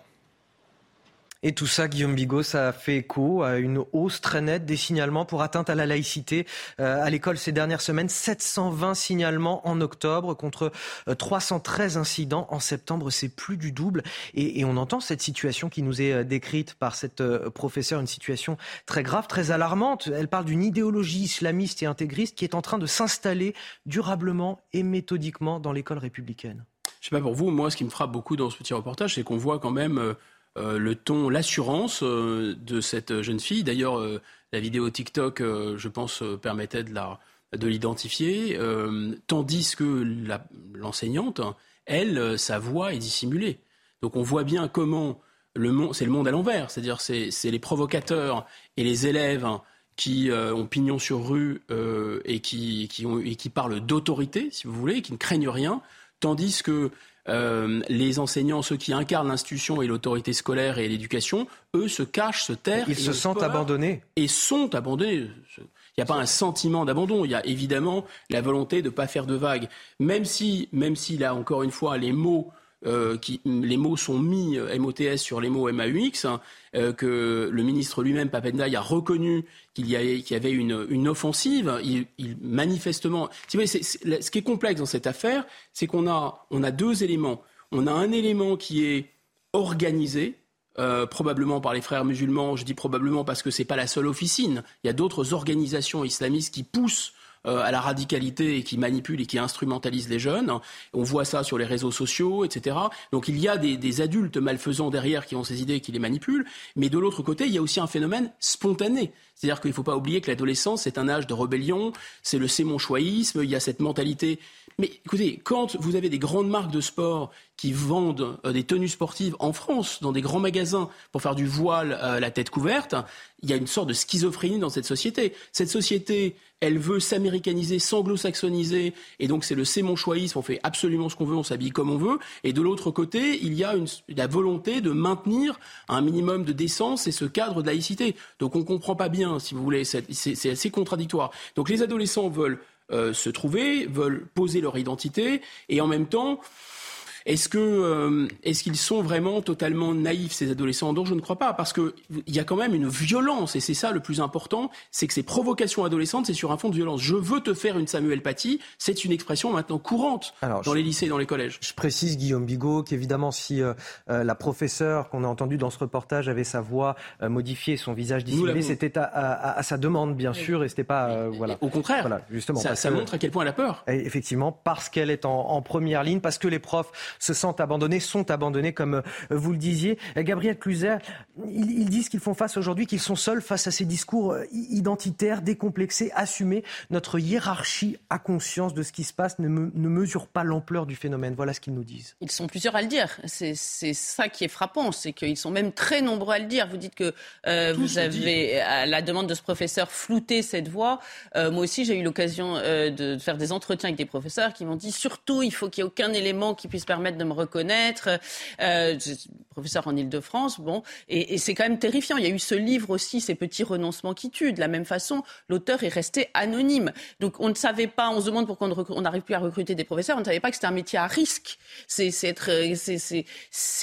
[SPEAKER 1] Et tout ça, Guillaume Bigot, ça a fait écho à une hausse très nette des signalements pour atteinte à la laïcité euh, à l'école ces dernières semaines. 720 signalements en octobre contre 313 euh, incidents en septembre. C'est plus du double. Et, on entend cette situation qui nous est euh, décrite par cette professeure, une situation très grave, très alarmante. Elle parle d'une idéologie islamiste et intégriste qui est en train de s'installer durablement et méthodiquement dans l'école républicaine.
[SPEAKER 30] Je sais pas pour vous, moi, ce qui me frappe beaucoup dans ce petit reportage, c'est qu'on voit quand même euh, le ton, l'assurance euh, de cette jeune fille. D'ailleurs, euh, la vidéo TikTok, je pense, permettait de de l'identifier, tandis que l'enseignante, elle, sa voix est dissimulée. Donc on voit bien comment le c'est le monde à l'envers, c'est-à-dire c'est, les provocateurs et les élèves qui ont pignon sur rue et, qui, qui ont, et qui parlent d'autorité, si vous voulez, qui ne craignent rien, tandis que euh, les enseignants, ceux qui incarnent l'institution et l'autorité scolaire et l'éducation, eux se cachent, se terrent.
[SPEAKER 1] Ils se sentent abandonnés.
[SPEAKER 30] Et sont abandonnés. Il n'y a pas un sentiment d'abandon, il y a évidemment la volonté de ne pas faire de vagues. Même si, même si là, encore une fois, les mots euh, les mots sont mis euh, MOTS sur les mots MAUX, hein, euh, que le ministre lui-même, Papendaï, a reconnu qu'il y, y, avait une, une offensive. Il, manifestement, ce qui est complexe dans cette affaire, c'est qu'on a, on a deux éléments. On a un élément qui est organisé, probablement par les frères musulmans. Je dis probablement parce que c'est pas la seule officine. Il y a d'autres organisations islamistes qui poussent à la radicalité et qui manipule et qui instrumentalise les jeunes. On voit ça sur les réseaux sociaux, etc. Donc il y a des, des adultes malfaisants derrière qui ont ces idées et qui les manipulent. Mais de l'autre côté, il y a aussi un phénomène spontané. C'est-à-dire qu'il ne faut pas oublier que l'adolescence, c'est un âge de rébellion, c'est le sémonchoïsme, il y a cette mentalité mais écoutez, quand vous avez des grandes marques de sport qui vendent euh, des tenues sportives en France, dans des grands magasins, pour faire du voile euh, la tête couverte, il y a une sorte de schizophrénie dans cette société. Cette société, elle veut s'américaniser, s'anglo-saxoniser, et donc c'est le c'est mon choixisme, on fait absolument ce qu'on veut, on s'habille comme on veut. Et de l'autre côté, il y a la volonté de maintenir un minimum de décence et ce cadre de laïcité. Donc on ne comprend pas bien, si vous voulez, c'est assez contradictoire. Donc les adolescents veulent se trouver, veulent poser leur identité, et en même temps, est-ce que euh, est-ce qu'ils sont vraiment totalement naïfs ces adolescents Donc je ne crois pas parce que il y a quand même une violence et c'est ça le plus important, c'est que ces provocations adolescentes c'est sur un fond de violence. Je veux te faire une Samuel Paty, c'est une expression maintenant courante dans les lycées et dans les collèges.
[SPEAKER 1] Je précise Guillaume Bigot qu'évidemment si euh, euh, la professeure qu'on a entendue dans ce reportage avait sa voix modifiée, son visage dissimulé, c'était à, sa demande bien sûr et c'était pas voilà.
[SPEAKER 30] Au contraire, voilà, justement. Ça, montre à quel point elle a peur.
[SPEAKER 1] effectivement parce qu'elle est en, en première ligne, parce que les profs se sentent abandonnés, sont abandonnés, comme vous le disiez. Gabriel Cluzel, ils, disent qu'ils font face aujourd'hui, qu'ils sont seuls face à ces discours identitaires, décomplexés, assumés. Notre hiérarchie a conscience de ce qui se passe, ne, ne mesure pas l'ampleur du phénomène. Voilà ce qu'ils nous disent.
[SPEAKER 29] Ils sont plusieurs à le dire. C'est ça qui est frappant, c'est qu'ils sont même très nombreux à le dire. Vous dites que euh, vous avez, à la demande de ce professeur, flouté cette voix. Euh, moi aussi, j'ai eu l'occasion euh, de faire des entretiens avec des professeurs qui m'ont dit surtout, il faut qu'il n'y ait aucun élément qui puisse permettre de me reconnaître. professeur en Ile-de-France, bon, et, c'est quand même terrifiant. Il y a eu ce livre aussi, Ces petits renoncements qui tuent. De la même façon, l'auteur est resté anonyme. Donc on ne savait pas, on se demande pourquoi on n'arrive plus à recruter des professeurs, on ne savait pas que c'était un métier à risque. C'est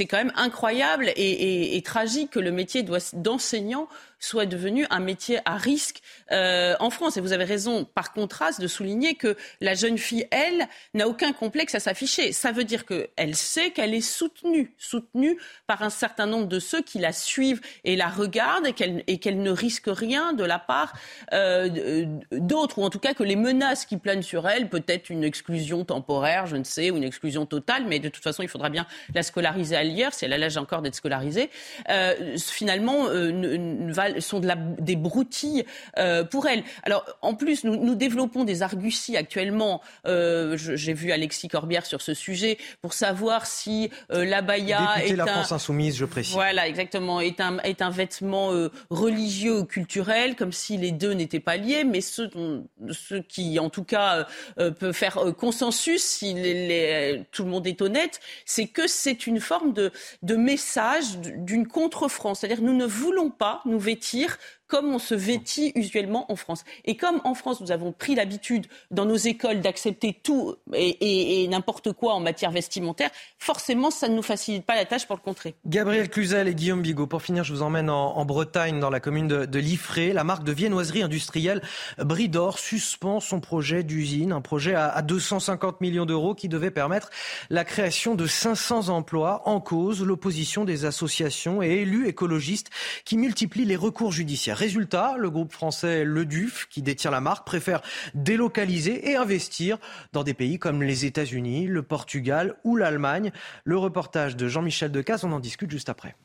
[SPEAKER 29] quand même incroyable et, et, tragique que le métier d'enseignant soit devenu un métier à risque euh, en France. Et vous avez raison, par contraste, de souligner que la jeune fille, elle, n'a aucun complexe à s'afficher. Ça veut dire qu'elle sait qu'elle est soutenue, soutenue par un certain nombre de ceux qui la suivent et la regardent et qu'elle ne risque rien de la part euh, d'autres, ou en tout cas que les menaces qui planent sur elle, peut-être une exclusion temporaire, je ne sais, ou une exclusion totale, mais de toute façon, il faudra bien la scolariser à si elle a l'âge encore d'être scolarisée, euh, finalement, ne va sont de la, des broutilles euh, pour elle. Alors, en plus, nous, nous développons des arguties actuellement. Euh, J'ai vu Alexis Corbière sur ce sujet pour savoir si euh, l'abaya est
[SPEAKER 1] la
[SPEAKER 29] un...
[SPEAKER 1] France insoumise, je précise.
[SPEAKER 29] Voilà, exactement, est un, est un vêtement euh, religieux ou culturel, comme si les deux n'étaient pas liés, mais ceux qui, en tout cas, peuvent faire consensus, si les, les, tout le monde est honnête, c'est que c'est une forme de, de message d'une contre-France. C'est-à-dire, nous ne voulons pas nous vêtir vêtir comme on se vêtit usuellement en France. Et comme en France, nous avons pris l'habitude dans nos écoles d'accepter tout et, n'importe quoi en matière vestimentaire, forcément, ça ne nous facilite pas la tâche pour le contrer.
[SPEAKER 1] Gabriel Cluzel et Guillaume Bigot. Pour finir, je vous emmène en, Bretagne, dans la commune de, de Liffré. La marque de viennoiserie industrielle Bridor suspend son projet d'usine, un projet à, à 250 millions d'euros qui devait permettre la création de 500 emplois en cause, l'opposition des associations et élus écologistes qui multiplient les recours judiciaires. Résultat, le groupe français Le Duf, qui détient la marque, préfère délocaliser et investir dans des pays comme les États-Unis, le Portugal ou l'Allemagne. Le reportage de Jean-Michel Decaze, on en discute juste après.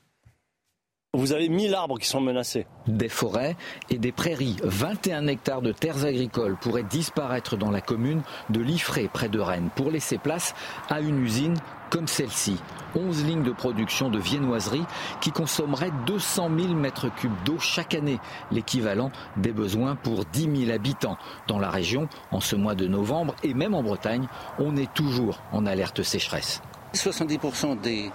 [SPEAKER 32] Vous avez 1000 arbres qui sont menacés.
[SPEAKER 18] Des forêts et des prairies. 21 hectares de terres agricoles pourraient disparaître dans la commune de Liffré, près de Rennes, pour laisser place à une usine comme celle-ci. 11 lignes de production de viennoiserie qui consommeraient 200 000 mètres cubes d'eau chaque année, l'équivalent des besoins pour 10 000 habitants. Dans la région, en ce mois de novembre et même en Bretagne, on est toujours en alerte sécheresse.
[SPEAKER 33] 70% des,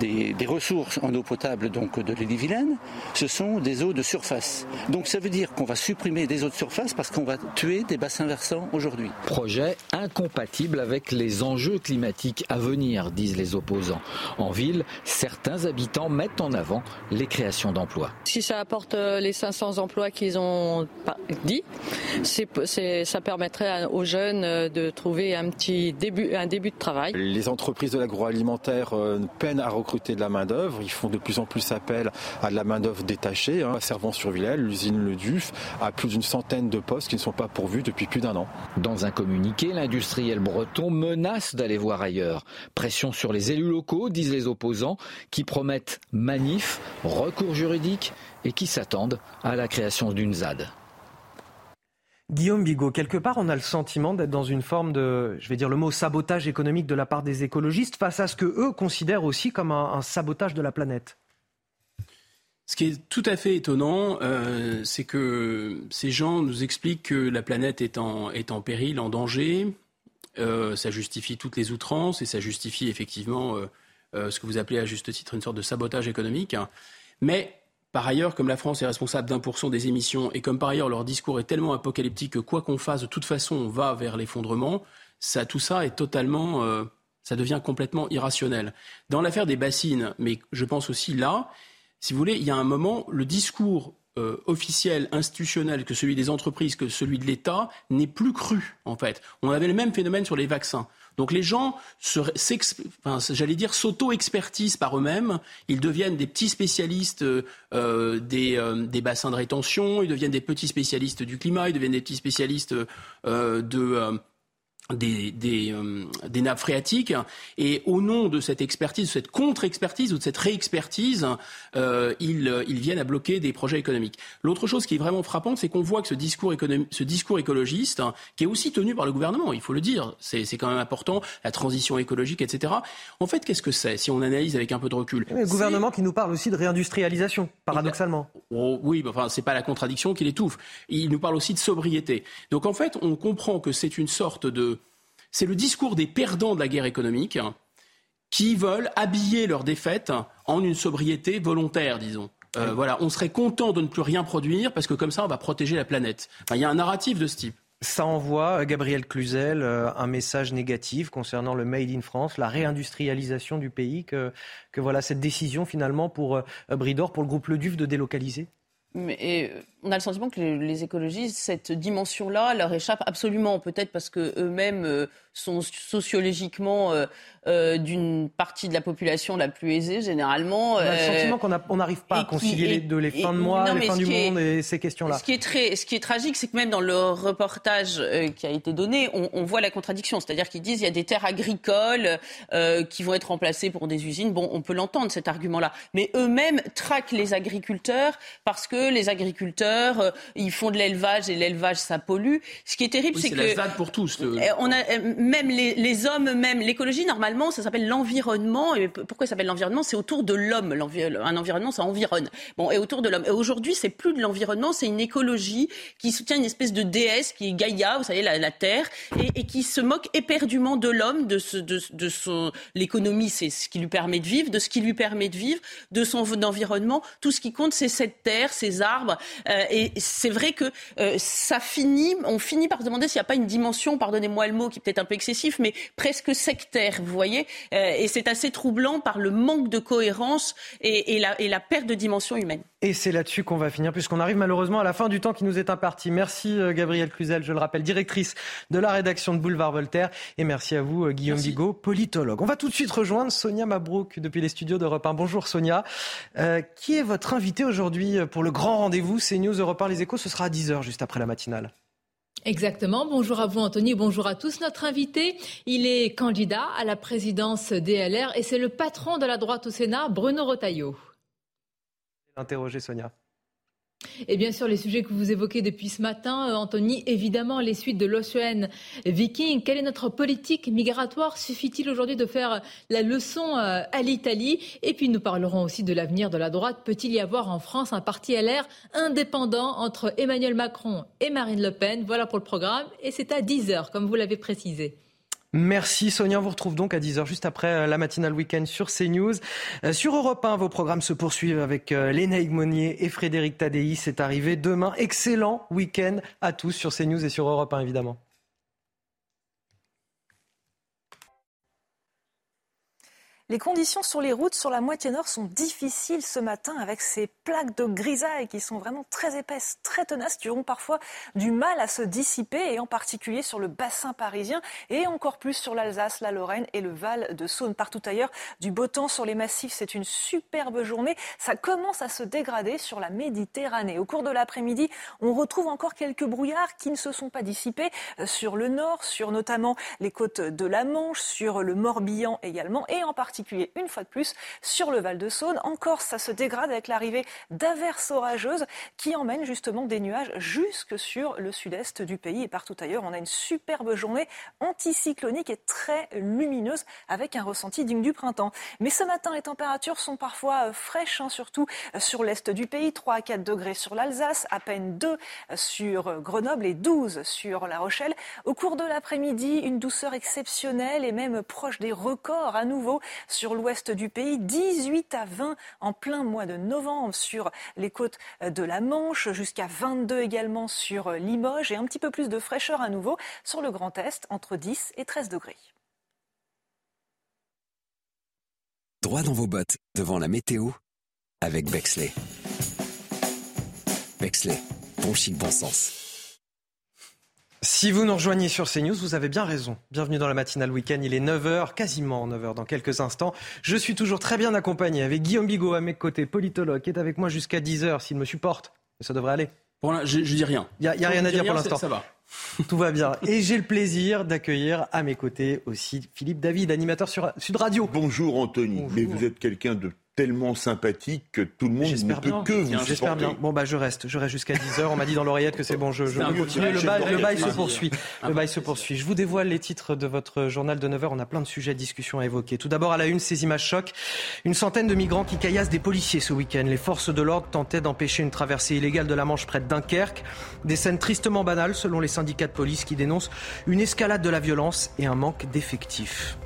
[SPEAKER 33] des, ressources en eau potable donc de l'île-et-Vilaine, ce sont des eaux de surface. Donc ça veut dire qu'on va supprimer des eaux de surface parce qu'on va tuer des bassins versants aujourd'hui.
[SPEAKER 18] Projet incompatible avec les enjeux climatiques à venir, disent les opposants. En ville, certains habitants mettent en avant les créations d'emplois.
[SPEAKER 34] Si ça apporte euh, les 500 emplois qu'ils ont dit, ça permettrait aux jeunes euh, de trouver un petit début, un début de travail.
[SPEAKER 19] Les entreprises de l'agroalimentaire euh, peinent à recruter de la main-d'œuvre. Ils font de plus en plus appel à de la main-d'œuvre détachée. Hein. Servant-sur-Villers, l'usine Le Duf a plus d'une centaine de postes qui ne sont pas pourvus depuis plus d'un an.
[SPEAKER 18] Dans un communiqué, l'industriel breton menace d'aller voir ailleurs. Pression sur les élus locaux, disent les opposants, qui promettent manif, recours juridique et qui s'attendent à la création d'une ZAD.
[SPEAKER 1] Guillaume Bigot, quelque part, on a le sentiment d'être dans une forme de, je vais dire le mot sabotage économique de la part des écologistes face à ce que eux considèrent aussi comme un, sabotage de la planète.
[SPEAKER 30] Ce qui est tout à fait étonnant, euh, c'est que ces gens nous expliquent que la planète est en, est en péril, en danger. Euh, ça justifie toutes les outrances et ça justifie effectivement euh, ce que vous appelez à juste titre une sorte de sabotage économique. Mais par ailleurs, comme la France est responsable d'un pour cent des émissions et comme par ailleurs leur discours est tellement apocalyptique que quoi qu'on fasse, de toute façon, on va vers l'effondrement, ça, tout ça est totalement, euh, ça devient complètement irrationnel. Dans l'affaire des bassines, mais je pense aussi là, si vous voulez, il y a un moment, le discours euh, officiel, institutionnel, que celui des entreprises, que celui de l'État, n'est plus cru, en fait. On avait le même phénomène sur les vaccins. Donc les gens, j'allais dire, s'auto-expertisent par eux-mêmes. Ils deviennent des petits spécialistes euh, euh, des, bassins de rétention, ils deviennent des petits spécialistes du climat, ils deviennent des petits spécialistes de des, des, euh, des, nappes phréatiques. Et au nom de cette expertise, de cette contre-expertise ou de cette réexpertise, euh, ils, euh, ils, viennent à bloquer des projets économiques. L'autre chose qui est vraiment frappante, c'est qu'on voit que ce discours, ce discours écologiste, qui est aussi tenu par le gouvernement, il faut le dire, c'est quand même important, la transition écologique, etc. En fait, qu'est-ce que c'est, si on analyse avec un peu de recul?
[SPEAKER 1] Le gouvernement qui nous parle aussi de réindustrialisation, paradoxalement.
[SPEAKER 30] Oh, oui, enfin, c'est pas la contradiction qui l'étouffe. Il nous parle aussi de sobriété. Donc en fait, on comprend que c'est une sorte de c'est le discours des perdants de la guerre économique qui veulent habiller leur défaite en une sobriété volontaire, disons. Euh, voilà, on serait content de ne plus rien produire parce que comme ça, on va protéger la planète. il y a un narratif de ce type.
[SPEAKER 1] Ça envoie, euh, Gabriel Cluzel, euh, un message négatif concernant le Made in France, la réindustrialisation du pays, que, que voilà cette décision finalement pour Bridor, pour le groupe Le Duf de délocaliser?
[SPEAKER 29] Mais, on a le sentiment que les écologistes, cette dimension-là, leur échappe absolument. Peut-être parce que eux-mêmes sont sociologiquement euh, euh, d'une partie de la population la plus aisée, généralement.
[SPEAKER 1] On a le euh, sentiment qu'on n'arrive pas à concilier les deux, les fins de mois, les fins du monde et ces questions-là.
[SPEAKER 29] Ce qui est, très, ce qui est tragique, c'est que même dans le reportage qui a été donné, on, on voit la contradiction. C'est-à-dire qu'ils disent qu'il y a des terres agricoles qui vont être remplacées pour des usines. Bon, on peut l'entendre, cet argument-là. Mais eux-mêmes traquent les agriculteurs parce que les agriculteurs, ils font de l'élevage et l'élevage, ça pollue. Ce qui est terrible, c'est que...
[SPEAKER 30] La pour tous.
[SPEAKER 29] On a, même les, hommes, même l'écologie, normalement, ça s'appelle l'environnement. Et pourquoi ça s'appelle l'environnement? C'est autour de l'homme. Un environnement, ça environne. Bon, et autour de l'homme. Et aujourd'hui, c'est plus de l'environnement, c'est une écologie qui soutient une espèce de déesse qui est Gaïa, vous savez, la, Terre, et, qui se moque éperdument de l'homme, de, de, son l'économie, c'est ce qui lui permet de vivre, de ce qui lui permet de vivre, de son environnement. Tout ce qui compte, c'est cette terre, ces arbres. Euh, et c'est vrai que euh, ça finit, on finit par se demander s'il n'y a pas une dimension, pardonnez-moi le mot, qui peut-être un peu excessif, mais presque sectaire, vous voyez. Euh, et c'est assez troublant par le manque de cohérence et, la, et la perte de dimension humaine.
[SPEAKER 1] Et c'est là-dessus qu'on va finir, puisqu'on arrive malheureusement à la fin du temps qui nous est imparti. Merci euh, Gabrielle Cluzel, je le rappelle, directrice de la rédaction de Boulevard Voltaire. Et merci à vous euh, Guillaume Bigot, politologue. On va tout de suite rejoindre Sonia Mabrouk depuis les studios d'Europe 1. Bonjour Sonia. qui est votre invité aujourd'hui pour le grand rendez-vous CNews Europe 1 Les Échos Ce sera à 10h juste après la matinale.
[SPEAKER 35] Exactement. Bonjour à vous, Anthony. Bonjour à tous. Notre invité, il est candidat à la présidence DLR et c'est le patron de la droite au Sénat, Bruno Rotaillot.
[SPEAKER 1] Interrogez Sonia.
[SPEAKER 35] Et bien sûr, les sujets que vous évoquez depuis ce matin, euh, Anthony, évidemment, les suites de l'Ocean Viking. Quelle est notre politique migratoire? Suffit-il aujourd'hui de faire la leçon euh, à l'Italie? Et puis, nous parlerons aussi de l'avenir de la droite. Peut-il y avoir en France un parti LR indépendant entre Emmanuel Macron et Marine Le Pen? Voilà pour le programme. Et c'est à 10h, comme vous l'avez précisé.
[SPEAKER 1] Merci Sonia, on vous retrouve donc à 10h juste après euh, la matinale week-end sur CNews. Euh, sur Europe 1, vos programmes se poursuivent avec euh, Léna Monnier et Frédéric Tadei. C'est arrivé demain. Excellent week-end à tous sur CNews et sur Europe 1 évidemment.
[SPEAKER 4] Les conditions sur les routes sur la moitié nord sont difficiles ce matin avec ces plaques de grisaille qui sont vraiment très épaisses, très tenaces, qui auront parfois du mal à se dissiper et en particulier sur le bassin parisien et encore plus sur l'Alsace, la Lorraine et le Val de Saône. Partout ailleurs, du beau temps sur les massifs, c'est une superbe journée. Ça commence à se dégrader sur la Méditerranée. Au cours de l'après-midi, on retrouve encore quelques brouillards qui ne se sont pas dissipés euh, sur le nord, sur notamment les côtes de la Manche, sur le Morbihan également et en particulier une fois de plus sur le Val de Saône. En Corse, ça se dégrade avec l'arrivée d'averses orageuses qui emmènent justement des nuages jusque sur le sud-est du pays et partout ailleurs. On a une superbe journée anticyclonique et très lumineuse avec un ressenti digne du printemps. Mais ce matin, les températures sont parfois euh, fraîches, hein, surtout euh, sur l'est du pays, 3 à 4 degrés sur l'Alsace, à peine 2 sur Grenoble et 12 sur La Rochelle. Au cours de l'après-midi, une douceur exceptionnelle et même proche des records à nouveau sur l'ouest du pays, 18 à 20 en plein mois de novembre sur les côtes de la Manche, jusqu'à 22 également sur Limoges et un petit peu plus de fraîcheur à nouveau sur le Grand Est, entre 10 et 13 degrés.
[SPEAKER 27] Droit dans vos bottes devant la météo avec Bexley. Bexley, bon chic, bon sens.
[SPEAKER 1] Si vous nous rejoignez sur CNews, vous avez bien raison. Bienvenue dans la matinale week-end. Il est 9h, quasiment 9h dans quelques instants. Je suis toujours très bien accompagné avec Guillaume Bigot à mes côtés, politologue, qui est avec moi jusqu'à 10h s'il me supporte. Mais ça devrait aller.
[SPEAKER 30] Bon, je, je dis rien.
[SPEAKER 1] Il n'y a, y a rien à dire pour l'instant.
[SPEAKER 30] Ça va.
[SPEAKER 1] Tout va bien. Et j'ai le plaisir d'accueillir à mes côtés aussi Philippe David, animateur sur Sud Radio.
[SPEAKER 36] Bonjour Anthony, mais vous êtes quelqu'un de tellement sympathique que tout le monde ne peut que vous
[SPEAKER 1] J'espère bien. Bon, bah, je reste. Je reste jusqu'à 10h. On m'a dit dans l'oreillette que c'est bon, je, continuer. Le bail, le bail se poursuit. Le bail se poursuit. Je vous dévoile les titres de votre journal de 9h. On a plein de sujets de discussion à évoquer. Tout d'abord, à la une, ces images choc. Une centaine de migrants qui caillassent des policiers ce week-end. Les forces de l'ordre tentaient d'empêcher une traversée illégale de la Manche près de Dunkerque. Des scènes tristement banales selon les syndicats de police qui dénoncent une escalade de la violence et un manque d'effectifs.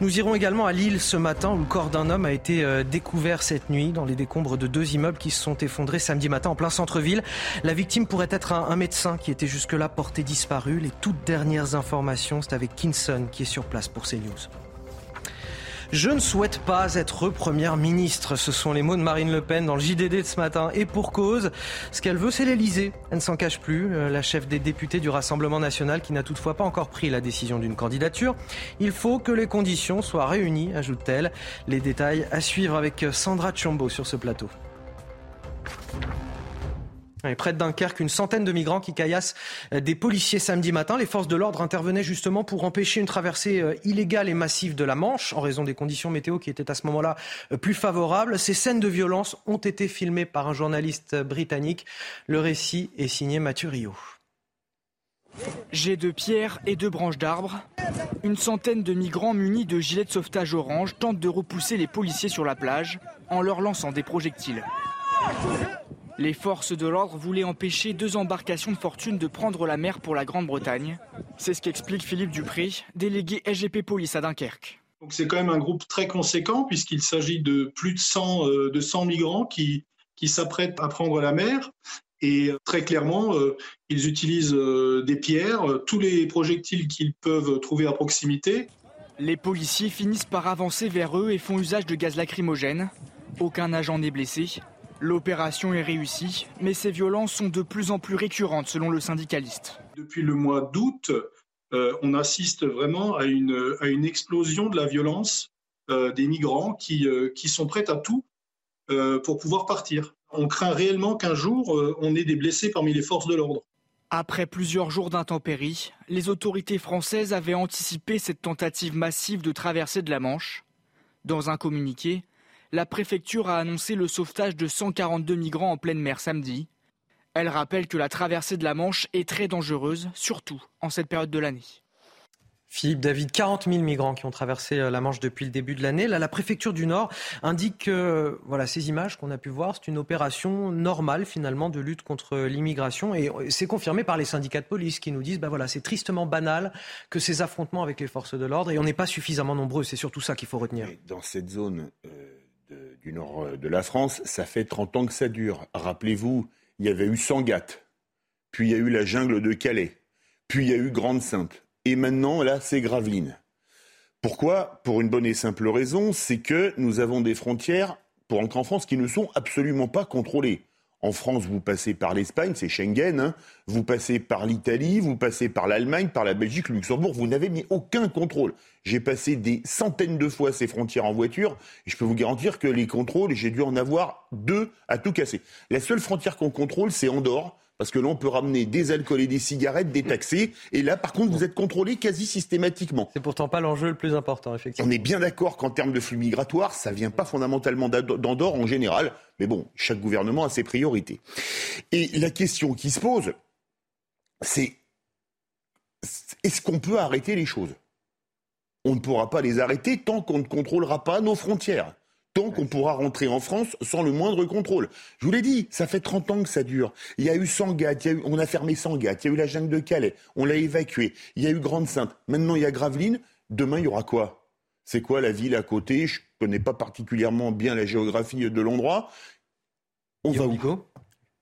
[SPEAKER 1] Nous irons également à Lille ce matin où le corps d'un homme a été euh, découvert cette nuit dans les décombres de deux immeubles qui se sont effondrés samedi matin en plein centre-ville. La victime pourrait être un, médecin qui était jusque-là porté disparu. Les toutes dernières informations, c'est avec Kinson qui est sur place pour CNews. Je ne souhaite pas être première ministre. Ce sont les mots de Marine Le Pen dans le JDD de ce matin. Et pour cause, ce qu'elle veut, c'est l'Elysée. Elle ne s'en cache plus. Euh, la chef des députés du Rassemblement national qui n'a toutefois pas encore pris la décision d'une candidature. Il faut que les conditions soient réunies, ajoute-t-elle. Les détails à suivre avec Sandra Chombo sur ce plateau. Près de Dunkerque, une centaine de migrants qui caillassent euh, des policiers samedi matin. Les forces de l'ordre intervenaient justement pour empêcher une traversée euh, illégale et massive de la Manche en raison des conditions météo qui étaient à ce moment-là euh, plus favorables. Ces scènes de violence ont été filmées par un journaliste britannique. Le récit est signé Mathieu Rio.
[SPEAKER 5] J'ai de pierres et deux branches d'arbres. Une centaine de migrants munis de gilets de sauvetage orange tentent de repousser les policiers sur la plage en leur lançant des projectiles. Les forces de l'ordre voulaient empêcher deux embarcations de fortune de prendre la mer pour la Grande-Bretagne. C'est ce qu'explique Philippe Dupré, délégué SGP Police à Dunkerque.
[SPEAKER 6] C'est quand même un groupe très conséquent puisqu'il s'agit de plus de 100, euh, de 100 migrants qui, qui s'apprêtent à prendre la mer. Et euh, très clairement, euh, ils utilisent des pierres, tous les projectiles qu'ils peuvent trouver à proximité.
[SPEAKER 5] Les policiers finissent par avancer vers eux et font usage de gaz lacrymogène. Aucun agent n'est blessé. L'opération est réussie, mais ces violences sont de plus en plus récurrentes selon le syndicaliste.
[SPEAKER 6] Depuis le mois d'août, euh, on assiste vraiment à une, à une, explosion de la violence euh, des migrants qui, euh, qui, sont prêts à tout pour pouvoir partir. On craint réellement qu'un jour, on ait des blessés parmi les forces de l'ordre.
[SPEAKER 5] Après plusieurs jours d'intempéries, les autorités françaises avaient anticipé cette tentative massive de traversée de la Manche. Dans un communiqué, la préfecture a annoncé le sauvetage de 142 migrants en pleine mer samedi. Elle rappelle que la traversée de la Manche est très dangereuse, surtout en cette période de l'année.
[SPEAKER 1] Philippe David, 40 000 migrants qui ont traversé euh, la Manche depuis le début de l'année. Là, la préfecture du Nord indique que voilà, ces images qu'on a pu voir, c'est une opération normale finalement de lutte contre l'immigration. Et c'est confirmé par les syndicats de police qui nous disent bah voilà, c'est tristement banal que ces affrontements avec les forces de l'ordre et on n'est pas suffisamment nombreux. C'est surtout ça qu'il faut retenir.
[SPEAKER 36] Dans cette zone. Euh, du nord euh, de la France, ça fait 30 ans que ça dure. Rappelez-vous, il y avait eu Sangatte, puis il y a eu la jungle de Calais, puis il y a eu Grande-Sainte, et maintenant, là, c'est Gravelines. Pourquoi? Pour une bonne et simple raison, c'est que nous avons des frontières pour entrer en France qui ne sont absolument pas contrôlées. En France, vous passez par l'Espagne, c'est Schengen. Hein. Vous passez par l'Italie, vous passez par l'Allemagne, par la Belgique, le Luxembourg. Vous n'avez mis aucun contrôle. J'ai passé des centaines de fois ces frontières en voiture. Et je peux vous garantir que les contrôles, j'ai dû en avoir deux à tout casser. La seule frontière qu'on contrôle, c'est Andorre parce que là, on peut ramener des alcools et des cigarettes détaxés. Et là, par contre, vous êtes contrôlé quasi systématiquement.
[SPEAKER 1] C'est pourtant pas l'enjeu le plus important, effectivement.
[SPEAKER 36] On est bien d'accord qu'en termes de flux migratoires, ça vient pas fondamentalement d'Andorre en général. Mais bon, chaque gouvernement a ses priorités. Et la question qui se pose, c'est est-ce qu'on peut arrêter les choses? On ne pourra pas les arrêter tant qu'on ne contrôlera pas nos frontières tant qu'on pourra rentrer en France sans le moindre contrôle. Je vous l'ai dit, ça fait 30 ans que ça dure. Il y a eu Sangatte, on a fermé Sangatte, il y a eu la jungle de Calais, on l'a évacué, il y a eu Grande-Sainte, maintenant il y a Gravelines, demain il y aura quoi? C'est quoi la ville à côté? Je ne connais pas particulièrement bien la géographie de l'endroit.
[SPEAKER 1] On va où?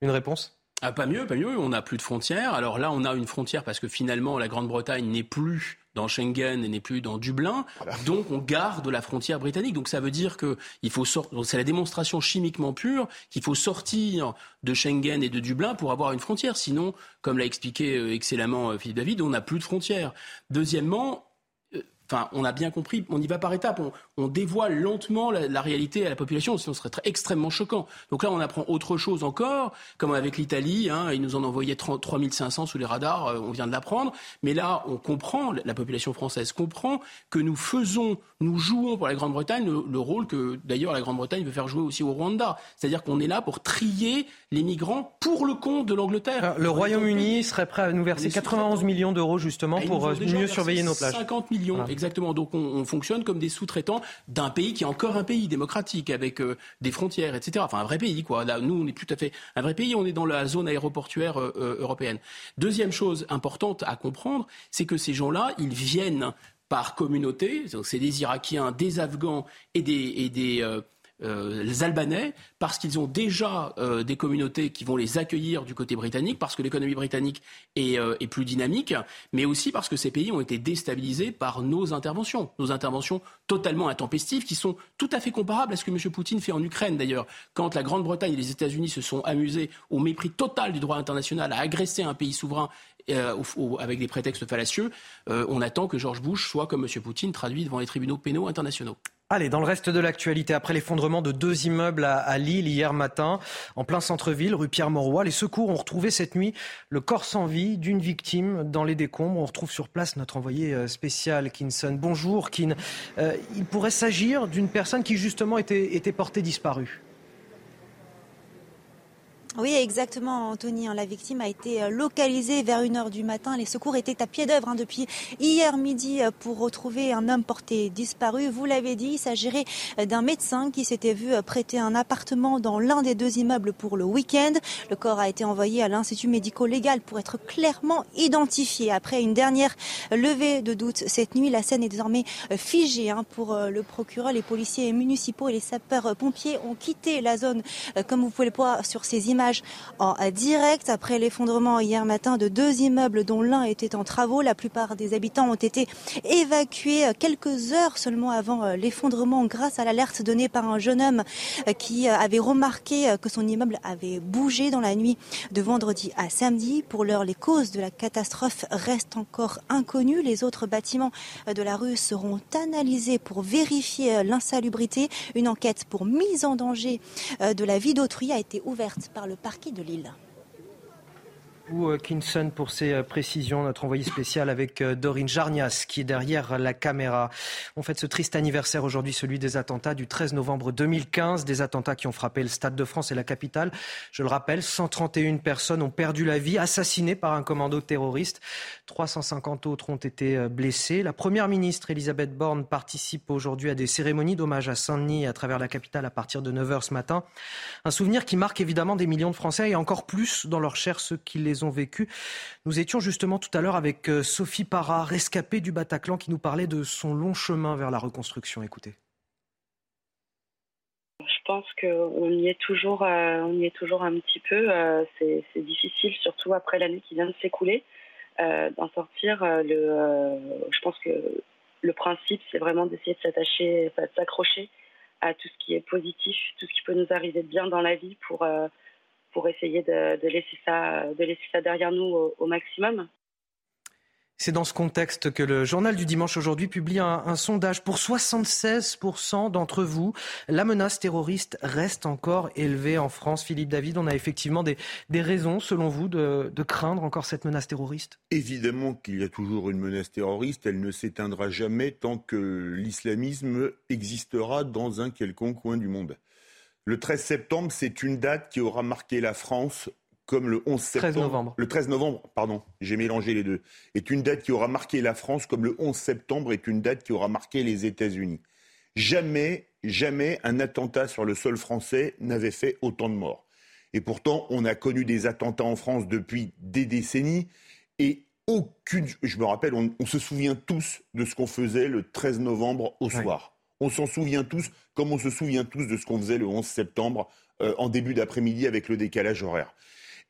[SPEAKER 1] Une réponse?
[SPEAKER 30] Ah, pas mieux, pas mieux. On n'a plus de frontières. Alors là, on a une frontière parce que finalement, la Grande-Bretagne n'est plus dans Schengen et n'est plus dans Dublin. Donc on garde la frontière britannique. Donc ça veut dire que il faut sortir. C'est la démonstration chimiquement pure qu'il faut sortir de Schengen et de Dublin pour avoir une frontière. Sinon, comme l'a expliqué euh, excellemment euh, Philippe David, on n'a plus de frontières. Deuxièmement, Enfin, on a bien compris, on y va par étapes. On, dévoile lentement la, réalité à la population, sinon ce serait très, extrêmement choquant. Donc là, on apprend autre chose encore, comme avec l'Italie. Hein, ils nous en envoyaient 3500 sous les radars, euh, on vient de l'apprendre. Mais là, on comprend, la population française comprend que nous faisons, nous jouons pour la Grande-Bretagne le, rôle que d'ailleurs la Grande-Bretagne veut faire jouer aussi au Rwanda. C'est-à-dire qu'on est là pour trier les migrants pour le compte de l'Angleterre.
[SPEAKER 1] Le Royaume-Uni serait prêt à nous verser 91 millions d'euros justement ah, pour euh, mieux surveiller nos plages.
[SPEAKER 30] 50 millions, exactement. Donc on, fonctionne comme des sous-traitants d'un pays qui est encore un pays démocratique avec euh, des frontières, etc. Enfin un vrai pays quoi. Là, nous on est tout à fait un vrai pays. On est dans la zone aéroportuaire euh, européenne. Deuxième chose importante à comprendre, c'est que ces gens-là, ils viennent par communauté. Donc c'est des Irakiens, des Afghans et des, et des euh, les Albanais parce qu'ils ont déjà euh, des communautés qui vont les accueillir du côté britannique, parce que l'économie britannique euh, est, plus dynamique, mais aussi parce que ces pays ont été déstabilisés par nos interventions, nos interventions totalement intempestives, qui sont tout à fait comparables à ce que M. Poutine fait en Ukraine d'ailleurs. Quand la Grande-Bretagne et les États-Unis se sont amusés, au mépris total du droit international, à agresser un pays souverain avec des prétextes fallacieux, on attend que George Bush soit, comme M. Poutine, traduit devant les tribunaux pénaux internationaux.
[SPEAKER 1] Allez, dans le reste de l'actualité, après l'effondrement de deux immeubles à, Lille hier matin, en plein centre-ville, rue Pierre-Mauroy, les secours ont retrouvé cette nuit le corps sans vie d'une victime dans les décombres. On retrouve sur place notre envoyé euh, spécial, Kinson. Bonjour, Kin. Euh, il pourrait s'agir d'une personne qui justement était, était portée disparue.
[SPEAKER 8] Oui, exactement, Anthony. Hein. La victime a été euh, localisée vers 1h du matin. Les secours étaient à pied d'œuvre hein, depuis hier midi euh, pour retrouver un homme porté disparu. Vous l'avez dit, il s'agirait euh, d'un médecin qui s'était vu prêter un appartement dans l'un des deux immeubles pour le week-end. Le corps a été envoyé à l'Institut médico-légal pour être clairement identifié. Après une dernière levée de doute cette nuit, la scène est désormais figée hein, pour le procureur. Les policiers municipaux et les sapeurs-pompiers ont quitté la zone, comme vous pouvez le voir sur ces images en direct après l'effondrement hier matin de deux immeubles dont l'un était en travaux. La plupart des habitants ont été évacués quelques heures seulement avant l'effondrement grâce à l'alerte donnée par un jeune homme qui avait remarqué que son immeuble avait bougé dans la nuit de vendredi à samedi. Pour l'heure, les causes de la catastrophe restent encore inconnues. Les autres bâtiments de la rue seront analysés pour vérifier l'insalubrité. Une enquête pour mise en danger de la vie d'autrui a été ouverte par le parquet de Lille.
[SPEAKER 1] Euh, Kinson pour ces euh, précisions, notre envoyé spécial avec euh, Dorine Jarnias qui est derrière la caméra. On fête ce triste anniversaire aujourd'hui, celui des attentats du 13 novembre 2015, des attentats qui ont frappé le Stade de France et la capitale. Je le rappelle, 131 personnes ont perdu la vie, assassinées par un commando terroriste. 350 autres ont été blessées. La première ministre Elisabeth Borne participe aujourd'hui à des cérémonies d'hommage à Saint-Denis à travers la capitale à partir de 9h ce matin. Un souvenir qui marque évidemment des millions de Français et encore plus dans leur chair ceux qui les ont vécu. Nous étions justement tout à l'heure avec euh, Sophie Parra, rescapée du Bataclan, qui nous parlait de son long chemin vers la reconstruction. Écoutez.
[SPEAKER 28] Je pense qu'on y est toujours, euh, y est toujours un petit peu. Euh, c'est difficile, surtout après l'année qui vient de s'écouler, d'en sortir. je pense que le principe, c'est vraiment d'essayer de s'attacher, de s'accrocher à tout ce qui est positif, tout ce qui peut nous arriver de bien dans la vie pour pour essayer de, laisser, ça, de laisser ça derrière nous au, maximum.
[SPEAKER 1] C'est dans ce contexte que le journal du dimanche aujourd'hui publie un, sondage. Pour 76% d'entre vous, la menace terroriste reste encore élevée en France. Philippe David, on a effectivement des, des raisons, selon vous, de, de, craindre encore cette menace terroriste?
[SPEAKER 36] Évidemment qu'il y a toujours une menace terroriste. Elle ne s'éteindra jamais tant que l'islamisme existera dans un quelconque coin du monde. Le 13 septembre, c'est une date qui aura marqué la France comme le 11 septembre. 13
[SPEAKER 1] novembre.
[SPEAKER 36] Le 13 novembre, pardon, j'ai mélangé les deux. Est une date qui aura marqué la France comme le 11 septembre est une date qui aura marqué les États-Unis. Jamais, jamais un attentat sur le sol français n'avait fait autant de morts. Et pourtant, on a connu des attentats en France depuis des décennies et aucune. Je me rappelle, on, se souvient tous de ce qu'on faisait le 13 novembre au soir. On s'en souvient tous, comme on se souvient tous de ce qu'on faisait le 11 septembre euh, en début d'après-midi avec le décalage horaire.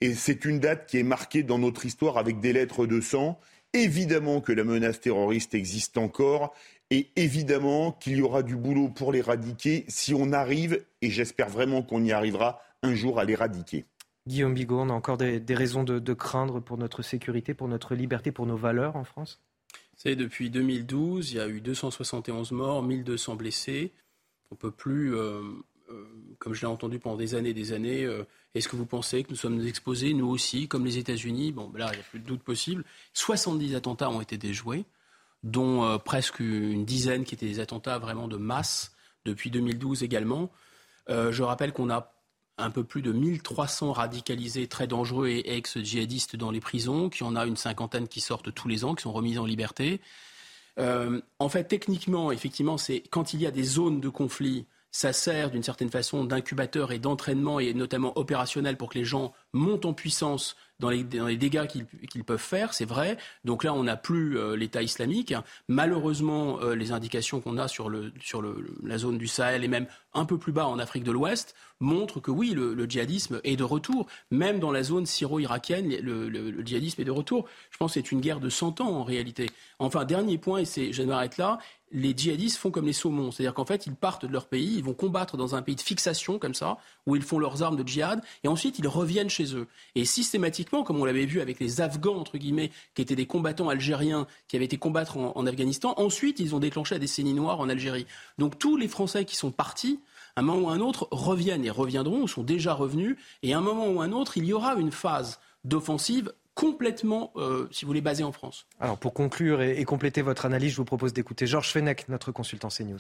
[SPEAKER 36] Et c'est une date qui est marquée dans notre histoire avec des lettres de sang. Évidemment que la menace terroriste existe encore et évidemment qu'il y aura du boulot pour l'éradiquer si on arrive, et j'espère vraiment qu'on y arrivera, un jour à l'éradiquer.
[SPEAKER 1] Guillaume Bigot, on a encore des, raisons de, craindre pour notre sécurité, pour notre liberté, pour nos valeurs en France?
[SPEAKER 30] C'est depuis 2012, il y a eu 271 morts, 1200 blessés. On peut plus, euh, euh, comme je l'ai entendu pendant des années et des années, euh, est-ce que vous pensez que nous sommes exposés, nous aussi, comme les États-Unis? Bon, ben là, il n'y a plus de doute possible. 70 attentats ont été déjoués, dont presque une dizaine qui étaient des attentats vraiment de masse depuis 2012 également. je rappelle qu'on a un peu plus de 1300 radicalisés très dangereux et ex-djihadistes dans les prisons, qu'il y en a une cinquantaine qui sortent tous les ans, qui sont remis en liberté. Euh, en fait, techniquement, effectivement, c'est quand il y a des zones de conflit, ça sert d'une certaine façon d'incubateur et d'entraînement et notamment opérationnel pour que les gens montent en puissance dans les, dégâts qu'ils peuvent faire, c'est vrai. Donc là, on n'a plus euh, l'État islamique. Malheureusement, euh, les indications qu'on a sur, la zone du Sahel et même un peu plus bas en Afrique de l'Ouest montrent que oui, le, djihadisme est de retour. Même dans la zone syro-irakienne, le, djihadisme est de retour. Je pense que c'est une guerre de 100 ans en réalité. Enfin, dernier point, et je m'arrête là, les djihadistes font comme les saumons. C'est-à-dire qu'en fait, ils partent de leur pays, ils vont combattre dans un pays de fixation comme ça, où ils font leurs armes de djihad, et ensuite ils reviennent chez eux. Et systématiquement, comme on l'avait vu avec les Afghans, entre guillemets, qui étaient des combattants algériens, qui avaient été combattre en, Afghanistan, ensuite ils ont déclenché la décennie noire en Algérie. Donc tous les Français qui sont partis, à un moment ou à un autre, reviennent et reviendront, ou sont déjà revenus, et à un moment ou à un autre, il y aura une phase d'offensive complètement, euh, si vous voulez, basé en France.
[SPEAKER 1] Alors pour conclure et, compléter votre analyse, je vous propose d'écouter Georges Fenech, notre consultant CNews.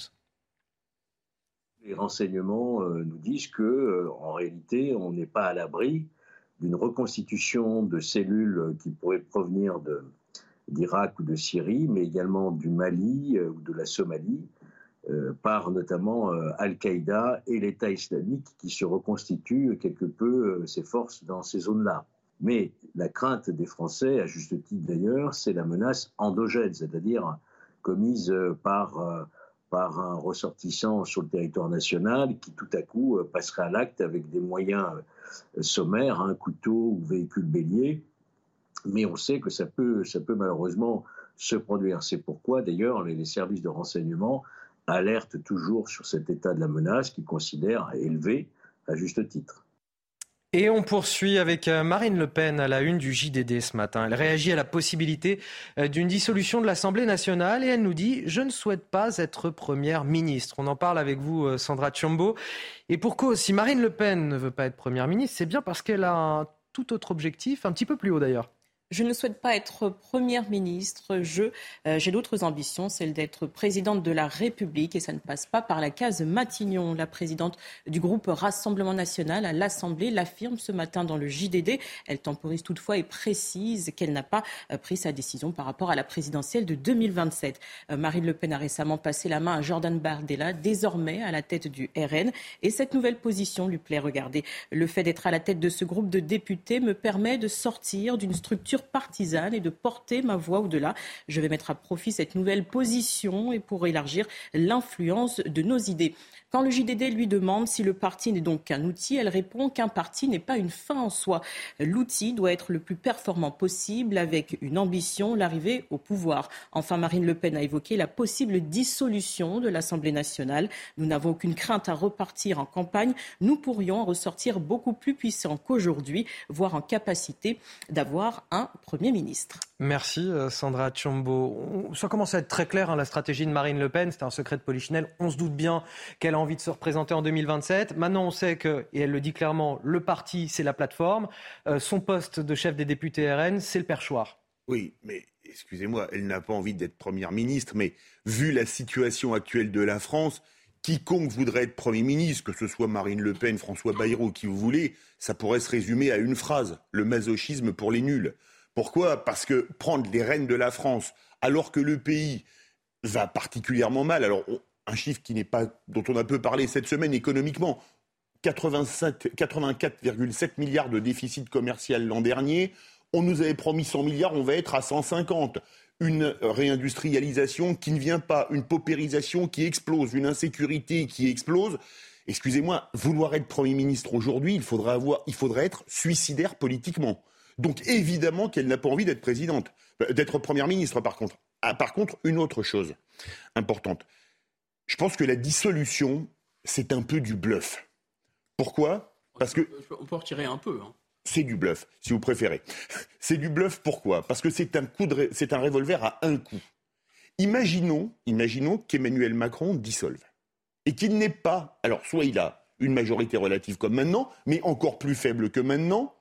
[SPEAKER 37] Les renseignements euh, nous disent que, euh, en réalité, on n'est pas à l'abri d'une reconstitution de cellules qui pourraient provenir d'Irak ou de Syrie, mais également du Mali ou de la Somalie, par notamment Al-Qaïda et l'État islamique qui se reconstituent quelque peu ses forces dans ces zones-là. Mais la crainte des Français, à juste titre d'ailleurs, c'est la menace endogène, c'est-à-dire commise euh, par, euh, par un ressortissant sur le territoire national qui tout à coup euh, passerait à l'acte avec des moyens sommaires, un couteau ou véhicule bélier. Mais on sait que ça peut, ça peut malheureusement se produire. C'est pourquoi d'ailleurs les services de renseignement alertent toujours sur cet état de la menace qu'ils considèrent élevé à juste titre.
[SPEAKER 1] Et on poursuit avec euh, Marine Le Pen à la une du JDD ce matin. Elle réagit à la possibilité euh, d'une dissolution de l'Assemblée nationale et elle nous dit Je ne souhaite pas être première ministre. On en parle avec vous, euh, Sandra Chiombo. Et pour cause, si Marine Le Pen ne veut pas être première ministre, c'est bien parce qu'elle a un tout autre objectif, un petit peu plus haut d'ailleurs.
[SPEAKER 9] Je ne souhaite pas être première ministre. Je, euh, j'ai d'autres ambitions, celle d'être présidente de la République et ça ne passe pas par la case Matignon. La présidente du groupe Rassemblement national à l'Assemblée l'affirme ce matin dans le JDD. Elle temporise toutefois et précise qu'elle n'a pas euh, pris sa décision par rapport à la présidentielle de 2027. Euh, Marine Le Pen a récemment passé la main à Jordan Bardella, désormais à la tête du RN. Et cette nouvelle position lui plaît. Regardez, le fait d'être à la tête de ce groupe de députés me permet de sortir d'une structure partisane et de porter ma voix au-delà. Je vais mettre à profit cette nouvelle position et pour élargir l'influence de nos idées. Quand le JDD lui demande si le parti n'est donc qu'un outil, elle répond qu'un parti n'est pas une fin en soi. L'outil doit être le plus performant possible avec une ambition, l'arrivée au pouvoir. Enfin, Marine Le Pen a évoqué la possible dissolution de l'Assemblée nationale. Nous n'avons aucune crainte à repartir en campagne. Nous pourrions en ressortir beaucoup plus puissants qu'aujourd'hui, voire en capacité d'avoir un Premier ministre.
[SPEAKER 1] Merci euh, Sandra Chombo. Ça commence à être très clair, hein, la stratégie de Marine Le Pen, c'est un secret de polichinelle. On se doute bien qu'elle a envie de se représenter en 2027. Maintenant, on sait que, et elle le dit clairement, le parti, c'est la plateforme. Euh, son poste de chef des députés RN, c'est le perchoir.
[SPEAKER 36] Oui, mais excusez-moi, elle n'a pas envie d'être première ministre, mais vu la situation actuelle de la France, quiconque voudrait être Premier ministre, que ce soit Marine Le Pen, François Bayrou, qui vous voulez, ça pourrait se résumer à une phrase, le masochisme pour les nuls. Pourquoi? Parce que prendre les rênes de la France alors que le pays va particulièrement mal, alors un chiffre dont on a peu parlé cette semaine économiquement, 84,7 milliards de déficit commercial l'an dernier. On nous avait promis 100 milliards, on va être à 150. Une réindustrialisation qui ne vient pas, une paupérisation qui explose, une insécurité qui explose. Excusez-moi, vouloir être Premier ministre aujourd'hui, il il faudrait être suicidaire politiquement. Donc évidemment qu'elle n'a pas envie d'être présidente, euh, d'être première ministre par contre. Ah, par contre, une autre chose importante. Je pense que la dissolution, c'est un peu du bluff. Pourquoi?
[SPEAKER 30] Parce que on peut retirer un peu. Hein.
[SPEAKER 36] C'est du bluff, si vous préférez. C'est du bluff. Pourquoi? Parce que c'est un coup c'est un revolver à un coup. Imaginons, imaginons qu'Emmanuel Macron dissolve et qu'il n'ait pas, alors soit il a une majorité relative comme maintenant, mais encore plus faible que maintenant,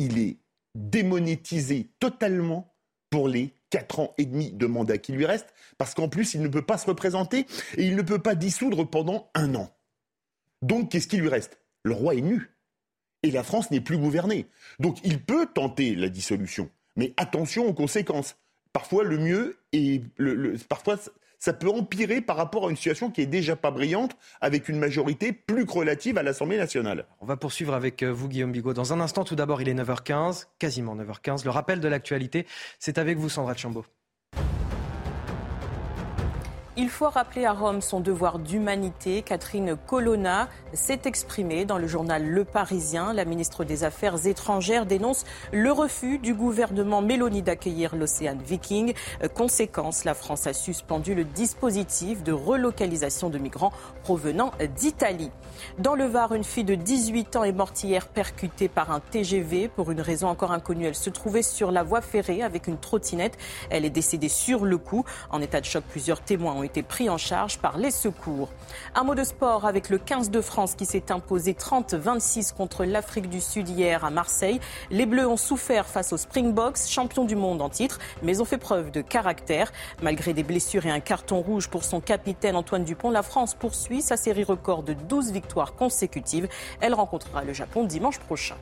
[SPEAKER 36] il est démonétisé totalement pour les quatre ans et demi de mandat qui lui reste, parce qu'en plus, il ne peut pas se représenter et il ne peut pas dissoudre pendant un an. Donc, qu'est-ce qui lui reste? Le roi est nu. Et la France n'est plus gouvernée. Donc, il peut tenter la dissolution. Mais attention aux conséquences. Parfois, le mieux est. Parfois, ça peut empirer par rapport à une situation qui est déjà pas brillante, avec une majorité plus relative à l'Assemblée nationale.
[SPEAKER 1] On va poursuivre avec euh, vous, Guillaume Bigot. Dans un instant, tout d'abord, il est 9h15, quasiment 9h15. Le rappel de l'actualité, c'est avec vous, Sandra Chambaud.
[SPEAKER 9] Il faut rappeler à Rome son devoir d'humanité. Catherine Colonna s'est exprimée dans le journal Le Parisien. La ministre des Affaires étrangères dénonce le refus du gouvernement Mélanie d'accueillir l'Océan Viking. Conséquence, la France a suspendu le dispositif de relocalisation de migrants provenant d'Italie. Dans le Var, une fille de 18 ans est morte percutée par un TGV. Pour une raison encore inconnue, elle se trouvait sur la voie ferrée avec une trottinette. Elle est décédée sur le coup. En état de choc, plusieurs témoins ont pris en charge par les secours. Un mot de sport avec le 15 de France qui s'est imposé 30-26 contre l'Afrique du Sud hier à Marseille. Les Bleus ont souffert face aux Springboks, champions du monde en titre, mais ont fait preuve de caractère. Malgré des blessures et un carton rouge pour son capitaine Antoine Dupont, la France poursuit sa série record de 12 victoires consécutives. Elle rencontrera le Japon dimanche prochain.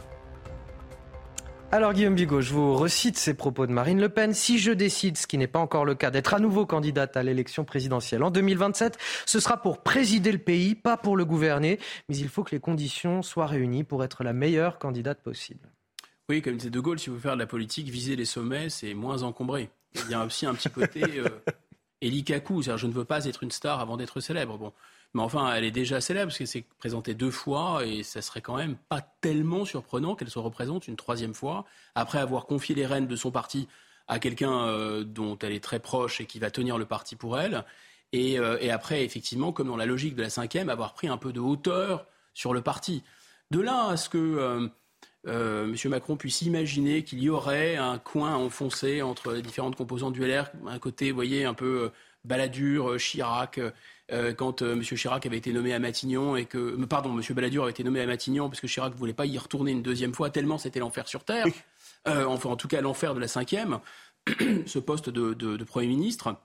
[SPEAKER 1] Alors Guillaume Bigot, je vous recite ces propos de Marine Le Pen. Si je décide, ce qui n'est pas encore le cas, d'être à nouveau candidate à l'élection présidentielle en 2027, ce sera pour présider le pays, pas pour le gouverner. Mais il faut que les conditions soient réunies pour être la meilleure candidate possible.
[SPEAKER 30] Oui, comme disait De Gaulle, si vous faire de la politique, viser les sommets, c'est moins encombré. Il y a aussi un petit côté euh, c'est-à-dire je ne veux pas être une star avant d'être célèbre. Bon, mais enfin, elle est déjà célèbre parce qu'elle s'est présentée deux fois et ça serait quand même pas tellement surprenant qu'elle se représente une troisième fois après avoir confié les rênes de son parti à quelqu'un euh, dont elle est très proche et qui va tenir le parti pour elle. Et, euh, après, effectivement, comme dans la logique de la cinquième, avoir pris un peu de hauteur sur le parti. De là à ce que euh, M. Macron puisse imaginer qu'il y aurait un coin enfoncé entre les différentes composantes du LR, un côté, vous voyez, un peu Balladur, Chirac, euh, quand euh, M. Chirac avait été nommé à Matignon et que, euh, pardon, M. Balladur avait été nommé à Matignon parce que Chirac ne voulait pas y retourner une deuxième fois tellement c'était l'enfer sur terre. enfin, en tout cas, l'enfer de la cinquième, ce poste de, Premier ministre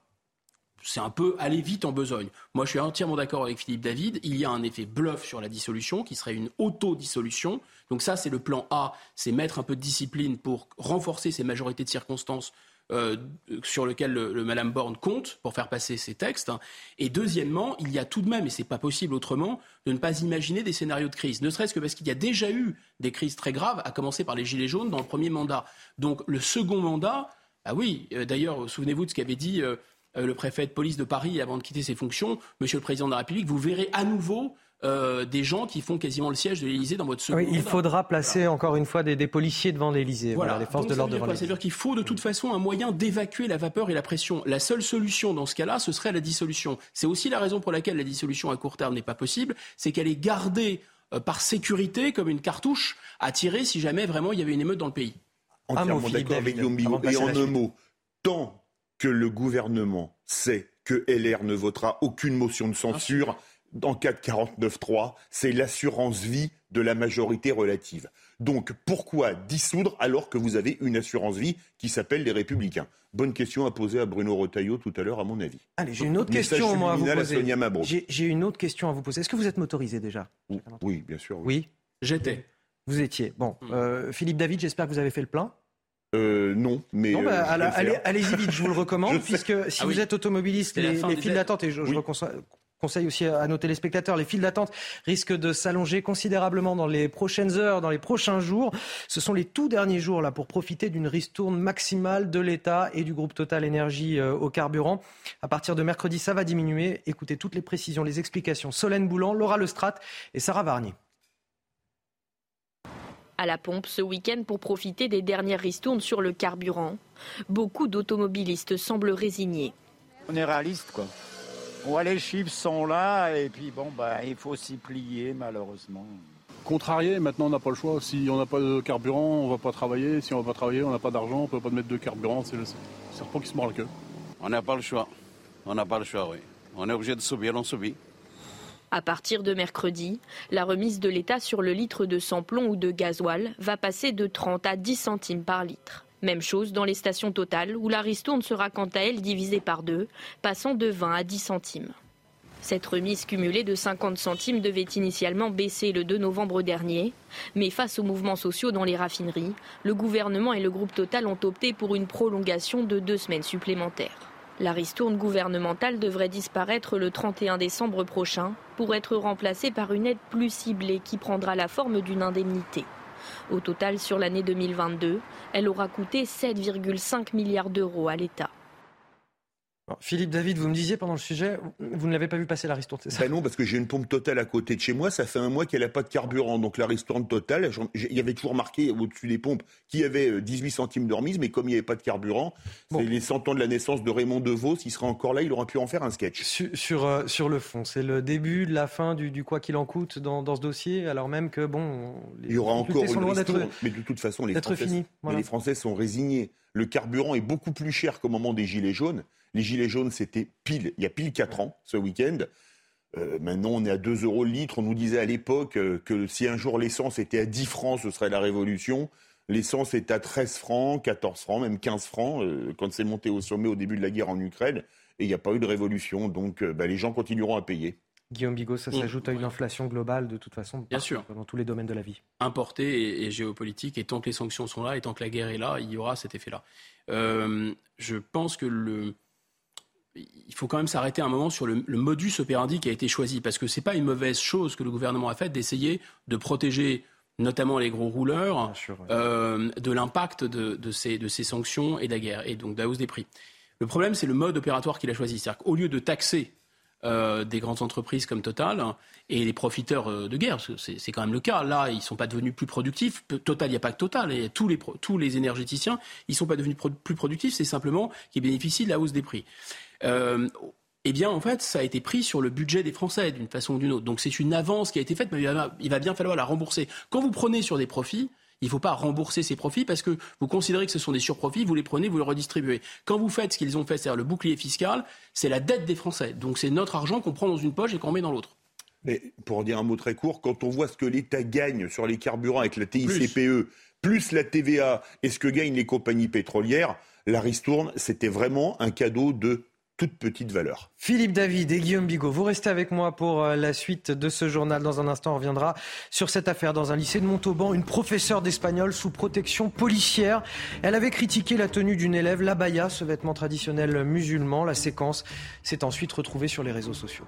[SPEAKER 30] c'est un peu aller vite en besogne. Moi, je suis entièrement d'accord avec Philippe David. Il y a un effet bluff sur la dissolution qui serait une auto-dissolution. Donc ça, c'est le plan A, c'est mettre un peu de discipline pour renforcer ces majorités de circonstances euh, sur lequel le, Madame Borne compte pour faire passer ces textes. Et deuxièmement, il y a tout de même, et c'est pas possible autrement, de ne pas imaginer des scénarios de crise, ne serait-ce que parce qu'il y a déjà eu des crises très graves, à commencer par les Gilets jaunes dans le premier mandat. Donc le second mandat, ah oui, euh, d'ailleurs, souvenez-vous de ce qu'avait dit euh, le préfet de police de Paris avant de quitter ses fonctions, Monsieur le Président de la République, vous verrez à nouveau euh, des gens qui font quasiment le siège de l'Élysée dans votre second
[SPEAKER 1] oui, Il faudra placer encore une fois des, policiers devant l'Élysée, voilà. les forces de l'ordre devant
[SPEAKER 30] l'Élysée. C'est-à-dire qu'il faut de toute façon un moyen d'évacuer la vapeur et la pression. La seule solution dans ce cas-là, ce serait la dissolution. C'est aussi la raison pour laquelle la dissolution à court terme n'est pas possible, c'est qu'elle est gardée euh, par sécurité comme une cartouche à tirer si jamais vraiment il y avait une émeute dans le pays.
[SPEAKER 36] Entièrement d'accord avec Guillaume Et en un mot, tant que le gouvernement sait que LR ne votera aucune motion de censure, en cas de 49-3, c'est l'assurance vie de la majorité relative. Donc pourquoi dissoudre alors que vous avez une assurance vie qui s'appelle les Républicains? Bonne question à poser à Bruno Retailleau tout à l'heure, à mon avis.
[SPEAKER 1] Allez, j'ai une autre question moi, à vous poser. J'ai une autre question à vous poser. Est-ce que vous êtes motorisé déjà?
[SPEAKER 36] Oui, bien sûr.
[SPEAKER 1] Oui,
[SPEAKER 30] J'étais.
[SPEAKER 1] Vous étiez. Bon, hmm. euh, Philippe David, j'espère que vous avez fait le plein.
[SPEAKER 36] Euh, non, mais.
[SPEAKER 1] Bah, euh, allez-y vite, je vous le recommande, puisque si ah vous êtes automobiliste, les, les files d'attente, et je, je, conseille aussi à nos téléspectateurs, les files d'attente risquent de s'allonger considérablement dans les prochaines heures, dans les prochains jours. Ce sont les tout derniers jours là pour profiter d'une ristourne maximale de l'État et du groupe Total Énergie euh, au carburant. À partir de mercredi, ça va diminuer. Écoutez toutes les précisions, les explications. Solène Boulan, Laura Lestrade et Sarah Varnier
[SPEAKER 38] à la pompe ce week-end pour profiter des dernières ristournes sur le carburant. Beaucoup d'automobilistes semblent résignés.
[SPEAKER 39] On est réaliste, quoi. Ouais, les chiffres sont là et puis bon, bah, il faut s'y plier malheureusement.
[SPEAKER 13] contrarié. Maintenant, on n'a pas le choix. Si on n'a pas de carburant, on ne va pas travailler. Si on ne va pas travailler, on n'a pas d'argent, on ne peut pas mettre de carburant. C'est le serpent qui se mord la queue.
[SPEAKER 40] On n'a pas le choix. On n'a pas le choix, oui. On est obligé de subir, on subit.
[SPEAKER 11] À partir de mercredi, la remise de l'État sur le litre de samplon ou de gasoil va passer de 30 à 10 centimes par litre. Même chose dans les stations totales où la ristourne sera quant à elle divisée par deux, passant de 20 à 10 centimes. Cette remise cumulée de 50 centimes devait initialement baisser le 2 novembre dernier, mais face aux mouvements sociaux dans les raffineries, le gouvernement et le groupe Total ont opté pour une prolongation de deux semaines supplémentaires. La ristourne gouvernementale devrait disparaître le 31 décembre prochain pour être remplacée par une aide plus ciblée qui prendra la forme d'une indemnité. Au total, sur l'année 2022, elle aura coûté 7,5 milliards d'euros à l'État.
[SPEAKER 1] Philippe David, vous me disiez pendant le sujet, vous ne l'avez pas vu passer la ristourne, c'est ça
[SPEAKER 36] ben Non, parce que j'ai une pompe totale à côté de chez moi. Ça fait un mois qu'elle n'a pas de carburant. Donc la ristourne totale, il y avait toujours marqué au-dessus des pompes qu'il y avait 18 euh, centimes de remise, mais comme il n'y avait pas de carburant, c'est les 100 ans de la naissance de Raymond DeVos. S'il serait encore là, il aurait pu en faire un sketch.
[SPEAKER 1] Sur, euh, sur, le fond, c'est le début de la fin du, quoi qu'il en coûte dans, ce dossier, alors même que, bon.
[SPEAKER 36] il y aura encore une ristourne, mais de toute façon, les Français, les Français sont résignés. Le carburant est beaucoup plus cher qu'au moment des Gilets jaunes. Les Gilets jaunes, c'était pile, il y a pile 4 ans, ce week-end. Euh, maintenant, on est à 2 euros le litre. On nous disait à l'époque euh, que si un jour l'essence était à 10 francs, ce serait la révolution. L'essence est à 13 francs, 14 francs, même 15 francs, euh, quand c'est monté au sommet au début de la guerre en Ukraine. Et il n'y a pas eu de révolution. Donc, bah, les gens continueront à payer.
[SPEAKER 1] Guillaume Bigot, ça s'ajoute à une inflation globale de toute façon,
[SPEAKER 30] Bien sûr.
[SPEAKER 1] dans tous les domaines de la vie.
[SPEAKER 30] Importée et, géopolitique, et tant que les sanctions sont là, et tant que la guerre est là, il y aura cet effet-là. je pense que le, il faut quand même s'arrêter un moment sur le, modus operandi qui a été choisi, parce que ce n'est pas une mauvaise chose que le gouvernement a faite d'essayer de protéger notamment les gros rouleurs, euh, de l'impact de, ces, de, ces, sanctions et de la guerre, et donc de la hausse des prix. Le problème, c'est le mode opératoire qu'il a choisi. C'est-à-dire qu'au lieu de taxer euh, des grandes entreprises comme Total et les profiteurs euh, de guerre, c'est quand même le cas. Là, ils ne sont pas devenus plus productifs. Total, il n'y a pas que Total. Et tous les, tous les énergéticiens, ils ne sont pas devenus plus productifs. C'est simplement qu'ils bénéficient de la hausse des prix. Euh, eh bien, en fait, ça a été pris sur le budget des Français d'une façon ou d'une autre. Donc, c'est une avance qui a été faite, mais il va, bien falloir la rembourser. Quand vous prenez sur des profits, il ne faut pas rembourser ces profits parce que vous considérez que ce sont des surprofits, vous les prenez, vous les redistribuez. Quand vous faites ce qu'ils ont fait, c'est-à-dire le bouclier fiscal, c'est la dette des Français. Donc c'est notre argent qu'on prend dans une poche et qu'on met dans l'autre.
[SPEAKER 36] Mais pour dire un mot très court, quand on voit ce que l'État gagne sur les carburants avec la TICPE, plus la TVA et ce que gagnent les compagnies pétrolières, la ristourne, c'était vraiment un cadeau de toute petite valeur.
[SPEAKER 1] Philippe David et Guillaume Bigot, vous restez avec moi pour euh, la suite de ce journal. Dans un instant, on reviendra sur cette affaire dans un lycée de Montauban. Une professeure d'espagnol sous protection policière. Elle avait critiqué la tenue d'une élève, l'abaya, ce vêtement traditionnel musulman. La séquence s'est ensuite retrouvée sur les réseaux sociaux.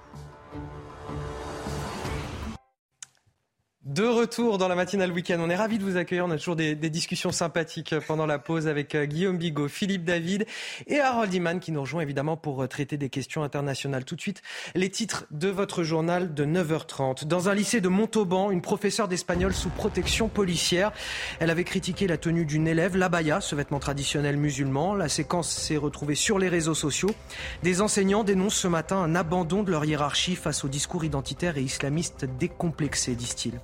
[SPEAKER 1] De retour dans la matinale week-end, on est ravis de vous accueillir. On a toujours des, discussions sympathiques pendant la pause avec euh, Guillaume Bigot, Philippe David et Harold Iman qui nous rejoint évidemment pour euh, traiter des questions internationales. Tout de suite, les titres de votre journal de 9h30. Dans un lycée de Montauban, une professeure d'espagnol sous protection policière. Elle avait critiqué la tenue d'une élève, l'abaya, ce vêtement traditionnel musulman. La séquence s'est retrouvée sur les réseaux sociaux. Des enseignants dénoncent ce matin un abandon de leur hiérarchie face au discours identitaire et islamiste décomplexé, disent-ils.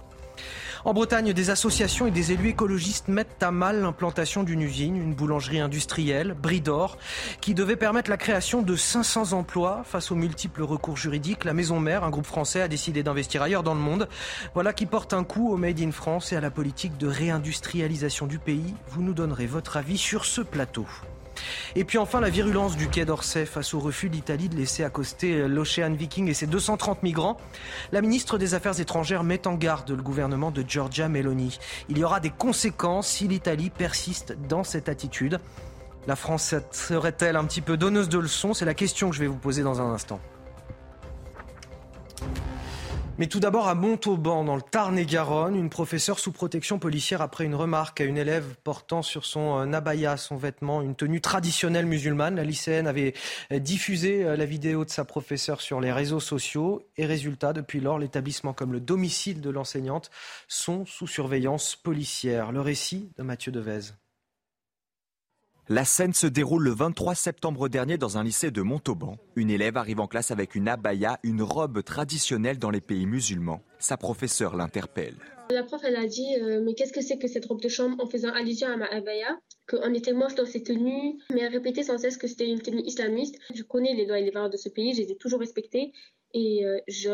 [SPEAKER 1] En Bretagne, des associations et des élus écologistes mettent à mal l'implantation d'une usine, une boulangerie industrielle, Bridor, qui devait permettre la création de 500 emplois face aux multiples recours juridiques. La maison mère, un groupe français, a décidé d'investir ailleurs dans le monde. Voilà qui porte un coup au Made in France et à la politique de réindustrialisation du pays. Vous nous donnerez votre avis sur ce plateau. Et puis enfin, la virulence du Quai d'Orsay face au refus d'Italie de laisser accoster l'Ocean Viking et ses 230 migrants. La ministre des Affaires étrangères met en garde le gouvernement de Giorgia Meloni. Il y aura des conséquences si l'Italie persiste dans cette attitude. La France serait-elle un petit peu donneuse de leçons? C'est la question que je vais vous poser dans un instant. Mais tout d'abord à Montauban, dans le Tarn-et-Garonne, une professeure sous protection policière après une remarque à une élève portant sur son euh, abaya, son vêtement, une tenue traditionnelle musulmane. La lycéenne avait euh, diffusé euh, la vidéo de sa professeure sur les réseaux sociaux et résultat, depuis lors, l'établissement comme le domicile de l'enseignante sont sous surveillance policière. Le récit de Mathieu Devez.
[SPEAKER 3] La scène se déroule le 23 septembre dernier dans un lycée de Montauban. Une élève arrive en classe avec une abaya, une robe traditionnelle dans les pays musulmans. Sa professeure l'interpelle.
[SPEAKER 15] La prof, elle a dit Mais qu'est-ce que c'est que cette robe de chambre en faisant allusion à ma abaya Qu'on était moche dans ces tenues, mais elle répétait sans cesse que c'était une tenue islamiste. Je connais les lois et les valeurs de ce pays, je les ai toujours respectées. Et je,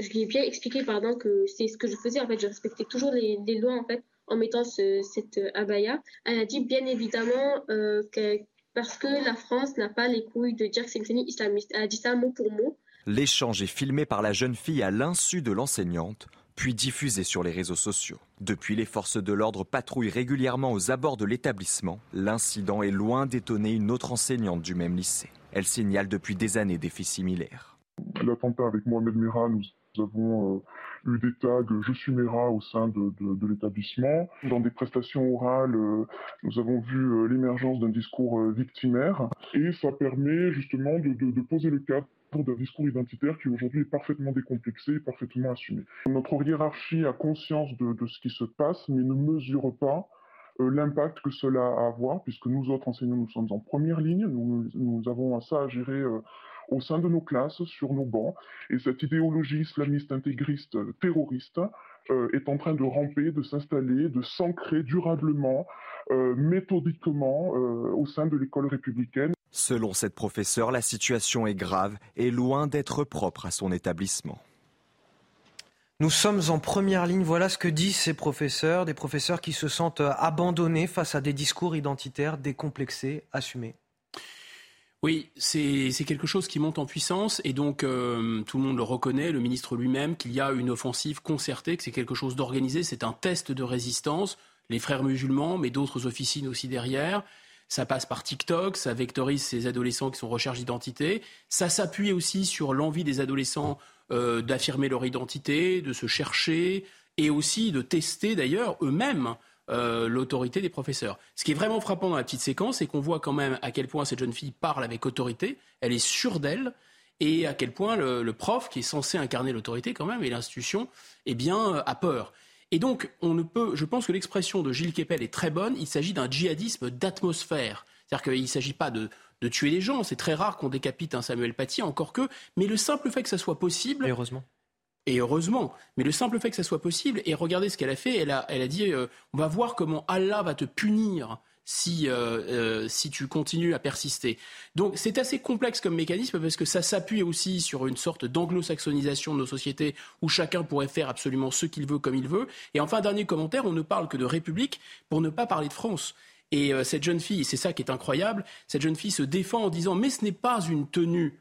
[SPEAKER 15] je, lui ai bien expliqué pardon, que c'est ce que je faisais. En fait, je respectais toujours les, les lois en fait, en mettant cette abaya. Elle a dit bien évidemment que parce que la France n'a pas les couilles de dire que c'est une tenue islamiste. Elle a dit ça mot pour mot.
[SPEAKER 3] L'échange est filmé par la jeune fille à l'insu de l'enseignante, puis diffusé sur les réseaux sociaux. Depuis, les forces de l'ordre patrouillent régulièrement aux abords de l'établissement. L'incident est loin d'étonner une autre enseignante du même lycée. Elle signale depuis des années des faits similaires.
[SPEAKER 16] L'attentat avec Mohamed Merah, nous avons euh, eu des tags Je suis Mera au sein de, de, l'établissement. Dans des prestations orales, euh, nous avons vu euh, l'émergence d'un discours victimaire et ça permet justement de, de poser le cadre d'un discours identitaire qui aujourd'hui est parfaitement décomplexé et parfaitement assumé. Notre hiérarchie a conscience de, ce qui se passe, mais ne mesure pas euh, l'impact que cela a à avoir, puisque nous autres enseignants, nous sommes en première ligne, nous, nous avons ça à gérer euh, au sein de nos classes, sur nos bancs, et cette idéologie islamiste intégriste terroriste euh, est en train de ramper, de s'installer, de s'ancrer durablement, méthodiquement au sein de l'école républicaine.
[SPEAKER 3] Selon cette professeure, la situation est grave et loin d'être propre à son établissement.
[SPEAKER 1] Nous sommes en première ligne. Voilà ce que disent ces professeurs, des professeurs qui se sentent abandonnés face à des discours identitaires décomplexés, assumés.
[SPEAKER 30] Oui, c'est quelque chose qui monte en puissance et donc euh, tout le monde le reconnaît, le ministre lui-même, qu'il y a une offensive concertée, que c'est quelque chose d'organisé, c'est un test de résistance. Les frères musulmans, mais d'autres officines aussi derrière. Ça passe par TikTok, ça vectorise ces adolescents qui sont recherche d'identité. Ça s'appuie aussi sur l'envie des adolescents euh, d'affirmer leur identité, de se chercher et aussi de tester d'ailleurs eux-mêmes euh, l'autorité des professeurs. Ce qui est vraiment frappant dans la petite séquence, c'est qu'on voit quand même à quel point cette jeune fille parle avec autorité, elle est sûre d'elle, et à quel point le, prof, qui est censé incarner l'autorité quand même, et l'institution, eh bien, a peur. Et donc, on ne peut, je pense que l'expression de Gilles Kepel est très bonne. Il s'agit d'un djihadisme d'atmosphère. C'est-à-dire qu'il ne s'agit pas de, tuer des gens. C'est très rare qu'on décapite un Samuel Paty, encore que. Mais le simple fait que ça soit possible.
[SPEAKER 1] Heureusement.
[SPEAKER 30] Et heureusement. Mais le simple fait que ça soit possible, et regardez ce qu'elle a fait, elle a, elle a dit euh, on va voir comment Allah va te punir si, euh, euh, si tu continues à persister. Donc c'est assez complexe comme mécanisme parce que ça s'appuie aussi sur une sorte d'anglo-saxonisation de nos sociétés où chacun pourrait faire absolument ce qu'il veut comme il veut. Et enfin, dernier commentaire, on ne parle que de République pour ne pas parler de France. Et euh, cette jeune fille, c'est ça qui est incroyable, cette jeune fille se défend en disant mais ce n'est pas une tenue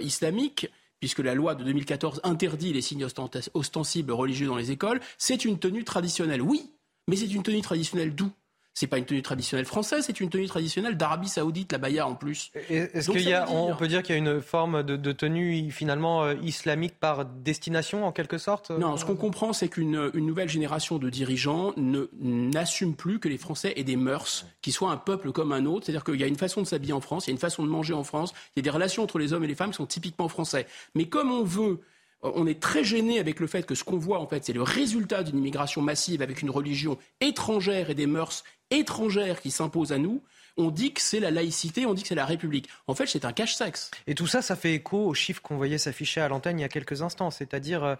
[SPEAKER 30] islamique, puisque la loi de 2014 interdit les signes ostensibles religieux dans les écoles, c'est une tenue traditionnelle. Oui, mais c'est une tenue traditionnelle d'où? C'est pas une tenue traditionnelle française, c'est une tenue traditionnelle d'Arabie Saoudite, la baya en plus.
[SPEAKER 1] Est-ce qu'il y a, on peut dire qu'il y a une forme de, tenue finalement euh, islamique par destination en quelque sorte
[SPEAKER 30] Non, ce qu'on comprend, c'est qu'une nouvelle génération de dirigeants n'assume plus que les Français aient des mœurs, qui soient un peuple comme un autre. C'est-à-dire qu'il y a une façon de s'habiller en France, il y a une façon de manger en France, il y a des relations entre les hommes et les femmes qui sont typiquement français. Mais comme on veut on est très gêné avec le fait que ce qu'on voit, en fait, c'est le résultat d'une immigration massive avec une religion étrangère et des mœurs étrangère qui s'impose à nous, on dit que c'est la laïcité, on dit que c'est la République. En fait, c'est un cache-sexe.
[SPEAKER 1] Et tout ça, ça fait écho aux chiffres qu'on voyait s'afficher à l'antenne il y a quelques instants, c'est-à-dire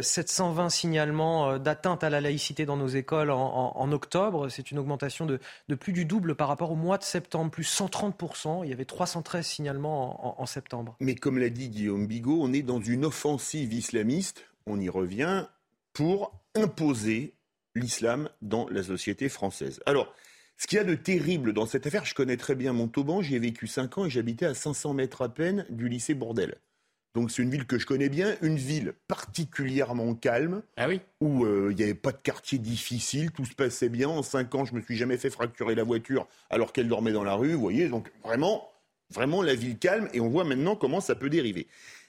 [SPEAKER 1] 720 euh, signalements euh, d'atteinte à la laïcité dans nos écoles en, octobre. C'est une augmentation de, plus du double par rapport au mois de septembre, plus 130%. Il y avait 313 signalements en, en septembre.
[SPEAKER 36] Mais comme l'a dit Guillaume Bigot, on est dans une offensive islamiste, on y revient, pour imposer l'islam dans la société française. Alors, ce qu'il y a de terrible dans cette affaire, je connais très bien Montauban, j'y ai vécu 5 ans et j'habitais à 500 mètres à peine du lycée Bourdelle. Donc c'est une ville que je connais bien, une ville particulièrement calme,
[SPEAKER 30] ah oui.
[SPEAKER 36] où euh, il n'y avait pas de quartier difficile, tout se passait bien. En 5 ans, je me suis jamais fait fracturer la voiture alors qu'elle dormait dans la rue, vous voyez. Donc vraiment, vraiment la ville calme et on voit maintenant comment ça peut dériver.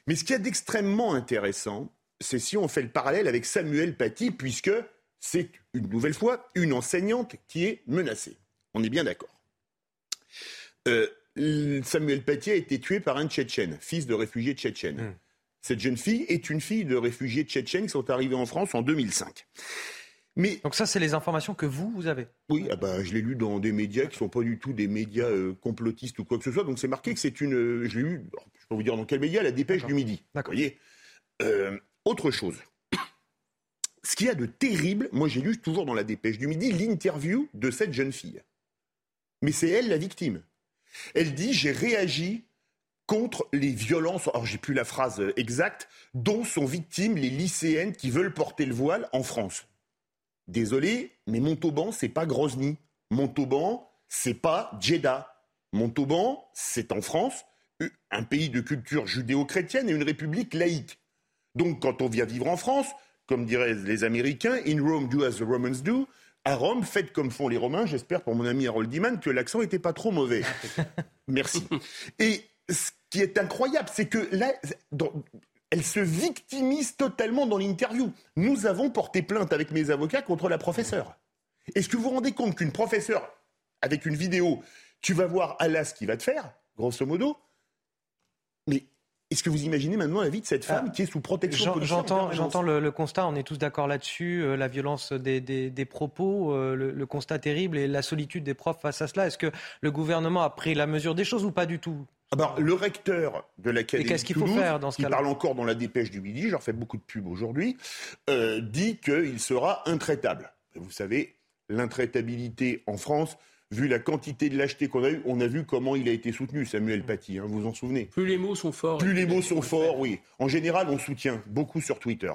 [SPEAKER 36] Mais ce qu'il y a d'extrêmement intéressant, c'est si on fait le parallèle avec Samuel Paty, puisque c'est une nouvelle fois une enseignante qui est menacée. On est bien d'accord. Euh, Samuel Paty a été tué par un Tchétchène, fils de réfugiés tchétchènes. Hmm. Cette jeune fille est une fille de réfugiés tchétchènes qui sont arrivés en France en 2005.
[SPEAKER 1] Mais, Donc ça, c'est les informations que vous, vous avez?
[SPEAKER 36] Oui, ah bah, je l'ai lu dans des médias qui ne sont pas du tout des médias euh, complotistes ou quoi que ce soit. Donc c'est marqué que c'est une... Euh, je l'ai lu, je peux vous dire dans quel média, la dépêche du midi. Vous voyez? Autre chose ce qu'il y a de terrible, moi j'ai lu toujours dans la dépêche du midi l'interview de cette jeune fille. Mais c'est elle la victime. Elle dit j'ai réagi contre les violences, alors j'ai plus la phrase exacte, dont sont victimes les lycéennes qui veulent porter le voile en France. Désolé, mais Montauban, c'est pas Grozny. Montauban, c'est pas Jeddah. Montauban, c'est en France, un pays de culture judéo-chrétienne et une république laïque. Donc quand on vient vivre en France, comme diraient les Américains, in Rome do as the Romans do, à Rome, faites comme font les Romains. J'espère pour mon ami Harold Diman que l'accent n'était pas trop mauvais. Merci. Et ce qui est incroyable, c'est que là, elle se victimise totalement dans l'interview. Nous avons porté plainte avec mes avocats contre la professeure. Est-ce que vous vous rendez compte qu'une professeure, avec une vidéo, tu vas voir Allah ce qu'il va te faire, grosso modo, est-ce que vous imaginez maintenant la vie de cette femme ah, qui est sous protection
[SPEAKER 1] policière J'entends, le, constat, on est tous d'accord là-dessus, euh, la violence des, propos, euh, le, constat terrible et la solitude des profs face à cela. Est-ce que le gouvernement a pris la mesure des choses ou pas du tout?
[SPEAKER 36] Alors, ah ben, le recteur de l'académie
[SPEAKER 1] qu'est-ce qu'il faut faire dans ce
[SPEAKER 36] qui parle encore dans la dépêche du midi, j'en fais beaucoup de pubs aujourd'hui, euh, dit qu'il sera intraitable. Vous savez, l'intraitabilité en France, vu la quantité de lâcheté qu'on a eu, on a vu comment il a été soutenu, Samuel Paty, hein, vous vous en souvenez?
[SPEAKER 30] Plus les mots sont forts.
[SPEAKER 36] Plus les mots sont forts, oui. En général, on soutient beaucoup sur Twitter.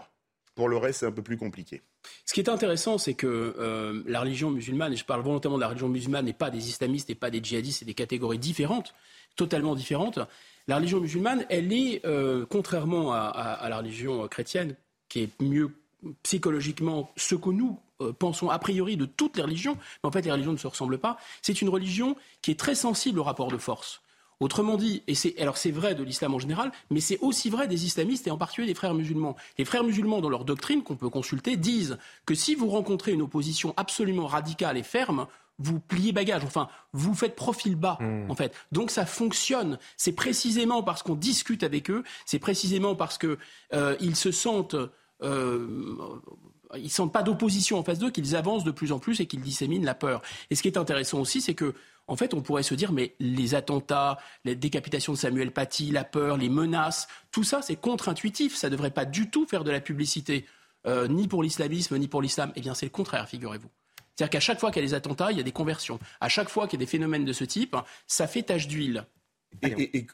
[SPEAKER 36] Pour le reste, c'est un peu plus compliqué.
[SPEAKER 30] Ce qui est intéressant, c'est que euh, la religion musulmane, et je parle volontairement de la religion musulmane, n'est pas des islamistes, et pas des djihadistes, c'est des catégories différentes, totalement différentes. La religion musulmane, elle est, euh, contrairement à, la religion chrétienne, qui est mieux psychologiquement ce que nous euh, pensons a priori de toutes les religions, mais en fait les religions ne se ressemblent pas, c'est une religion qui est très sensible au rapport de force. Autrement dit, et c'est alors c'est vrai de l'islam en général, mais c'est aussi vrai des islamistes et en particulier des frères musulmans. Les frères musulmans, dans leur doctrine qu'on peut consulter, disent que si vous rencontrez une opposition absolument radicale et ferme, vous pliez bagage, enfin, vous faites profil bas, hmm. en fait. Donc ça fonctionne. C'est précisément parce qu'on discute avec eux, c'est précisément parce qu'ils euh, se sentent euh, ils sentent pas d'opposition en face d'eux, qu'ils avancent de plus en plus et qu'ils disséminent la peur. Et ce qui est intéressant aussi, c'est que, en fait, on pourrait se dire, mais les attentats, la décapitation de Samuel Paty, la peur, les menaces, tout ça, c'est contre-intuitif. Ça ne devrait pas du tout faire de la publicité, euh, ni pour l'islamisme, ni pour l'islam. Eh bien, c'est le contraire, figurez-vous. C'est-à-dire qu'à chaque fois qu'il y a des attentats, il y a des conversions. À chaque fois qu'il y a des phénomènes de ce type, ça fait tache d'huile.
[SPEAKER 36] Et,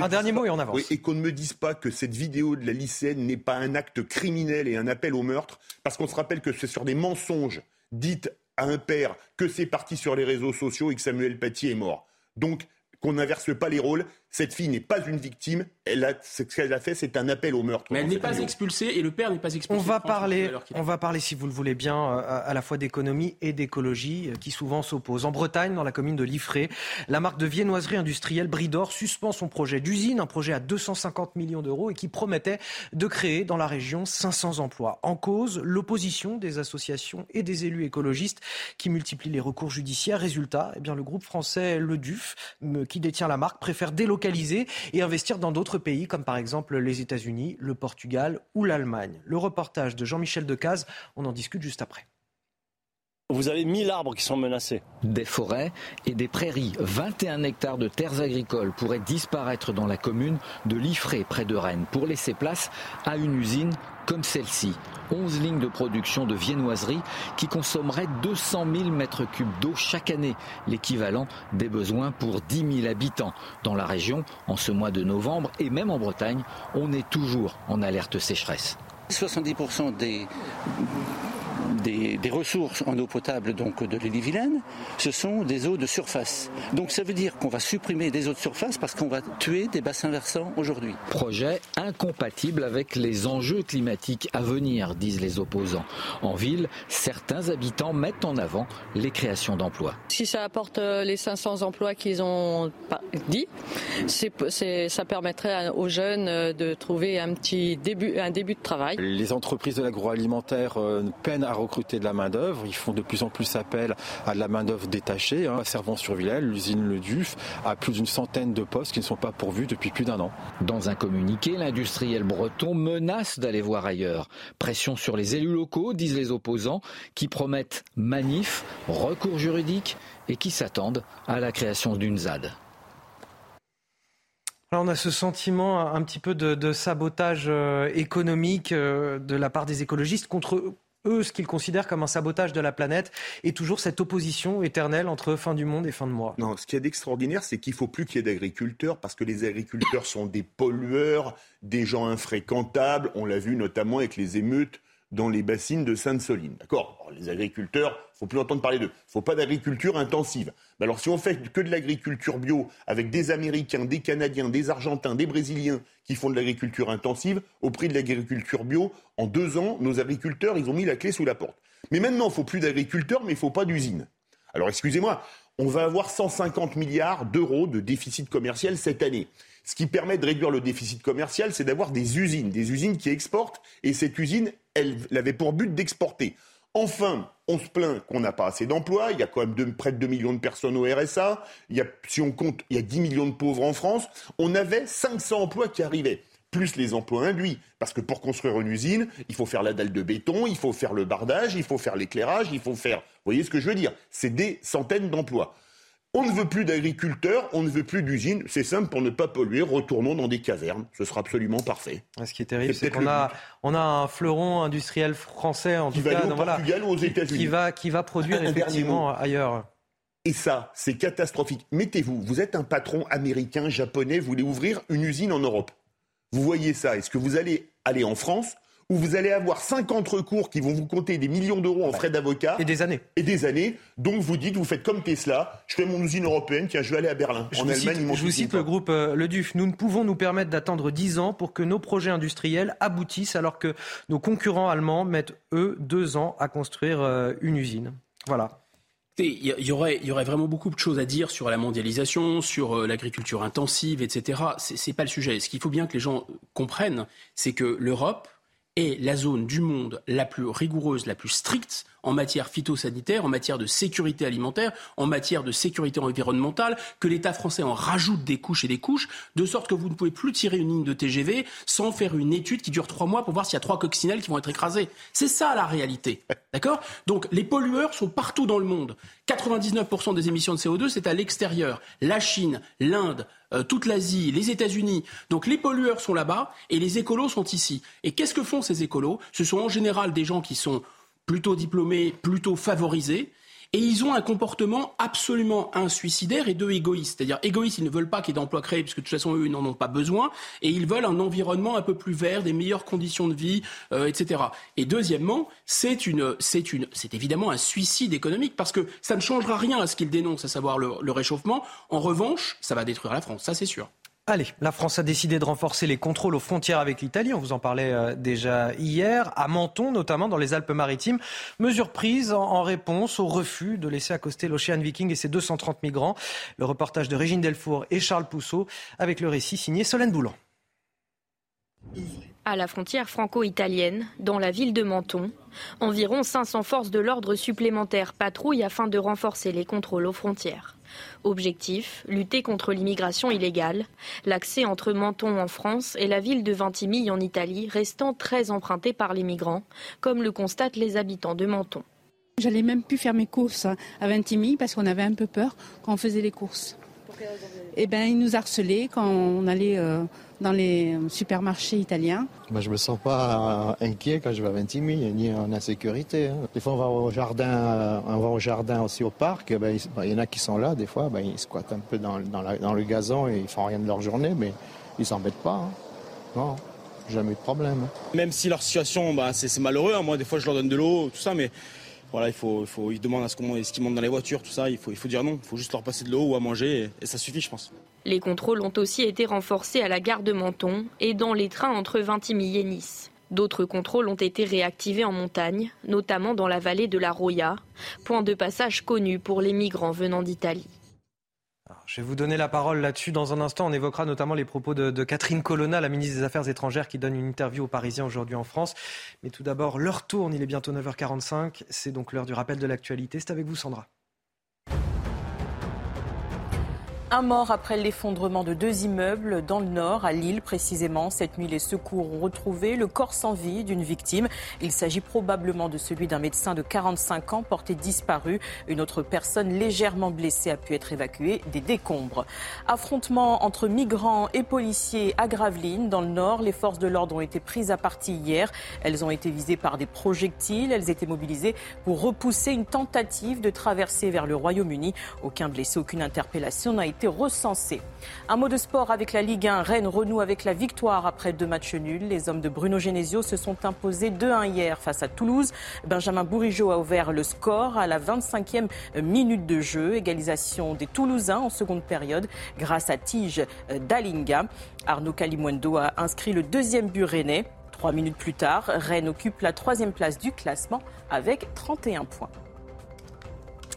[SPEAKER 36] un
[SPEAKER 1] dernier mot et on avance.
[SPEAKER 36] et qu'on ne me dise pas que cette vidéo de la lycéenne n'est pas un acte criminel et un appel au meurtre, parce qu'on se rappelle que c'est sur des mensonges dites à un père que c'est parti sur les réseaux sociaux et que Samuel Paty est mort. Donc qu'on n'inverse pas les rôles. Cette fille n'est pas une victime. Elle a, ce qu'elle a fait, c'est un appel au meurtre.
[SPEAKER 30] Mais elle n'est pas expulsée et le père n'est pas expulsé.
[SPEAKER 1] On va parler, on va parler, si vous le voulez bien, euh, à la fois d'économie et d'écologie, euh, qui souvent s'opposent. En Bretagne, dans la commune de Liffré, la marque de viennoiserie industrielle Bridor suspend son projet d'usine, un projet à 250 millions d'euros et qui promettait de créer dans la région 500 emplois. En cause, l'opposition des associations et des élus écologistes qui multiplient les recours judiciaires. Résultat, eh bien, le groupe français Le Duf, qui détient la marque, préfère délocaliser et investir dans d'autres pays, comme par exemple les États-Unis, le Portugal ou l'Allemagne. Le reportage de Jean-Michel Decaze, on en discute juste après.
[SPEAKER 41] Vous avez 1000 arbres qui sont menacés.
[SPEAKER 18] Des forêts et des prairies. 21 hectares de terres agricoles pourraient disparaître dans la commune de Liffré, près de Rennes, pour laisser place à une usine comme celle-ci. 11 lignes de production de viennoiserie qui consommeraient 200 000 mètres cubes d'eau chaque année, l'équivalent des besoins pour 10 000 habitants. Dans la région, en ce mois de novembre et même en Bretagne, on est toujours en alerte sécheresse.
[SPEAKER 41] 70% des des, ressources en eau potable donc de l'île-et-Vilaine, ce sont des eaux de surface. Donc ça veut dire qu'on va supprimer des eaux de surface parce qu'on va tuer des bassins versants aujourd'hui.
[SPEAKER 18] Projet incompatible avec les enjeux climatiques à venir, disent les opposants. En ville, certains habitants mettent en avant les créations d'emplois.
[SPEAKER 42] Si ça apporte euh, les 500 emplois qu'ils ont dit, ça permettrait aux jeunes euh, de trouver un petit début, un début de travail.
[SPEAKER 43] Les entreprises de l'agroalimentaire euh, peinent à recruter de la main-d'œuvre. Ils font de plus en plus appel à de la main-d'œuvre détachée. Hein. sur villèle l'usine Le Duf a plus d'une centaine de postes qui ne sont pas pourvus depuis plus d'un an.
[SPEAKER 18] Dans un communiqué, l'industriel breton menace d'aller voir ailleurs. Pression sur les élus locaux, disent les opposants, qui promettent manif, recours juridique et qui s'attendent à la création d'une ZAD.
[SPEAKER 1] on a ce sentiment un petit peu de, sabotage euh, économique euh, de la part des écologistes contre eux, ce qu'ils considèrent comme un sabotage de la planète et toujours cette opposition éternelle entre fin du monde et fin de mois.
[SPEAKER 36] Non, ce qui est d'extraordinaire, c'est qu'il faut plus qu'il y ait d'agriculteurs parce que les agriculteurs sont des pollueurs, des gens infréquentables. On l'a vu notamment avec les émeutes dans les bassines de Sainte-Soline. D'accord? Les agriculteurs, il faut plus entendre parler d'eux. Il ne faut pas d'agriculture intensive. Mais alors si on fait que de l'agriculture bio avec des Américains, des Canadiens, des Argentins, des Brésiliens qui font de l'agriculture intensive, au prix de l'agriculture bio, en deux ans, nos agriculteurs, ils ont mis la clé sous la porte. Mais maintenant, il ne faut plus d'agriculteurs, mais il ne faut pas d'usines. Alors excusez-moi, on va avoir 150 milliards d'euros de déficit commercial cette année. Ce qui permet de réduire le déficit commercial, c'est d'avoir des usines, des usines qui exportent, et cette usine, elle, avait pour but d'exporter. Enfin, on se plaint qu'on n'a pas assez d'emplois. Il y a quand même près de 2 millions de personnes au RSA. Il y a, si on compte, il y a 10 millions de pauvres en France. On avait 500 emplois qui arrivaient, plus les emplois induits. Parce que pour construire une usine, il faut faire la dalle de béton, il faut faire le bardage, il faut faire l'éclairage, il faut faire. Vous voyez ce que je veux dire C'est des centaines d'emplois. On ne veut plus d'agriculteurs, on ne veut plus d'usines. C'est simple, pour ne pas polluer, retournons dans des cavernes. Ce sera absolument parfait.
[SPEAKER 1] Ce qui est terrible, c'est qu'on a, on a un fleuron industriel français, en
[SPEAKER 36] qui
[SPEAKER 1] tout
[SPEAKER 36] va
[SPEAKER 1] cas,
[SPEAKER 36] aller au
[SPEAKER 1] voilà,
[SPEAKER 36] Portugal ou aux États-Unis.
[SPEAKER 1] qui va, qui va produire
[SPEAKER 36] Un
[SPEAKER 1] effectivement ailleurs.
[SPEAKER 36] Et ça, c'est catastrophique. Mettez-vous, vous êtes un patron américain, japonais, vous voulez ouvrir une usine en Europe. Vous voyez ça, est-ce que vous allez aller en France où vous allez avoir 50 recours qui vont vous compter des millions d'euros en frais d'avocat
[SPEAKER 1] Et des années.
[SPEAKER 36] Et des années. Donc vous dites, vous faites comme Tesla, je fais mon usine européenne, tiens, je vais aller à Berlin.
[SPEAKER 1] Je
[SPEAKER 36] en
[SPEAKER 1] vous
[SPEAKER 36] Allemagne,
[SPEAKER 1] cite,
[SPEAKER 36] ils
[SPEAKER 1] je vous cite
[SPEAKER 36] pas.
[SPEAKER 1] le groupe euh, Le DUF. Nous ne pouvons nous permettre d'attendre 10 ans pour que nos projets industriels aboutissent alors que nos concurrents allemands mettent, eux, deux ans à construire euh, une usine. Voilà.
[SPEAKER 30] Y, aurait, il y aurait vraiment beaucoup de choses à dire sur la mondialisation, sur euh, l'agriculture intensive, etc. C'est c'est pas le sujet. Ce qu'il faut bien que les gens comprennent, c'est que l'Europe est la zone du monde la plus rigoureuse, la plus stricte en matière phytosanitaire, en matière de sécurité alimentaire, en matière de sécurité environnementale, que l'État français en rajoute des couches et des couches, de sorte que vous ne pouvez plus tirer une ligne de TGV sans faire une étude qui dure trois mois pour voir s'il y a trois coccinelles qui vont être écrasées. C'est ça la réalité. D'accord? Donc les pollueurs sont partout dans le monde. 99% des émissions de CO2, c'est à l'extérieur. La Chine, l'Inde, euh, toute l'Asie, les États-Unis. Donc les pollueurs sont là-bas et les écolos sont ici. Et qu'est-ce que font ces écolos? Ce sont en général des gens qui sont plutôt diplômés, plutôt favorisés. Et ils ont un comportement absolument insuicidaire et deux égoïstes. C'est-à-dire égoïstes, ils ne veulent pas qu'il y ait d'emplois créés, puisque de toute façon, eux, ils n'en ont pas besoin. Et ils veulent un environnement un peu plus vert, des meilleures conditions de vie, euh, etc. Et deuxièmement, c'est une, c'est une, c'est évidemment un suicide économique, parce que ça ne changera rien à ce qu'ils dénoncent, à savoir le, le réchauffement. En revanche, ça va détruire la France, ça c'est sûr.
[SPEAKER 1] Allez, la France a décidé de renforcer les contrôles aux frontières avec l'Italie. On vous en parlait euh, déjà hier, à Menton, notamment dans les Alpes-Maritimes. Mesure prise en, réponse au refus de laisser accoster l'Ocean Viking et ses 230 migrants. Le reportage de Régine Delfour et Charles Pousseau avec le récit signé Solène Boulan.
[SPEAKER 11] À la frontière franco-italienne, dans la ville de Menton, environ 500 forces de l'ordre supplémentaires patrouillent afin de renforcer les contrôles aux frontières. Objectif lutter contre l'immigration illégale, l'accès entre Menton en France et la ville de Ventimille en Italie restant très empruntée par les migrants, comme le constatent les habitants de Menton.
[SPEAKER 22] J'allais même plus faire mes courses à Ventimille parce qu'on avait un peu peur quand on faisait les courses. Eh ben, ils nous harcelaient quand on allait euh, dans les supermarchés italiens.
[SPEAKER 17] Moi, je me sens pas euh, inquiet quand je vais à Ventimille, ni en insécurité. hein. Des fois, on va au jardin, euh, on va au jardin aussi au parc. eh ben, il ben, il y en a qui sont là, des fois, ben, ils squattent un peu dans, dans la- dans le gazon et ils font rien de leur journée, mais ils s'embêtent pas. hein. Non, jamais eu de problème. hein.
[SPEAKER 23] Même si leur situation, bah, c'est c'est malheureux. hein. Moi, des fois, je leur donne de l'eau, tout ça, mais voilà, il faut, il ils demandent à ce qu'on, ce qu'ils montent dans les voitures, tout ça. Il faut, il faut dire non. Il faut juste leur passer de l'eau ou à manger, et, et ça suffit, je pense.
[SPEAKER 11] Les contrôles ont aussi été renforcés à la gare de Menton et dans les trains entre Vintimille et Nice. D'autres contrôles ont été réactivés en montagne, notamment dans la vallée de la Roya, point de passage connu pour les migrants venant d'Italie.
[SPEAKER 1] Je vais vous donner la parole là-dessus. Dans un instant, on évoquera notamment les propos de, Catherine Colonna, la ministre des Affaires étrangères, qui donne une interview aux Parisiens aujourd'hui en France. Mais tout d'abord, l'heure tourne. Il est bientôt 9h45. C'est donc l'heure du rappel de l'actualité. C'est avec vous, Sandra.
[SPEAKER 9] Un mort après l'effondrement de deux immeubles dans le nord, à Lille précisément. Cette nuit, les secours ont retrouvé le corps sans vie d'une victime. Il s'agit probablement de celui d'un médecin de 45 ans porté disparu. Une autre personne légèrement blessée a pu être évacuée des décombres. Affrontement entre migrants et policiers à Gravelines, dans le nord. Les forces de l'ordre ont été prises à partie hier. Elles ont été visées par des projectiles. Elles étaient mobilisées pour repousser une tentative de traverser vers le Royaume-Uni. Aucun blessé, aucune interpellation n'a été recensée. Un mot de sport avec la Ligue 1. Rennes renoue avec la victoire après deux matchs nuls. Les hommes de Bruno Genesio se sont imposés 2-1 hier face à Toulouse. Benjamin Bourigeau a ouvert le score à la 25e minute de jeu. Égalisation des Toulousains en seconde période grâce à Tige Dalinga. Arnaud Calimundo a inscrit le deuxième but rennais. Trois minutes plus tard, Rennes occupe la troisième place du classement avec 31 points.